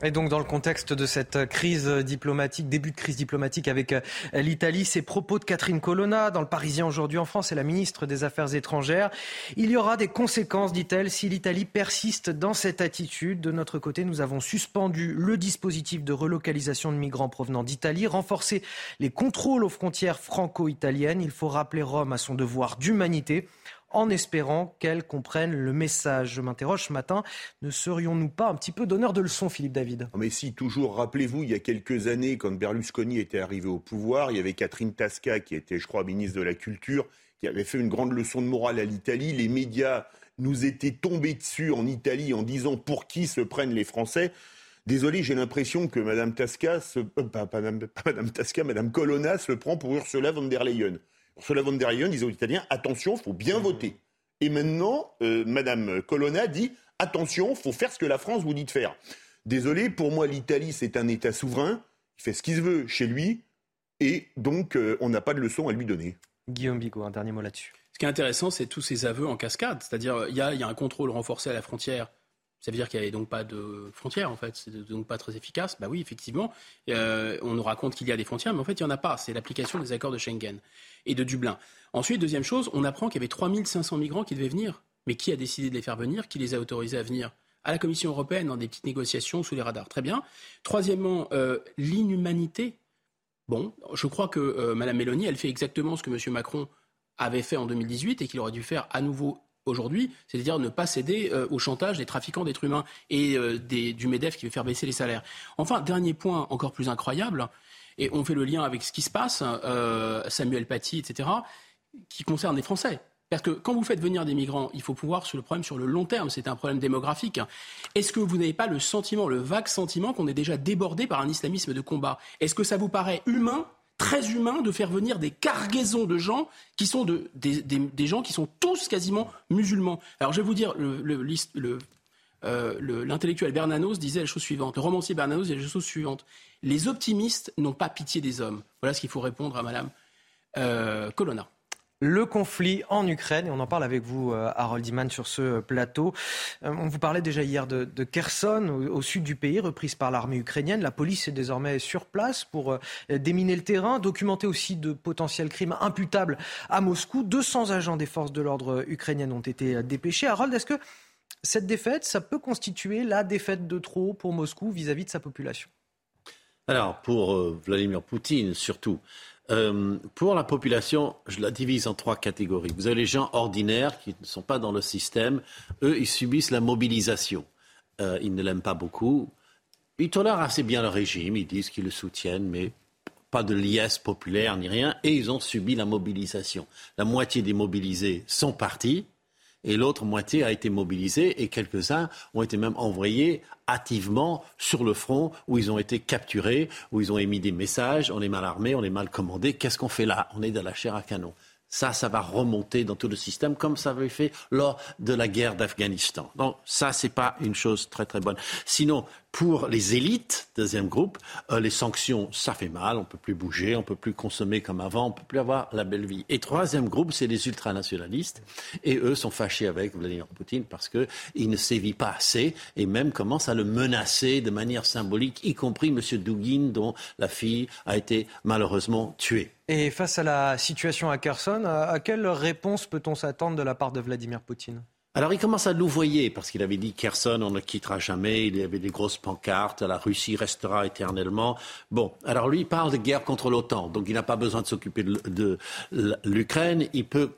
[SPEAKER 1] Et donc, dans le contexte de cette crise diplomatique, début de crise diplomatique avec euh, l'Italie, ces propos de Catherine Colonna dans le Parisien aujourd'hui en France et la ministre des Affaires étrangères. Il y aura des conséquences, dit-elle, si l'Italie persiste dans cette attitude. De notre côté, nous avons suspendu le dispositif de relocalisation de migrants provenant d'Italie, renforcé les contrôles aux frontières franco-italiennes. Il faut rappeler Rome à son devoir d'humanité en espérant qu'elle comprenne le message. Je m'interroge ce matin, ne serions-nous pas un petit peu donneur de leçons, Philippe David?
[SPEAKER 36] Mais si, toujours, rappelez-vous, il y a quelques années, quand Berlusconi était arrivé au pouvoir, il y avait Catherine Tasca, qui était, je crois, ministre de la Culture, qui avait fait une grande leçon de morale à l'Italie. Les médias nous étaient tombés dessus en Italie en disant pour qui se prennent les Français. Désolé, j'ai l'impression que Madame Tasca, se, euh, Madame Tasca, Madame Colonna se prend pour Ursula von der Leyen. Ursula von der Leyen disait aux Italiens attention, il faut bien voter. Et maintenant, euh, Madame Colonna dit attention, il faut faire ce que la France vous dit de faire. Désolé, pour moi, l'Italie, c'est un État souverain. Il fait ce qu'il veut chez lui. Et donc, euh, on n'a pas de leçon à lui donner.
[SPEAKER 1] Guillaume Bigot, un dernier mot là-dessus.
[SPEAKER 30] Ce qui est intéressant, c'est tous ces aveux en cascade. C'est-à-dire, il y, a un contrôle renforcé à la frontière ça veut dire qu'il n'y avait donc pas de frontières, en fait. C'est donc pas très efficace. Bah oui, effectivement. Euh, on nous raconte qu'il y a des frontières, mais en fait, il n'y en a pas. C'est l'application des accords de Schengen et de Dublin. Ensuite, deuxième chose, on apprend qu'il y avait 3500 migrants qui devaient venir. Mais qui a décidé de les faire venir? Qui les a autorisés à venir? À la Commission européenne, dans des petites négociations sous les radars. Très bien. Troisièmement, euh, l'inhumanité. Bon, je crois que euh, Mme Mélanie, elle fait exactement ce que M. Macron avait fait en 2018 et qu'il aurait dû faire à nouveau aujourd'hui, c'est-à-dire ne pas céder euh, au chantage des trafiquants d'êtres humains et euh, du MEDEF qui veut faire baisser les salaires. Enfin, dernier point encore plus incroyable, et on fait le lien avec ce qui se passe, euh, Samuel Paty, etc., qui concerne les Français. Parce que quand vous faites venir des migrants, il faut pouvoir sur le problème sur le long terme. C'est un problème démographique. Est-ce que vous n'avez pas le sentiment, le vague sentiment qu'on est déjà débordé par un islamisme de combat? Est-ce que ça vous paraît humain très humain de faire venir des cargaisons de gens qui sont de, des, gens qui sont tous quasiment musulmans. Alors je vais vous dire, euh, l'intellectuel Bernanos disait la chose suivante, le romancier Bernanos disait la chose suivante, les optimistes n'ont pas pitié des hommes. Voilà ce qu'il faut répondre à Madame euh, Colonna
[SPEAKER 1] le conflit en Ukraine. Et on en parle avec vous, euh, Harold Iman, sur ce plateau. Euh, on vous parlait déjà hier de, Kherson, au, sud du pays, reprise par l'armée ukrainienne. La police est désormais sur place pour euh, déminer le terrain, documenter aussi de potentiels crimes imputables à Moscou. 200 agents des forces de l'ordre ukrainiennes ont été dépêchés. Harold, est-ce que cette défaite, ça peut constituer la défaite de trop pour Moscou vis à -vis de sa population?
[SPEAKER 24] Alors, pour Vladimir Poutine, surtout, euh, pour la population, je la divise en trois catégories. Vous avez les gens ordinaires qui ne sont pas dans le système. Eux, ils subissent la mobilisation. Euh, ils ne l'aiment pas beaucoup. Ils tolèrent assez bien le régime. Ils disent qu'ils le soutiennent, mais pas de liesse populaire ni rien. Et ils ont subi la mobilisation. La moitié des mobilisés sont partis et l'autre moitié a été mobilisée et quelques-uns ont été même envoyés hâtivement sur le front où ils ont été capturés, où ils ont émis des messages, on est mal armé, on est mal commandé, qu'est-ce qu'on fait là? On est de la chair à canon. Ça, ça va remonter dans tout le système comme ça avait fait lors de la guerre d'Afghanistan. Donc ça, c'est pas une chose très très bonne. Sinon, pour les élites, deuxième groupe, euh, les sanctions, ça fait mal, on peut plus bouger, on peut plus consommer comme avant, on peut plus avoir la belle vie. Et troisième groupe, c'est les ultranationalistes, et eux sont fâchés avec Vladimir Poutine parce qu'il ne sévit pas assez et même commence à le menacer de manière symbolique, y compris M. Dugin, dont la fille a été malheureusement tuée.
[SPEAKER 1] Et face à la situation à Kherson, à quelle réponse peut-on s'attendre de la part de Vladimir Poutine?
[SPEAKER 24] Alors il commence à louvoyer parce qu'il avait dit Kherson, on ne quittera jamais. Il y avait des grosses pancartes, la Russie restera éternellement. Bon, alors lui il parle de guerre contre l'OTAN, donc il n'a pas besoin de s'occuper de, l'Ukraine. Il peut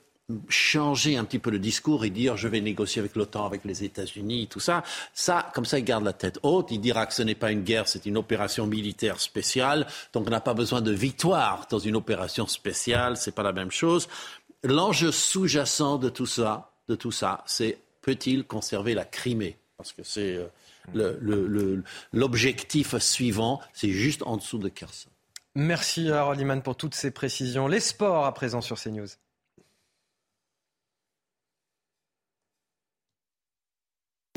[SPEAKER 24] changer un petit peu le discours et dire je vais négocier avec l'OTAN, avec les États-Unis, tout ça. Ça, comme ça, il garde la tête haute. Il dira que ce n'est pas une guerre, c'est une opération militaire spéciale. Donc on n'a pas besoin de victoire dans une opération spéciale. C'est pas la même chose. L'enjeu sous-jacent de tout ça, de tout ça, c'est peut-il conserver la Crimée? Parce que c'est euh, l'objectif suivant, c'est juste en dessous de Kherson.
[SPEAKER 1] Merci Harold Iman pour toutes ces précisions. Les sports à présent sur CNews.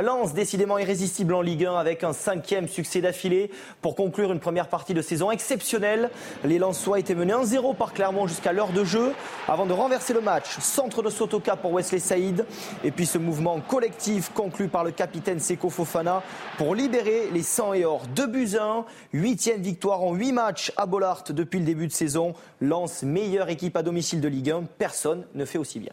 [SPEAKER 44] Lens, décidément irrésistible en Ligue 1 avec un cinquième succès d'affilée pour conclure une première partie de saison exceptionnelle. Les Lensois étaient menés 1-0 par Clermont jusqu'à l'heure de jeu avant de renverser le match. Centre de Sotoka pour Wesley Saïd. Et puis ce mouvement collectif conclu par le capitaine Seko Fofana pour libérer les 100 et or. 2 buts 1, huitième victoire en 8 matchs à Bollard depuis le début de saison. Lens, meilleure équipe à domicile de Ligue 1. Personne ne fait aussi bien.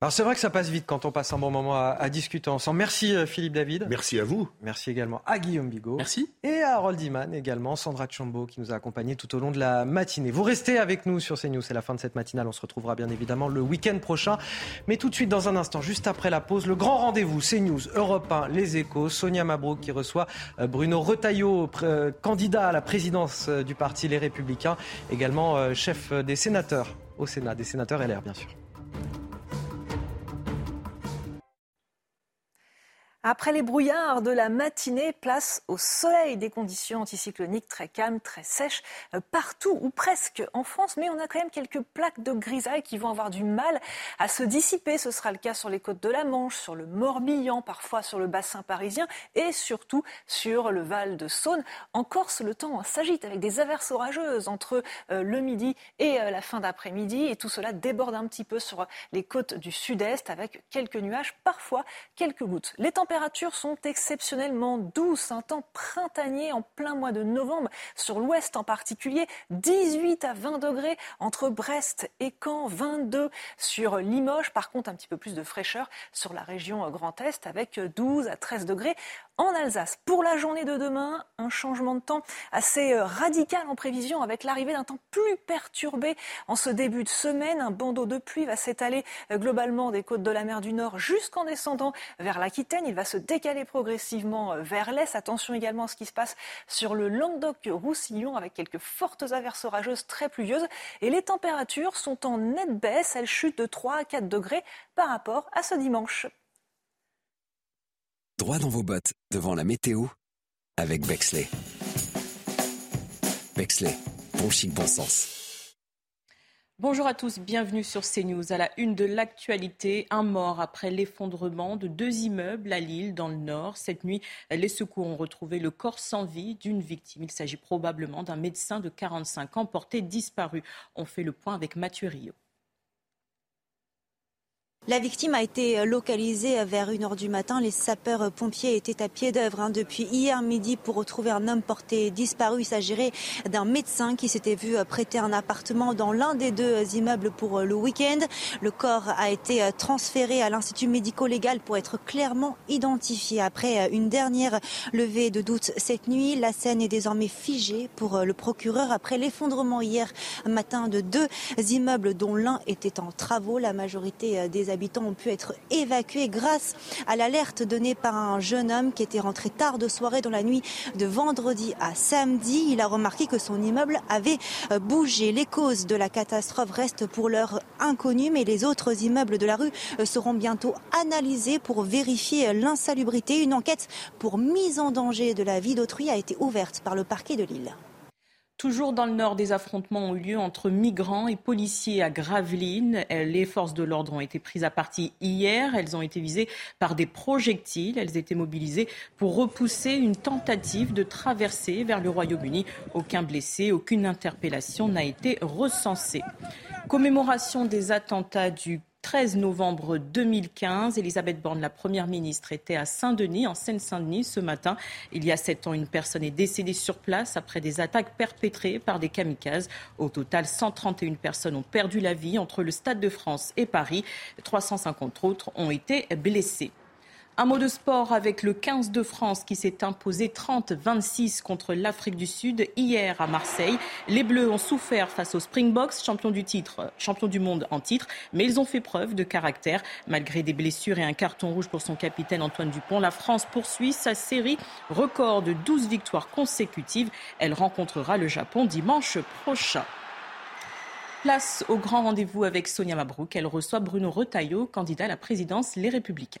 [SPEAKER 1] Alors c'est vrai que ça passe vite quand on passe un bon moment à, discuter ensemble. Merci euh, Philippe David.
[SPEAKER 36] Merci à vous.
[SPEAKER 1] Merci également à Guillaume Bigot.
[SPEAKER 30] Merci.
[SPEAKER 1] Et à Harold Iman également, Sandra Chambaud qui nous a accompagnés tout au long de la matinée. Vous restez avec nous sur CNews, c'est la fin de cette matinale. On se retrouvera bien évidemment le week-end prochain. Mais tout de suite dans un instant, juste après la pause, le grand rendez-vous CNews, Europe 1, Les Échos, Sonia Mabrouk qui reçoit euh, Bruno Retailleau, euh, candidat à la présidence du parti Les Républicains, également chef des sénateurs au Sénat, des sénateurs LR bien sûr.
[SPEAKER 4] Après les brouillards de la matinée, place au soleil, des conditions anticycloniques très calmes, très sèches, euh, partout ou presque en France, mais on a quand même quelques plaques de grisaille qui vont avoir du mal à se dissiper. Ce sera le cas sur les côtes de la Manche, sur le Morbihan, parfois sur le bassin parisien et surtout sur le Val de Saône. En Corse, le temps s'agite avec des averses orageuses entre euh, le midi et euh, la fin d'après-midi et tout cela déborde un petit peu sur les côtes du sud-est avec quelques nuages, parfois quelques gouttes. Les les températures sont exceptionnellement douces, un temps printanier en plein mois de novembre, sur l'ouest en particulier, 18 à 20 degrés entre Brest et Caen, 22 sur Limoges, par contre un petit peu plus de fraîcheur sur la région Grand Est avec 12 à 13 degrés en Alsace. Pour la journée de demain, un changement de temps assez euh, radical en prévision avec l'arrivée d'un temps plus perturbé en ce début de semaine. Un bandeau de pluie va s'étaler euh, globalement des côtes de la mer du Nord jusqu'en descendant vers l'Aquitaine. Il va se décaler progressivement euh, vers l'Est. Attention également à ce qui se passe sur le Languedoc-Roussillon avec quelques fortes averses orageuses très pluvieuses. Et les températures sont en nette baisse. Elles chutent de 3 à 4 degrés par rapport à ce dimanche.
[SPEAKER 3] Droit dans vos bottes devant la météo avec Bexley. Bexley, bon chic, bon sens.
[SPEAKER 9] Bonjour à tous, bienvenue sur CNews. À la une de l'actualité, un mort après l'effondrement de deux immeubles à Lille, dans le nord. Cette nuit, les secours ont retrouvé le corps sans vie d'une victime. Il s'agit probablement d'un médecin de 45 ans porté disparu. On fait le point avec Mathieu Rio.
[SPEAKER 8] La victime a été localisée vers 1h du matin. Les sapeurs-pompiers étaient à pied d'œuvre hein, depuis hier midi pour retrouver un homme porté disparu. Il s'agirait d'un médecin qui s'était vu prêter un appartement dans l'un des deux immeubles pour le week-end. Le corps a été transféré à l'Institut médico-légal pour être clairement identifié. Après une dernière levée de doute cette nuit, la scène est désormais figée pour le procureur après l'effondrement hier matin de deux immeubles dont l'un était en travaux. La majorité des habitants ont pu être évacués grâce à l'alerte donnée par un jeune homme qui était rentré tard de soirée dans la nuit de vendredi à samedi. Il a remarqué que son immeuble avait euh, bougé. Les causes de la catastrophe restent pour l'heure inconnues, mais les autres immeubles de la rue euh, seront bientôt analysés pour vérifier l'insalubrité. Une enquête pour mise en danger de la vie d'autrui a été ouverte par le parquet de Lille.
[SPEAKER 9] Toujours dans le nord, des affrontements ont eu lieu entre migrants et policiers à Gravelines. Les forces de l'ordre ont été prises à partie hier. Elles ont été visées par des projectiles. Elles étaient mobilisées pour repousser une tentative de traversée vers le Royaume-Uni. Aucun blessé, aucune interpellation n'a été recensée. Commémoration des attentats du 13 novembre 2015. Elisabeth Borne, la première ministre, était à Saint-Denis, en Seine-Saint-Denis, ce matin. Il y a sept ans, une personne est décédée sur place après des attaques perpétrées par des kamikazes. Au total, 131 personnes ont perdu la vie entre le Stade de France et Paris. 350 autres ont été blessées. Un mot de sport avec le 15 de France qui s'est imposé 30-26 contre l'Afrique du Sud hier à Marseille. Les Bleus ont souffert face aux Springboks, champions du titre, champions du monde en titre, mais ils ont fait preuve de caractère. Malgré des blessures et un carton rouge pour son capitaine Antoine Dupont, la France poursuit sa série record de 12 victoires consécutives. Elle rencontrera le Japon dimanche prochain. Place au grand rendez-vous avec Sonia Mabrouk. Elle reçoit Bruno Retailleau, candidat à la présidence Les Républicains.